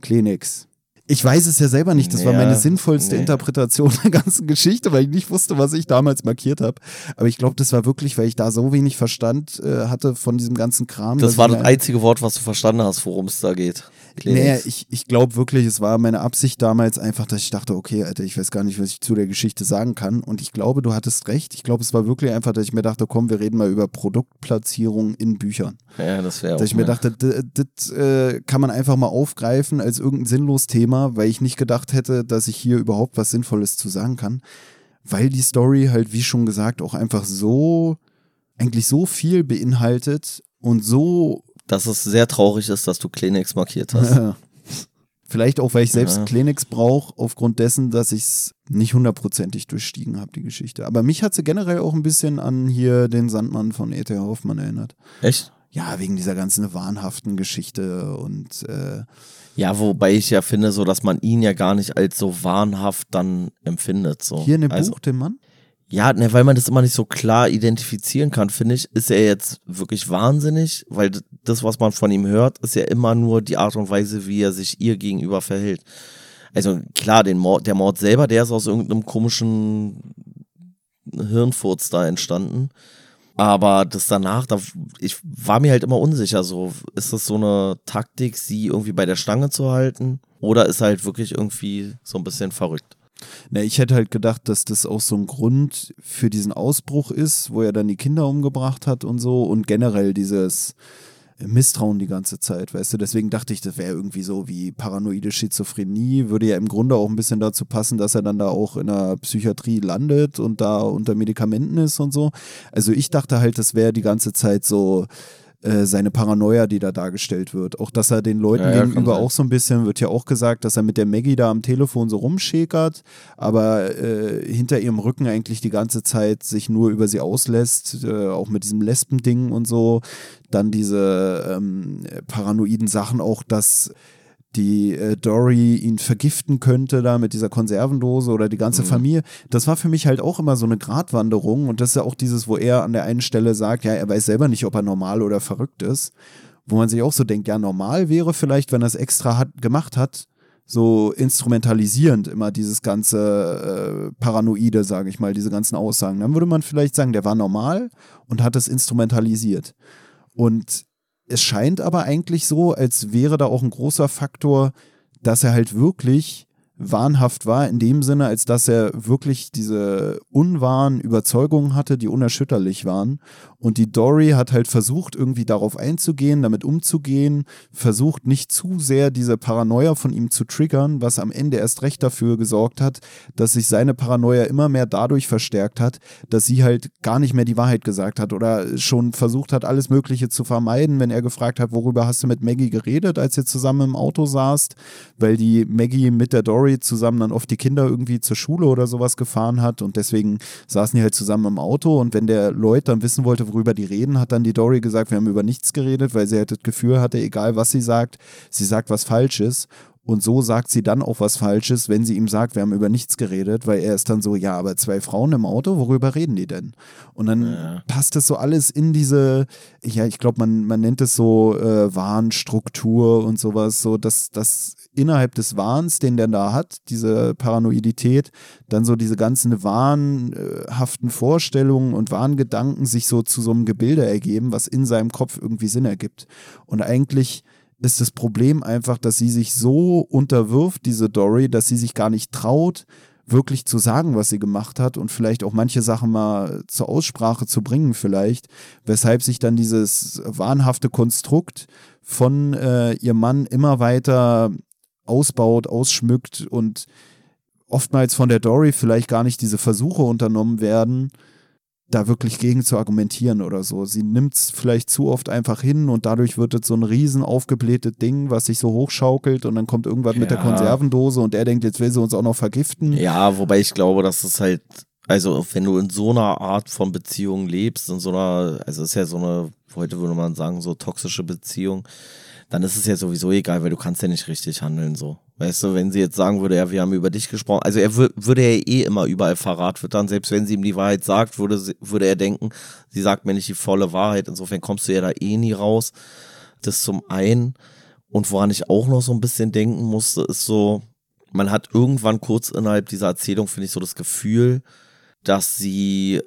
Kleenex. Ich weiß es ja selber nicht. Das war Ja, meine sinnvollste nee. Interpretation der ganzen Geschichte, weil ich nicht wusste, was ich damals markiert habe. Aber ich glaube, das war wirklich, weil ich da so wenig Verstand äh, hatte von diesem ganzen Kram. Das war das einzige Wort, was du verstanden hast, worum es da geht. Naja, Kleenex. ich, ich glaube wirklich, es war meine Absicht damals einfach, dass ich dachte, okay, Alter, ich weiß gar nicht, was ich zu der Geschichte sagen kann. Und ich glaube, du hattest recht. Ich glaube, es war wirklich einfach, dass ich mir dachte, komm, wir reden mal über Produktplatzierung in Büchern. ja, das wäre Dass ich mir dachte, das äh, kann man einfach mal aufgreifen als irgendein sinnlos Thema, weil ich nicht gedacht hätte, dass ich hier überhaupt was Sinnvolles zu sagen kann. Weil die Story halt, wie schon gesagt, auch einfach so, eigentlich so viel beinhaltet und so dass es sehr traurig ist, dass du Kleenex markiert hast. Ja. Vielleicht auch, weil ich selbst Ja. Kleenex brauche, aufgrund dessen, dass ich es nicht hundertprozentig durchstiegen habe, die Geschichte. Aber mich hat sie generell auch ein bisschen an hier den Sandmann von E.T. Hoffmann erinnert. Echt? Ja, wegen dieser ganzen wahnhaften Geschichte und äh, Ja, wobei ich ja finde, so dass man ihn ja gar nicht als so wahnhaft dann empfindet. So. hier in dem also, Buch, den Mann. Ja, ne, weil man das immer nicht so klar identifizieren kann, finde ich, ist er jetzt wirklich wahnsinnig, weil das, was man von ihm hört, ist ja immer nur die Art und Weise, wie er sich ihr gegenüber verhält. Also klar, den Mord, der Mord selber, der ist aus irgendeinem komischen Hirnfurz da entstanden. Aber das danach, da, ich war mir halt immer unsicher, so, ist das so eine Taktik, sie irgendwie bei der Stange zu halten? Oder ist er halt wirklich irgendwie so ein bisschen verrückt? Na, ich hätte halt gedacht, dass das auch so ein Grund für diesen Ausbruch ist, wo er dann die Kinder umgebracht hat und so und generell dieses Misstrauen die ganze Zeit, weißt du? Deswegen dachte ich, das wäre irgendwie so wie paranoide Schizophrenie, würde ja im Grunde auch ein bisschen dazu passen, dass er dann da auch in der Psychiatrie landet und da unter Medikamenten ist und so. Also ich dachte halt, das wäre die ganze Zeit so äh, seine Paranoia, die da dargestellt wird. Auch, dass er den Leuten Ja, gegenüber auch so ein bisschen, wird ja auch gesagt, dass er mit der Maggie da am Telefon so rumschäkert, aber äh, hinter ihrem Rücken eigentlich die ganze Zeit sich nur über sie auslässt, äh, auch mit diesem Lesbending und so. Dann diese ähm, paranoiden Sachen auch, dass die äh, Dory ihn vergiften könnte da mit dieser Konservendose oder die ganze Mhm. Familie. Das war für mich halt auch immer so eine Gratwanderung und das ist ja auch dieses, wo er an der einen Stelle sagt, ja, er weiß selber nicht, ob er normal oder verrückt ist, wo man sich auch so denkt, ja, normal wäre vielleicht, wenn er es extra hat, gemacht hat, so instrumentalisierend immer dieses ganze äh, Paranoide, sage ich mal, diese ganzen Aussagen. Dann würde man vielleicht sagen, der war normal und hat es instrumentalisiert. Und es scheint aber eigentlich so, als wäre da auch ein großer Faktor, dass er halt wirklich wahnhaft war, in dem Sinne, als dass er wirklich diese unwahren Überzeugungen hatte, die unerschütterlich waren. Und die Dory hat halt versucht, irgendwie darauf einzugehen, damit umzugehen, versucht nicht zu sehr diese Paranoia von ihm zu triggern, was am Ende erst recht dafür gesorgt hat, dass sich seine Paranoia immer mehr dadurch verstärkt hat, dass sie halt gar nicht mehr die Wahrheit gesagt hat oder schon versucht hat, alles Mögliche zu vermeiden, wenn er gefragt hat, worüber hast du mit Maggie geredet, als ihr zusammen im Auto saßt, weil die Maggie mit der Dory zusammen dann oft die Kinder irgendwie zur Schule oder sowas gefahren hat und deswegen saßen die halt zusammen im Auto und wenn der Lloyd dann wissen wollte, worüber die reden, hat dann die Dory gesagt, wir haben über nichts geredet, weil sie halt das Gefühl hatte, egal was sie sagt, sie sagt was Falsches und so sagt sie dann auch was Falsches, wenn sie ihm sagt, wir haben über nichts geredet, weil er ist dann so, ja, aber zwei Frauen im Auto, worüber reden die denn? Und dann Ja. passt das so alles in diese, ja, ich glaube, man, man nennt es so äh, Warnstruktur und sowas, so dass das innerhalb des Wahns, den der da hat, diese Paranoidität, dann so diese ganzen wahnhaften Vorstellungen und Wahngedanken sich so zu so einem Gebilde ergeben, was in seinem Kopf irgendwie Sinn ergibt. Und eigentlich ist das Problem einfach, dass sie sich so unterwirft, diese Dory, dass sie sich gar nicht traut, wirklich zu sagen, was sie gemacht hat und vielleicht auch manche Sachen mal zur Aussprache zu bringen vielleicht, weshalb sich dann dieses wahnhafte Konstrukt von äh, ihrem Mann immer weiter ausbaut, ausschmückt und oftmals von der Dory vielleicht gar nicht diese Versuche unternommen werden, da wirklich gegen zu argumentieren oder so. Sie nimmt es vielleicht zu oft einfach hin und dadurch wird es so ein riesen aufgeblähtes Ding, was sich so hochschaukelt und dann kommt irgendwas ja. mit der Konservendose und er denkt, jetzt will sie uns auch noch vergiften. Ja, wobei ich glaube, dass es halt, also wenn du in so einer Art von Beziehung lebst, in so einer, also es ist ja so eine, heute würde man sagen, so toxische Beziehung, dann ist es ja sowieso egal, weil du kannst ja nicht richtig handeln so. Weißt du, wenn sie jetzt sagen würde, ja, wir haben über dich gesprochen, also er würde ja eh immer überall Verrat füttern, selbst wenn sie ihm die Wahrheit sagt, würde, sie, würde er denken, sie sagt mir nicht die volle Wahrheit, insofern kommst du ja da eh nie raus. Das zum einen. Und woran ich auch noch so ein bisschen denken musste, ist so, man hat irgendwann kurz innerhalb dieser Erzählung, finde ich, so das Gefühl, dass sie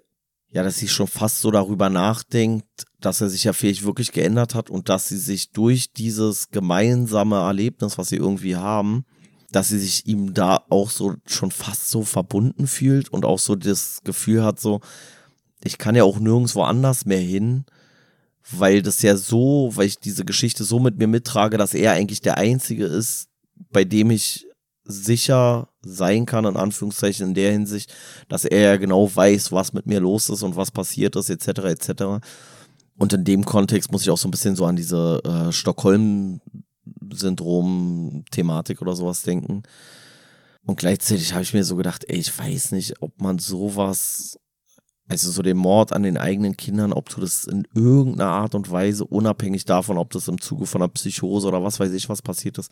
ja, dass sie schon fast so darüber nachdenkt, dass er sich ja vielleicht wirklich geändert hat und dass sie sich durch dieses gemeinsame Erlebnis, was sie irgendwie haben, dass sie sich ihm da auch so schon fast so verbunden fühlt und auch so das Gefühl hat, so, ich kann ja auch nirgendwo anders mehr hin, weil das ja so, weil ich diese Geschichte so mit mir mittrage, dass er eigentlich der Einzige ist, bei dem ich sicher sein kann, in Anführungszeichen, in der Hinsicht, dass er ja genau weiß, was mit mir los ist und was passiert ist, etc., etc. Und in dem Kontext muss ich auch so ein bisschen so an diese äh, Stockholm-Syndrom-Thematik oder sowas denken. Und gleichzeitig habe ich mir so gedacht, ey, ich weiß nicht, ob man sowas, also so den Mord an den eigenen Kindern, ob du das in irgendeiner Art und Weise, unabhängig davon, ob das im Zuge von einer Psychose oder was weiß ich, was passiert ist,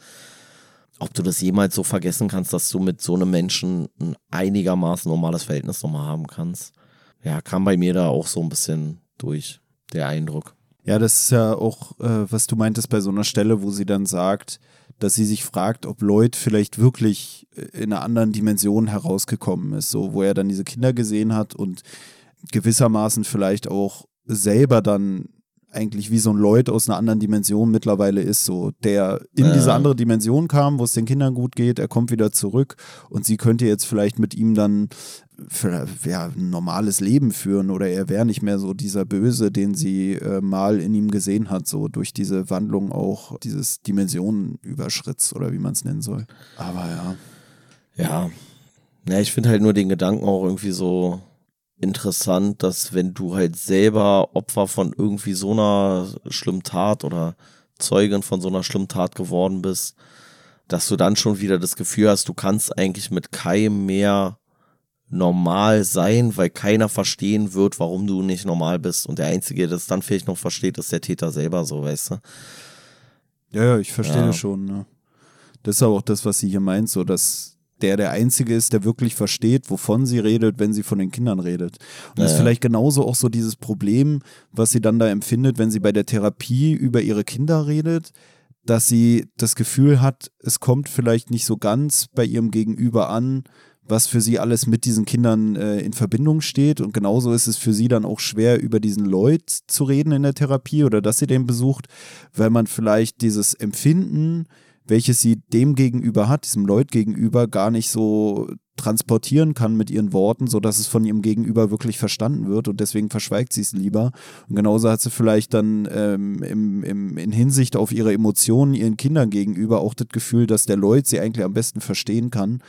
ob du das jemals so vergessen kannst, dass du mit so einem Menschen ein einigermaßen normales Verhältnis nochmal haben kannst. Ja, kam bei mir da auch so ein bisschen durch, der Eindruck. Ja, das ist ja auch, äh, was du meintest bei so einer Stelle, wo sie dann sagt, dass sie sich fragt, ob Lloyd vielleicht wirklich in einer anderen Dimension herausgekommen ist, so wo er dann diese Kinder gesehen hat und gewissermaßen vielleicht auch selber dann eigentlich wie so ein Lloyd aus einer anderen Dimension mittlerweile ist, so der in ja. diese andere Dimension kam, wo es den Kindern gut geht, er kommt wieder zurück und sie könnte jetzt vielleicht mit ihm dann für, ja, ein normales Leben führen oder er wäre nicht mehr so dieser Böse, den sie äh, mal in ihm gesehen hat, so durch diese Wandlung auch dieses Dimensionenüberschritts oder wie man es nennen soll. Aber ja. Ja. Ja, ich finde halt nur den Gedanken auch irgendwie so interessant, dass wenn du halt selber Opfer von irgendwie so einer schlimmen Tat oder Zeugin von so einer schlimmen Tat geworden bist, dass du dann schon wieder das Gefühl hast, du kannst eigentlich mit keinem mehr normal sein, weil keiner verstehen wird, warum du nicht normal bist. Und der Einzige, der das dann vielleicht noch versteht, ist der Täter selber, so, weißt du? Ja, ja, ich verstehe ja. schon. Ne? Das ist aber auch das, was sie hier meint, so dass der der Einzige ist, der wirklich versteht, wovon sie redet, wenn sie von den Kindern redet. Und das ist vielleicht genauso auch so dieses Problem, was sie dann da empfindet, wenn sie bei der Therapie über ihre Kinder redet, dass sie das Gefühl hat, es kommt vielleicht nicht so ganz bei ihrem Gegenüber an, was für sie alles mit diesen Kindern äh, in Verbindung steht. Und genauso ist es für sie dann auch schwer, über diesen Lloyd zu reden in der Therapie oder dass sie den besucht, weil man vielleicht dieses Empfinden, welches sie dem gegenüber hat, diesem Lloyd gegenüber, gar nicht so transportieren kann mit ihren Worten, sodass es von ihrem Gegenüber wirklich verstanden wird und deswegen verschweigt sie es lieber. Und genauso hat sie vielleicht dann ähm, im, im, in Hinsicht auf ihre Emotionen ihren Kindern gegenüber auch das Gefühl, dass der Lloyd sie eigentlich am besten verstehen kann,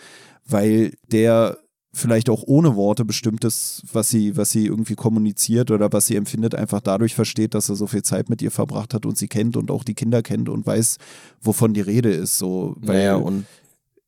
weil der vielleicht auch ohne Worte bestimmtes, was sie, was sie irgendwie kommuniziert oder was sie empfindet, einfach dadurch versteht, dass er so viel Zeit mit ihr verbracht hat und sie kennt und auch die Kinder kennt und weiß, wovon die Rede ist. So, weil naja, und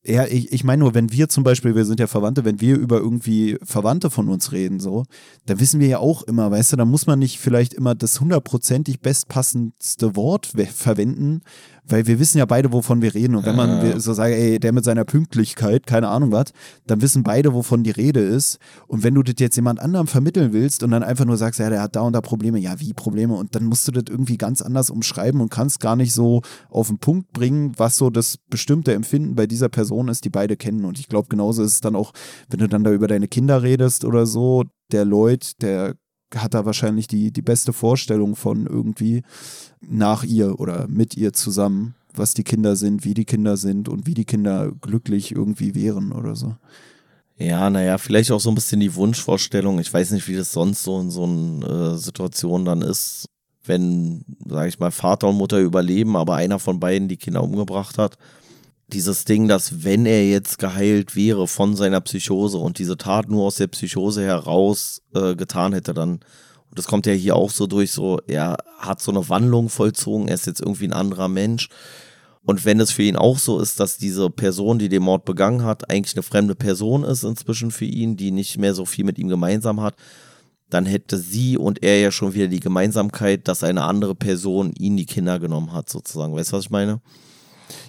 ja, ich, ich meine nur, wenn wir zum Beispiel, wir sind ja Verwandte, wenn wir über irgendwie Verwandte von uns reden, so, dann wissen wir ja auch immer, weißt du, da muss man nicht vielleicht immer das hundertprozentig bestpassendste Wort verwenden, weil wir wissen ja beide, wovon wir reden. Und wenn man ja. so sagt, ey, der mit seiner Pünktlichkeit, keine Ahnung was, dann wissen beide, wovon die Rede ist. Und wenn du das jetzt jemand anderem vermitteln willst und dann einfach nur sagst, ja, der hat da und da Probleme, ja, wie Probleme? Und dann musst du das irgendwie ganz anders umschreiben und kannst gar nicht so auf den Punkt bringen, was so das bestimmte Empfinden bei dieser Person ist, die beide kennen. Und ich glaube, genauso ist es dann auch, wenn du dann da über deine Kinder redest oder so, der Lloyd, der hat da wahrscheinlich die, die beste Vorstellung von irgendwie nach ihr oder mit ihr zusammen, was die Kinder sind, wie die Kinder sind und wie die Kinder glücklich irgendwie wären oder so. Ja, naja, vielleicht auch so ein bisschen die Wunschvorstellung. Ich weiß nicht, wie das sonst so in so einer äh, Situation dann ist, wenn, sage ich mal, Vater und Mutter überleben, aber einer von beiden die Kinder umgebracht hat dieses Ding, dass wenn er jetzt geheilt wäre von seiner Psychose und diese Tat nur aus der Psychose heraus äh, getan hätte, dann, und das kommt ja hier auch so durch, so, er hat so eine Wandlung vollzogen, er ist jetzt irgendwie ein anderer Mensch. Und wenn es für ihn auch so ist, dass diese Person, die den Mord begangen hat, eigentlich eine fremde Person ist inzwischen für ihn, die nicht mehr so viel mit ihm gemeinsam hat, dann hätte sie und er ja schon wieder die Gemeinsamkeit, dass eine andere Person ihn die Kinder genommen hat, sozusagen. Weißt du, was ich meine?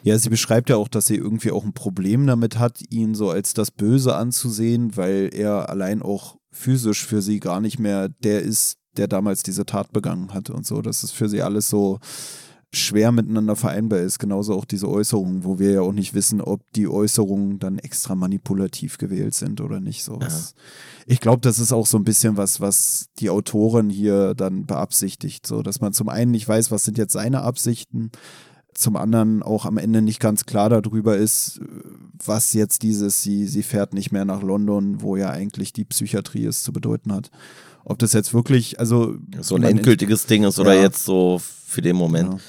Ja, sie beschreibt ja auch, dass sie irgendwie auch ein Problem damit hat, ihn so als das Böse anzusehen, weil er allein auch physisch für sie gar nicht mehr der ist, der damals diese Tat begangen hat und so. Das ist für sie alles so schwer miteinander vereinbar ist. Genauso auch diese Äußerungen, wo wir ja auch nicht wissen, ob die Äußerungen dann extra manipulativ gewählt sind oder nicht. So. Ich glaube, das ist auch so ein bisschen was, was die Autorin hier dann beabsichtigt, so dass man zum einen nicht weiß, was sind jetzt seine Absichten, zum anderen auch am Ende nicht ganz klar darüber ist, was jetzt dieses, sie, sie fährt nicht mehr nach London, wo ja eigentlich die Psychiatrie es zu bedeuten hat. Ob das jetzt wirklich, also. So ein endgültiges Ding ist oder ja. jetzt so für den Moment. Ja.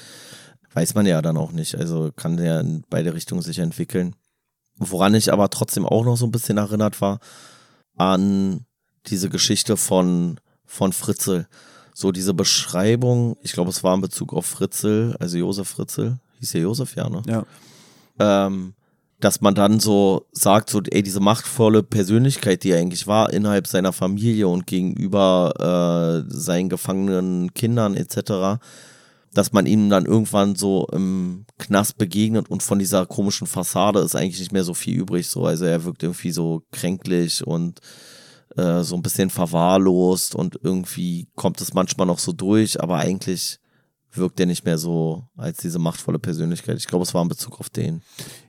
Weiß man ja dann auch nicht. Also kann der in beide Richtungen sich entwickeln. Woran ich aber trotzdem auch noch so ein bisschen erinnert war, an diese Geschichte von, von Fritzel so diese Beschreibung, ich glaube, es war in Bezug auf Fritzel, also Josef Fritzel, hieß ja Josef, ja, ne? Ja. Ähm, dass man dann so sagt, so, ey, diese machtvolle Persönlichkeit, die er eigentlich war, innerhalb seiner Familie und gegenüber äh, seinen gefangenen Kindern etc., dass man ihm dann irgendwann so im Knast begegnet und von dieser komischen Fassade ist eigentlich nicht mehr so viel übrig. So, also er wirkt irgendwie so kränklich und äh, so ein bisschen verwahrlost und irgendwie kommt es manchmal noch so durch, aber eigentlich wirkt er nicht mehr so als diese machtvolle Persönlichkeit. Ich glaube, es war in Bezug auf den.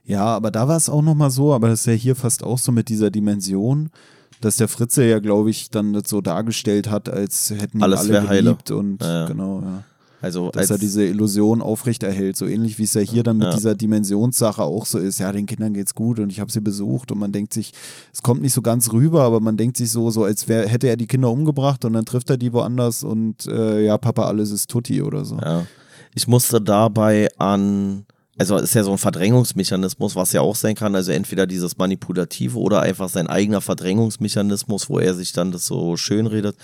Ja, aber da war es auch nochmal so, aber das ist ja hier fast auch so mit dieser Dimension, dass der Fritze ja, glaube ich, dann das so dargestellt hat, als hätten Alles alle geliebt heile. und ja, ja. genau, ja. Also dass er diese Illusion aufrechterhält, so ähnlich wie es ja hier dann mit ja. dieser Dimensionssache auch so ist. Ja, den Kindern geht's gut und ich habe sie besucht und man denkt sich, es kommt nicht so ganz rüber, aber man denkt sich so, so als wär, hätte er die Kinder umgebracht und dann trifft er die woanders und äh, ja, Papa, alles ist Tutti oder so. Ja. Ich musste dabei an, also ist ja so ein Verdrängungsmechanismus, was ja auch sein kann, also entweder dieses Manipulative oder einfach sein eigener Verdrängungsmechanismus, wo er sich dann das so schön redet,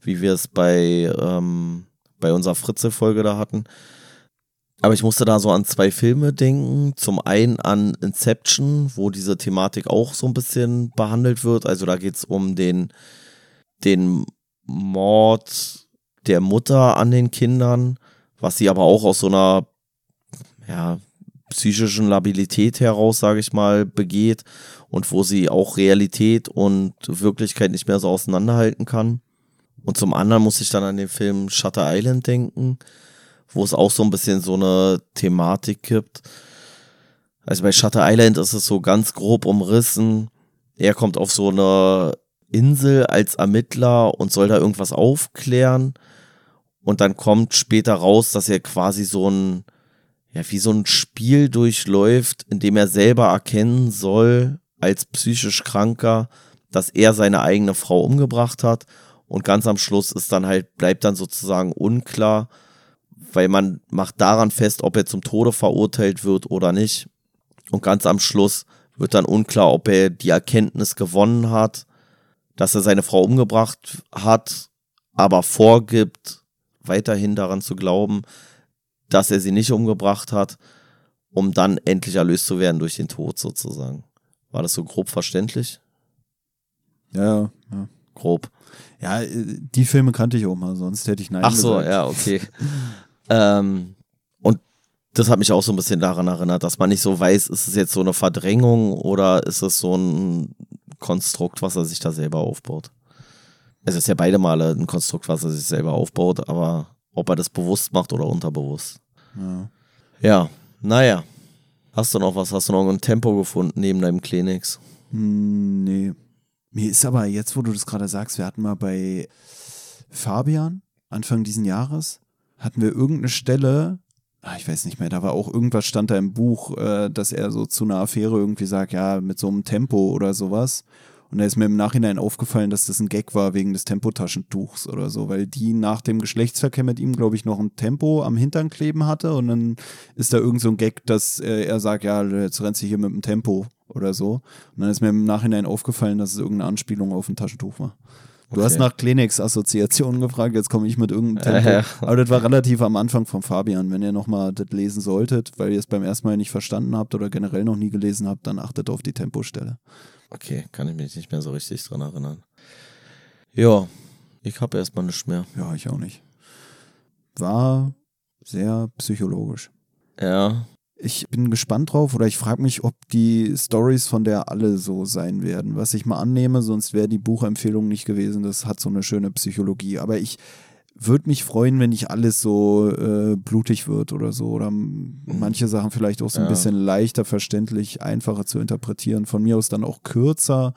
wie wir es bei ähm, bei unserer Fritze-Folge da hatten. Aber ich musste da so an zwei Filme denken. Zum einen an Inception, wo diese Thematik auch so ein bisschen behandelt wird. Also da geht es um den, den Mord der Mutter an den Kindern, was sie aber auch aus so einer ja, psychischen Labilität heraus, sage ich mal, begeht und wo sie auch Realität und Wirklichkeit nicht mehr so auseinanderhalten kann. Und zum anderen muss ich dann an den Film Shutter Island denken, wo es auch so ein bisschen so eine Thematik gibt. Also bei Shutter Island ist es so ganz grob umrissen. Er kommt auf so eine Insel als Ermittler und soll da irgendwas aufklären. Und dann kommt später raus, dass er quasi so ein, ja, wie so ein Spiel durchläuft, in dem er selber erkennen soll, als psychisch Kranker, dass er seine eigene Frau umgebracht hat und ganz am Schluss ist dann halt, bleibt dann sozusagen unklar, weil man macht daran fest, ob er zum Tode verurteilt wird oder nicht. Und ganz am Schluss wird dann unklar, ob er die Erkenntnis gewonnen hat, dass er seine Frau umgebracht hat, aber vorgibt, weiterhin daran zu glauben, dass er sie nicht umgebracht hat, um dann endlich erlöst zu werden durch den Tod sozusagen. War das so grob verständlich? Ja, ja. Grob. Ja, äh, die Filme kannte ich auch mal, sonst hätte ich nein Ach so, gesagt. ja, okay. ähm, und das hat mich auch so ein bisschen daran erinnert, dass man nicht so weiß, ist es jetzt so eine Verdrängung oder ist es so ein Konstrukt, was er sich da selber aufbaut. Es ist ja beide Male ein Konstrukt, was er sich selber aufbaut, aber ob er das bewusst macht oder unterbewusst. Ja, ja naja. Hast du noch was? Hast du noch ein Tempo gefunden neben deinem Kleenex? Hm, nee. Mir ist aber jetzt, wo du das gerade sagst, wir hatten mal bei Fabian Anfang diesen Jahres, hatten wir irgendeine Stelle, ach, ich weiß nicht mehr, da war auch irgendwas stand da im Buch, äh, dass er so zu einer Affäre irgendwie sagt, ja, mit so einem Tempo oder sowas. Und da ist mir im Nachhinein aufgefallen, dass das ein Gag war wegen des Tempotaschentuchs oder so, weil die nach dem Geschlechtsverkehr mit ihm, glaube ich, noch ein Tempo am Hintern kleben hatte und dann ist da irgend so ein Gag, dass äh, er sagt, ja, jetzt rennst du hier mit dem Tempo oder so. Und dann ist mir im Nachhinein aufgefallen, dass es irgendeine Anspielung auf ein Taschentuch war. Du okay. hast nach Kleenex-Assoziationen gefragt, jetzt komme ich mit irgendeinem Tempo. Äh, Aber das war relativ am Anfang von Fabian. Wenn ihr nochmal das lesen solltet, weil ihr es beim ersten Mal nicht verstanden habt oder generell noch nie gelesen habt, dann achtet auf die Tempostelle. Okay, kann ich mich nicht mehr so richtig dran erinnern. Ja, ich habe erstmal nichts mehr. Ja, ich auch nicht. War sehr psychologisch. Ja, ich bin gespannt drauf oder ich frage mich, ob die Stories von der alle so sein werden. Was ich mal annehme, sonst wäre die Buchempfehlung nicht gewesen. Das hat so eine schöne Psychologie. Aber ich würde mich freuen, wenn nicht alles so äh, blutig wird oder so. Oder manche Sachen vielleicht auch so ein ja. bisschen leichter verständlich, einfacher zu interpretieren. Von mir aus dann auch kürzer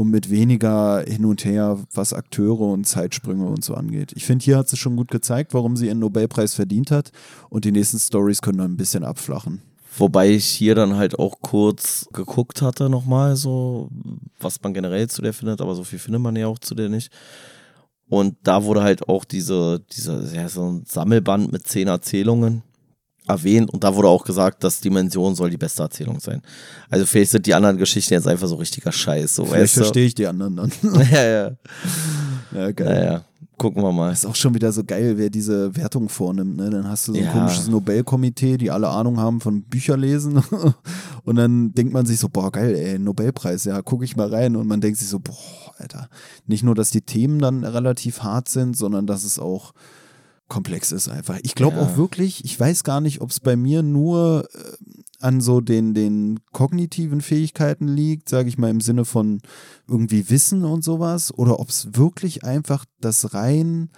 und mit weniger hin und her, was Akteure und Zeitsprünge und so angeht. Ich finde, hier hat sie schon gut gezeigt, warum sie ihren Nobelpreis verdient hat und die nächsten Stories können dann ein bisschen abflachen. Wobei ich hier dann halt auch kurz geguckt hatte nochmal, so was man generell zu der findet, aber so viel findet man ja auch zu der nicht. Und da wurde halt auch diese, diese, ja, so ein Sammelband mit zehn Erzählungen erwähnt und da wurde auch gesagt, dass Dimension soll die beste Erzählung sein. Also vielleicht sind die anderen Geschichten jetzt einfach so richtiger Scheiß. So, vielleicht verstehe ich die anderen dann. ja, ja. Ja, geil. Ja, ja. Gucken wir mal. ist auch schon wieder so geil, wer diese Wertung vornimmt. Ne? Dann hast du so ein ja. komisches Nobelkomitee, die alle Ahnung haben von Bücherlesen. und dann denkt man sich so, boah, geil, ey, Nobelpreis, ja, gucke ich mal rein. Und man denkt sich so, boah, Alter. Nicht nur, dass die Themen dann relativ hart sind, sondern dass es auch komplex ist einfach. Ich glaube ja. auch wirklich, ich weiß gar nicht, ob es bei mir nur äh, an so den, den kognitiven Fähigkeiten liegt, sage ich mal im Sinne von irgendwie Wissen und sowas, oder ob es wirklich einfach das rein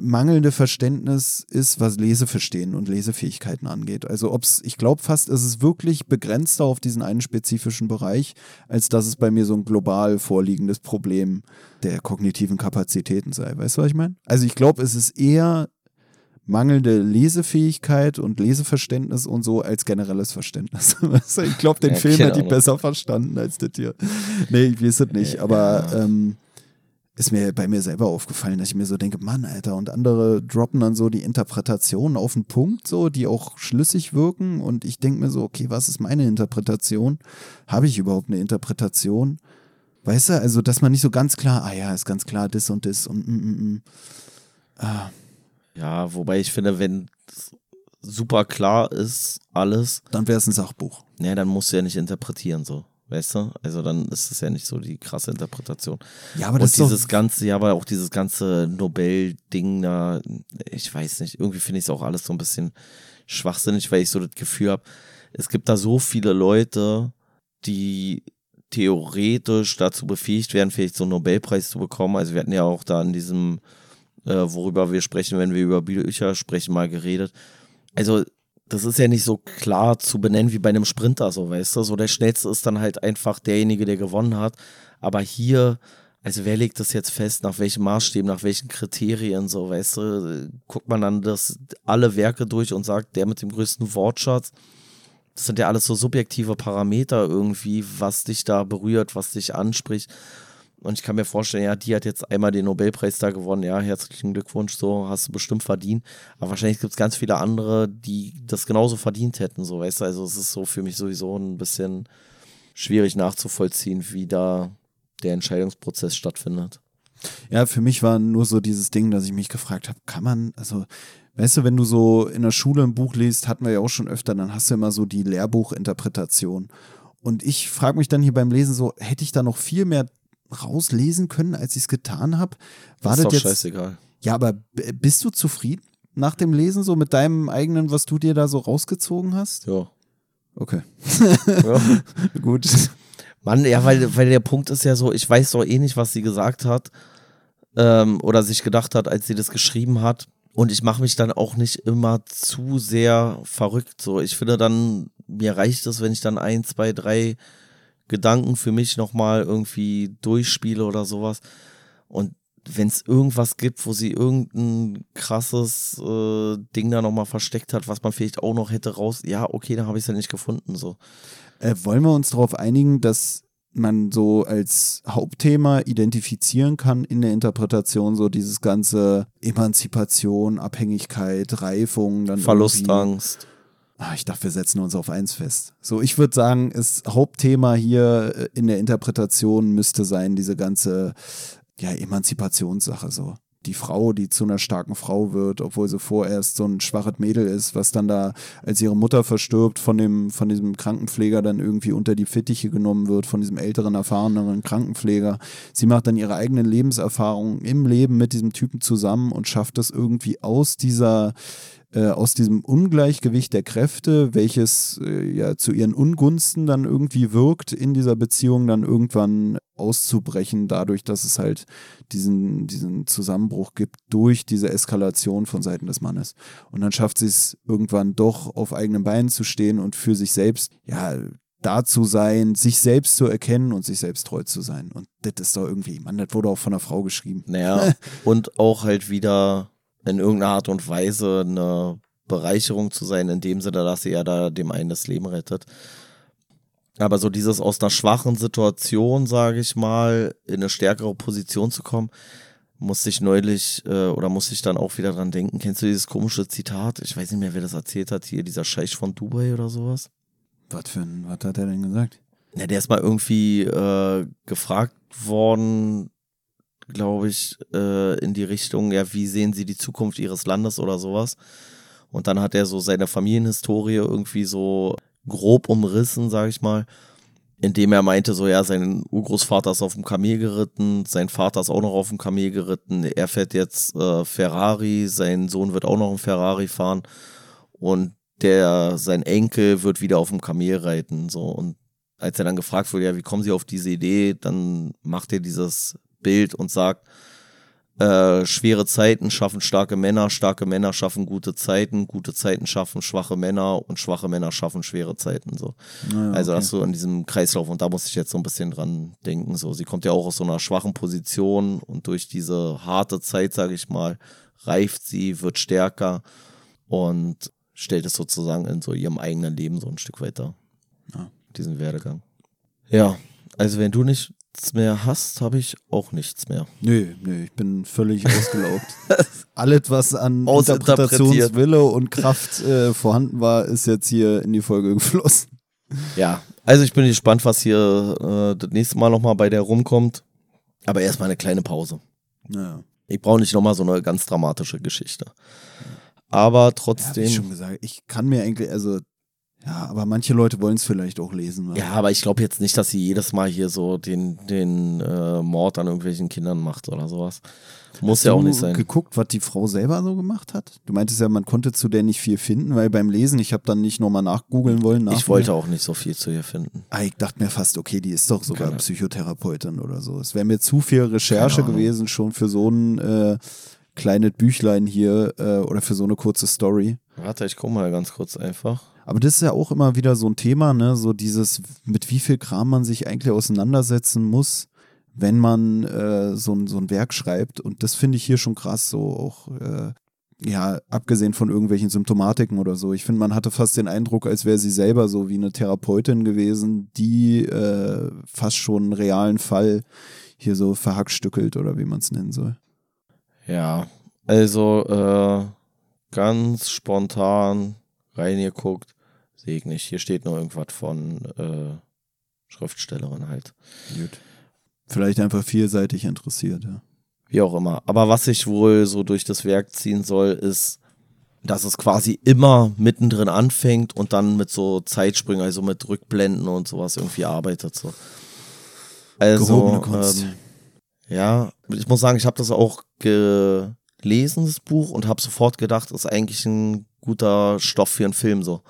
mangelnde Verständnis ist, was Leseverstehen und Lesefähigkeiten angeht. Also ob es, ich glaube fast, ist es wirklich begrenzter auf diesen einen spezifischen Bereich, als dass es bei mir so ein global vorliegendes Problem der kognitiven Kapazitäten sei. Weißt du, was ich meine? Also ich glaube, es ist eher mangelnde Lesefähigkeit und Leseverständnis und so als generelles Verständnis. ich glaube, den ja, Film hätte ich besser verstanden als das hier. Nee, ich weiß es nicht, aber ähm, ist mir bei mir selber aufgefallen, dass ich mir so denke, Mann, Alter, und andere droppen dann so die Interpretationen auf den Punkt, so, die auch schlüssig wirken. Und ich denke mir so, okay, was ist meine Interpretation? Habe ich überhaupt eine Interpretation? Weißt du, also, dass man nicht so ganz klar, ah ja, ist ganz klar das und das und mm, mm, mm. Ah. Ja, wobei ich finde, wenn super klar ist alles. Dann wäre es ein Sachbuch. Ja, dann musst du ja nicht interpretieren so. Weißt du? Also dann ist es ja nicht so die krasse Interpretation. Ja, aber das Und dieses ganze, ja, aber auch dieses ganze Nobel-Ding da, ich weiß nicht, irgendwie finde ich es auch alles so ein bisschen schwachsinnig, weil ich so das Gefühl habe, es gibt da so viele Leute, die theoretisch dazu befähigt werden, vielleicht so einen Nobelpreis zu bekommen. Also wir hatten ja auch da in diesem, äh, worüber wir sprechen, wenn wir über Bücher sprechen, mal geredet. Also das ist ja nicht so klar zu benennen wie bei einem Sprinter, so weißt du. So der schnellste ist dann halt einfach derjenige, der gewonnen hat. Aber hier, also wer legt das jetzt fest, nach welchen Maßstäben, nach welchen Kriterien, so weißt du, guckt man dann das alle Werke durch und sagt, der mit dem größten Wortschatz. Das sind ja alles so subjektive Parameter irgendwie, was dich da berührt, was dich anspricht. Und ich kann mir vorstellen, ja, die hat jetzt einmal den Nobelpreis da gewonnen. Ja, herzlichen Glückwunsch, so hast du bestimmt verdient. Aber wahrscheinlich gibt es ganz viele andere, die das genauso verdient hätten, so weißt du. Also es ist so für mich sowieso ein bisschen schwierig nachzuvollziehen, wie da der Entscheidungsprozess stattfindet. Ja, für mich war nur so dieses Ding, dass ich mich gefragt habe, kann man, also Weißt du, wenn du so in der Schule ein Buch liest, hatten wir ja auch schon öfter, dann hast du immer so die Lehrbuchinterpretation. Und ich frage mich dann hier beim Lesen so, hätte ich da noch viel mehr rauslesen können, als ich es getan habe. War das, ist das jetzt, scheißegal. Ja, aber bist du zufrieden nach dem Lesen so mit deinem eigenen, was du dir da so rausgezogen hast? Ja. Okay. Ja. Gut. Mann, ja, weil, weil der Punkt ist ja so, ich weiß doch eh nicht, was sie gesagt hat ähm, oder sich gedacht hat, als sie das geschrieben hat. Und ich mache mich dann auch nicht immer zu sehr verrückt. So, ich finde dann, mir reicht es, wenn ich dann ein, zwei, drei Gedanken für mich nochmal irgendwie durchspiele oder sowas. Und wenn es irgendwas gibt, wo sie irgendein krasses äh, Ding da nochmal versteckt hat, was man vielleicht auch noch hätte raus, ja, okay, dann habe ich es ja nicht gefunden. So. Äh, wollen wir uns darauf einigen, dass man so als Hauptthema identifizieren kann in der Interpretation, so dieses ganze Emanzipation, Abhängigkeit, Reifung, dann Verlustangst. Ah, ich dachte, wir setzen uns auf eins fest. So, ich würde sagen, das Hauptthema hier äh, in der Interpretation müsste sein, diese ganze ja, Emanzipationssache so die Frau, die zu einer starken Frau wird, obwohl sie vorerst so ein schwaches Mädel ist, was dann da, als ihre Mutter verstirbt, von dem, von diesem Krankenpfleger dann irgendwie unter die Fittiche genommen wird, von diesem älteren, erfahreneren Krankenpfleger. Sie macht dann ihre eigenen Lebenserfahrungen im Leben mit diesem Typen zusammen und schafft es irgendwie aus dieser äh, aus diesem Ungleichgewicht der Kräfte, welches äh, ja zu ihren Ungunsten dann irgendwie wirkt, in dieser Beziehung dann irgendwann auszubrechen, dadurch, dass es halt diesen, diesen Zusammenbruch gibt durch diese Eskalation von Seiten des Mannes. Und dann schafft sie es irgendwann doch auf eigenen Beinen zu stehen und für sich selbst, ja, da zu sein, sich selbst zu erkennen und sich selbst treu zu sein. Und das ist doch irgendwie, man, das wurde auch von einer Frau geschrieben. Naja, und auch halt wieder in irgendeiner Art und Weise eine Bereicherung zu sein, in dem Sinne, dass sie ja da dem einen das Leben rettet. Aber so dieses aus einer schwachen Situation, sage ich mal, in eine stärkere Position zu kommen, musste ich neulich äh, oder musste ich dann auch wieder dran denken. Kennst du dieses komische Zitat? Ich weiß nicht mehr, wer das erzählt hat. Hier dieser Scheich von Dubai oder sowas. Was für ein, was hat er denn gesagt? Ja, der ist mal irgendwie äh, gefragt worden, glaube ich, äh, in die Richtung, ja, wie sehen Sie die Zukunft Ihres Landes oder sowas. Und dann hat er so seine Familienhistorie irgendwie so grob umrissen, sage ich mal, indem er meinte, so ja, sein Urgroßvater ist auf dem Kamel geritten, sein Vater ist auch noch auf dem Kamel geritten, er fährt jetzt äh, Ferrari, sein Sohn wird auch noch ein Ferrari fahren und der, sein Enkel wird wieder auf dem Kamel reiten, so und als er dann gefragt wurde, ja, wie kommen Sie auf diese Idee, dann macht er dieses Bild und sagt, äh, schwere Zeiten schaffen starke Männer, starke Männer schaffen gute Zeiten, gute Zeiten schaffen schwache Männer und schwache Männer schaffen schwere Zeiten. So. Ja, also okay. hast du in diesem Kreislauf und da muss ich jetzt so ein bisschen dran denken. So, sie kommt ja auch aus so einer schwachen Position und durch diese harte Zeit, sage ich mal, reift sie, wird stärker und stellt es sozusagen in so ihrem eigenen Leben so ein Stück weiter. Ja. Diesen Werdegang. Ja, also wenn du nicht nichts mehr hast, habe ich auch nichts mehr. Nö, nö, ich bin völlig ausgelaugt. Alles, was an Interpretationswille und Kraft äh, vorhanden war, ist jetzt hier in die Folge geflossen. Ja, also ich bin gespannt, was hier äh, das nächste Mal nochmal bei der rumkommt. Aber erstmal eine kleine Pause. Ja. Ich brauche nicht nochmal so eine ganz dramatische Geschichte. Aber trotzdem. Ja, wie schon gesagt, ich kann mir eigentlich, also ja, aber manche Leute wollen es vielleicht auch lesen. Ja, aber ich glaube jetzt nicht, dass sie jedes Mal hier so den, den äh, Mord an irgendwelchen Kindern macht oder sowas. Muss Hast ja auch nicht sein. geguckt, was die Frau selber so gemacht hat? Du meintest ja, man konnte zu der nicht viel finden, weil beim Lesen, ich habe dann nicht nochmal nachgoogeln wollen. Ich wollte auch nicht so viel zu ihr finden. Ah, ich dachte mir fast, okay, die ist doch sogar Keine. Psychotherapeutin oder so. Es wäre mir zu viel Recherche gewesen, schon für so ein äh, kleines Büchlein hier äh, oder für so eine kurze Story. Warte, ich gucke mal ganz kurz einfach. Aber das ist ja auch immer wieder so ein Thema, ne? So dieses, mit wie viel Kram man sich eigentlich auseinandersetzen muss, wenn man äh, so, ein, so ein Werk schreibt. Und das finde ich hier schon krass, so auch, äh, ja, abgesehen von irgendwelchen Symptomatiken oder so. Ich finde, man hatte fast den Eindruck, als wäre sie selber so wie eine Therapeutin gewesen, die äh, fast schon einen realen Fall hier so verhackstückelt oder wie man es nennen soll. Ja, also äh, ganz spontan reingeguckt sehe ich nicht. Hier steht nur irgendwas von äh, Schriftstellerin halt. Gut. Vielleicht einfach vielseitig interessiert, ja. Wie auch immer. Aber was sich wohl so durch das Werk ziehen soll, ist, dass es quasi immer mittendrin anfängt und dann mit so Zeitsprüngen, also mit Rückblenden und sowas irgendwie arbeitet. So. Also, ähm, ja, ich muss sagen, ich habe das auch gelesen, das Buch, und habe sofort gedacht, ist eigentlich ein guter Stoff für einen Film so.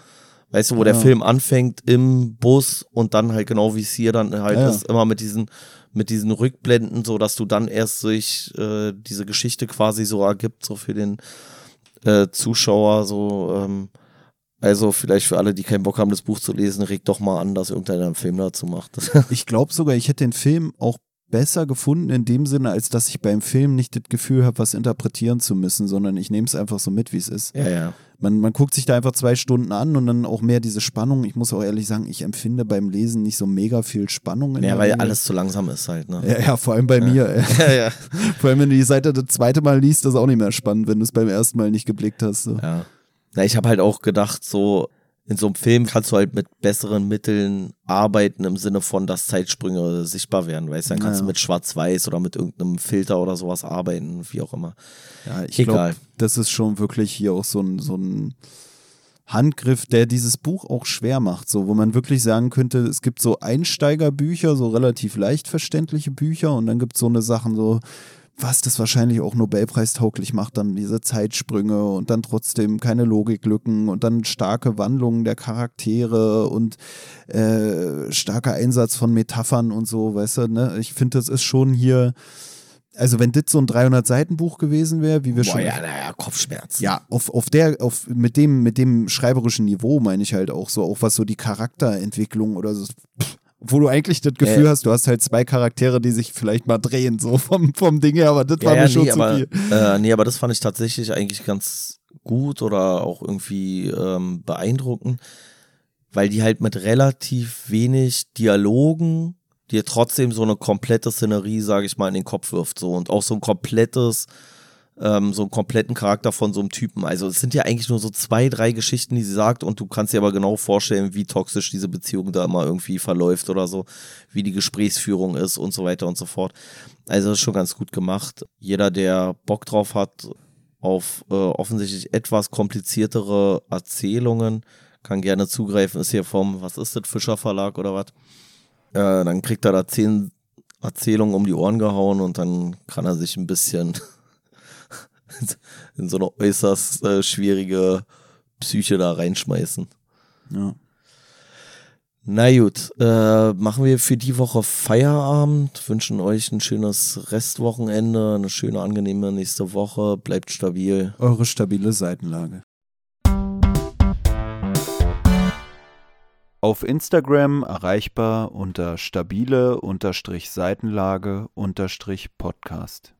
Weißt du, wo ja. der Film anfängt im Bus und dann halt genau wie es hier dann halt ja, ist, immer mit diesen, mit diesen Rückblenden, so dass du dann erst sich äh, diese Geschichte quasi so ergibt, so für den äh, Zuschauer, so, ähm, also vielleicht für alle, die keinen Bock haben, das Buch zu lesen, regt doch mal an, dass irgendeiner einen Film dazu macht. ich glaube sogar, ich hätte den Film auch besser gefunden in dem Sinne, als dass ich beim Film nicht das Gefühl habe, was interpretieren zu müssen, sondern ich nehme es einfach so mit, wie es ist. Ja, ja. Man, man guckt sich da einfach zwei Stunden an und dann auch mehr diese Spannung. Ich muss auch ehrlich sagen, ich empfinde beim Lesen nicht so mega viel Spannung. In Ja, weil Regel. alles zu langsam ist halt, ne? Ja, ja, vor allem bei mir. ey. Ja, ja. Vor allem, wenn du die Seite das zweite Mal liest, ist auch nicht mehr spannend, wenn du es beim ersten Mal nicht geblickt hast. So. Ja. Na, ich habe halt auch gedacht, so in so einem Film kannst du halt mit besseren Mitteln arbeiten im Sinne von, dass Zeitsprünge sichtbar werden, weißt du? Dann kannst Ja. du mit Schwarz-Weiß oder mit irgendeinem Filter oder sowas arbeiten, wie auch immer. Ja, ich glaube, das ist schon wirklich hier auch so ein, so ein Handgriff, der dieses Buch auch schwer macht, so wo man wirklich sagen könnte, es gibt so Einsteigerbücher, so relativ leicht verständliche Bücher und dann gibt es so eine Sachen so, was das wahrscheinlich auch Nobelpreistauglich macht, dann diese Zeitsprünge und dann trotzdem keine Logiklücken und dann starke Wandlungen der Charaktere und äh, starker Einsatz von Metaphern und so, weißt du, ne? Ich finde, das ist schon hier, also wenn das so ein 300-Seiten-Buch gewesen wäre, wie wir Boah, schon ja, naja, Kopfschmerzen. ja, auf, auf der, auf, mit dem, mit dem schreiberischen Niveau meine ich halt auch so, auch was so die Charakterentwicklung oder so, pff, wo du eigentlich das Gefühl Ja. hast, du hast halt zwei Charaktere, die sich vielleicht mal drehen, so vom, vom Ding her, aber das Ja, war ja, mir schon nee, zu aber, viel. äh, nee, aber das fand ich tatsächlich eigentlich ganz gut oder auch irgendwie ähm, beeindruckend, weil die halt mit relativ wenig Dialogen dir trotzdem so eine komplette Szenerie, sage ich mal, in den Kopf wirft so und auch so ein komplettes ähm, so einen kompletten Charakter von so einem Typen. Also es sind ja eigentlich nur so zwei, drei Geschichten, die sie sagt und du kannst dir aber genau vorstellen, wie toxisch diese Beziehung da immer irgendwie verläuft oder so, wie die Gesprächsführung ist und so weiter und so fort. Also das ist schon ganz gut gemacht. Jeder, der Bock drauf hat auf äh, offensichtlich etwas kompliziertere Erzählungen, kann gerne zugreifen. Ist hier vom, was ist das, Fischer Verlag oder was? Äh, dann kriegt er da zehn Erzählungen um die Ohren gehauen und dann kann er sich ein bisschen in so eine äußerst äh, schwierige Psyche da reinschmeißen. Ja. Na gut, äh, machen wir für die Woche Feierabend, wünschen euch ein schönes Restwochenende, eine schöne, angenehme nächste Woche, bleibt stabil. Eure stabile Seitenlage. Auf Instagram erreichbar unter stabile-seitenlage-podcast.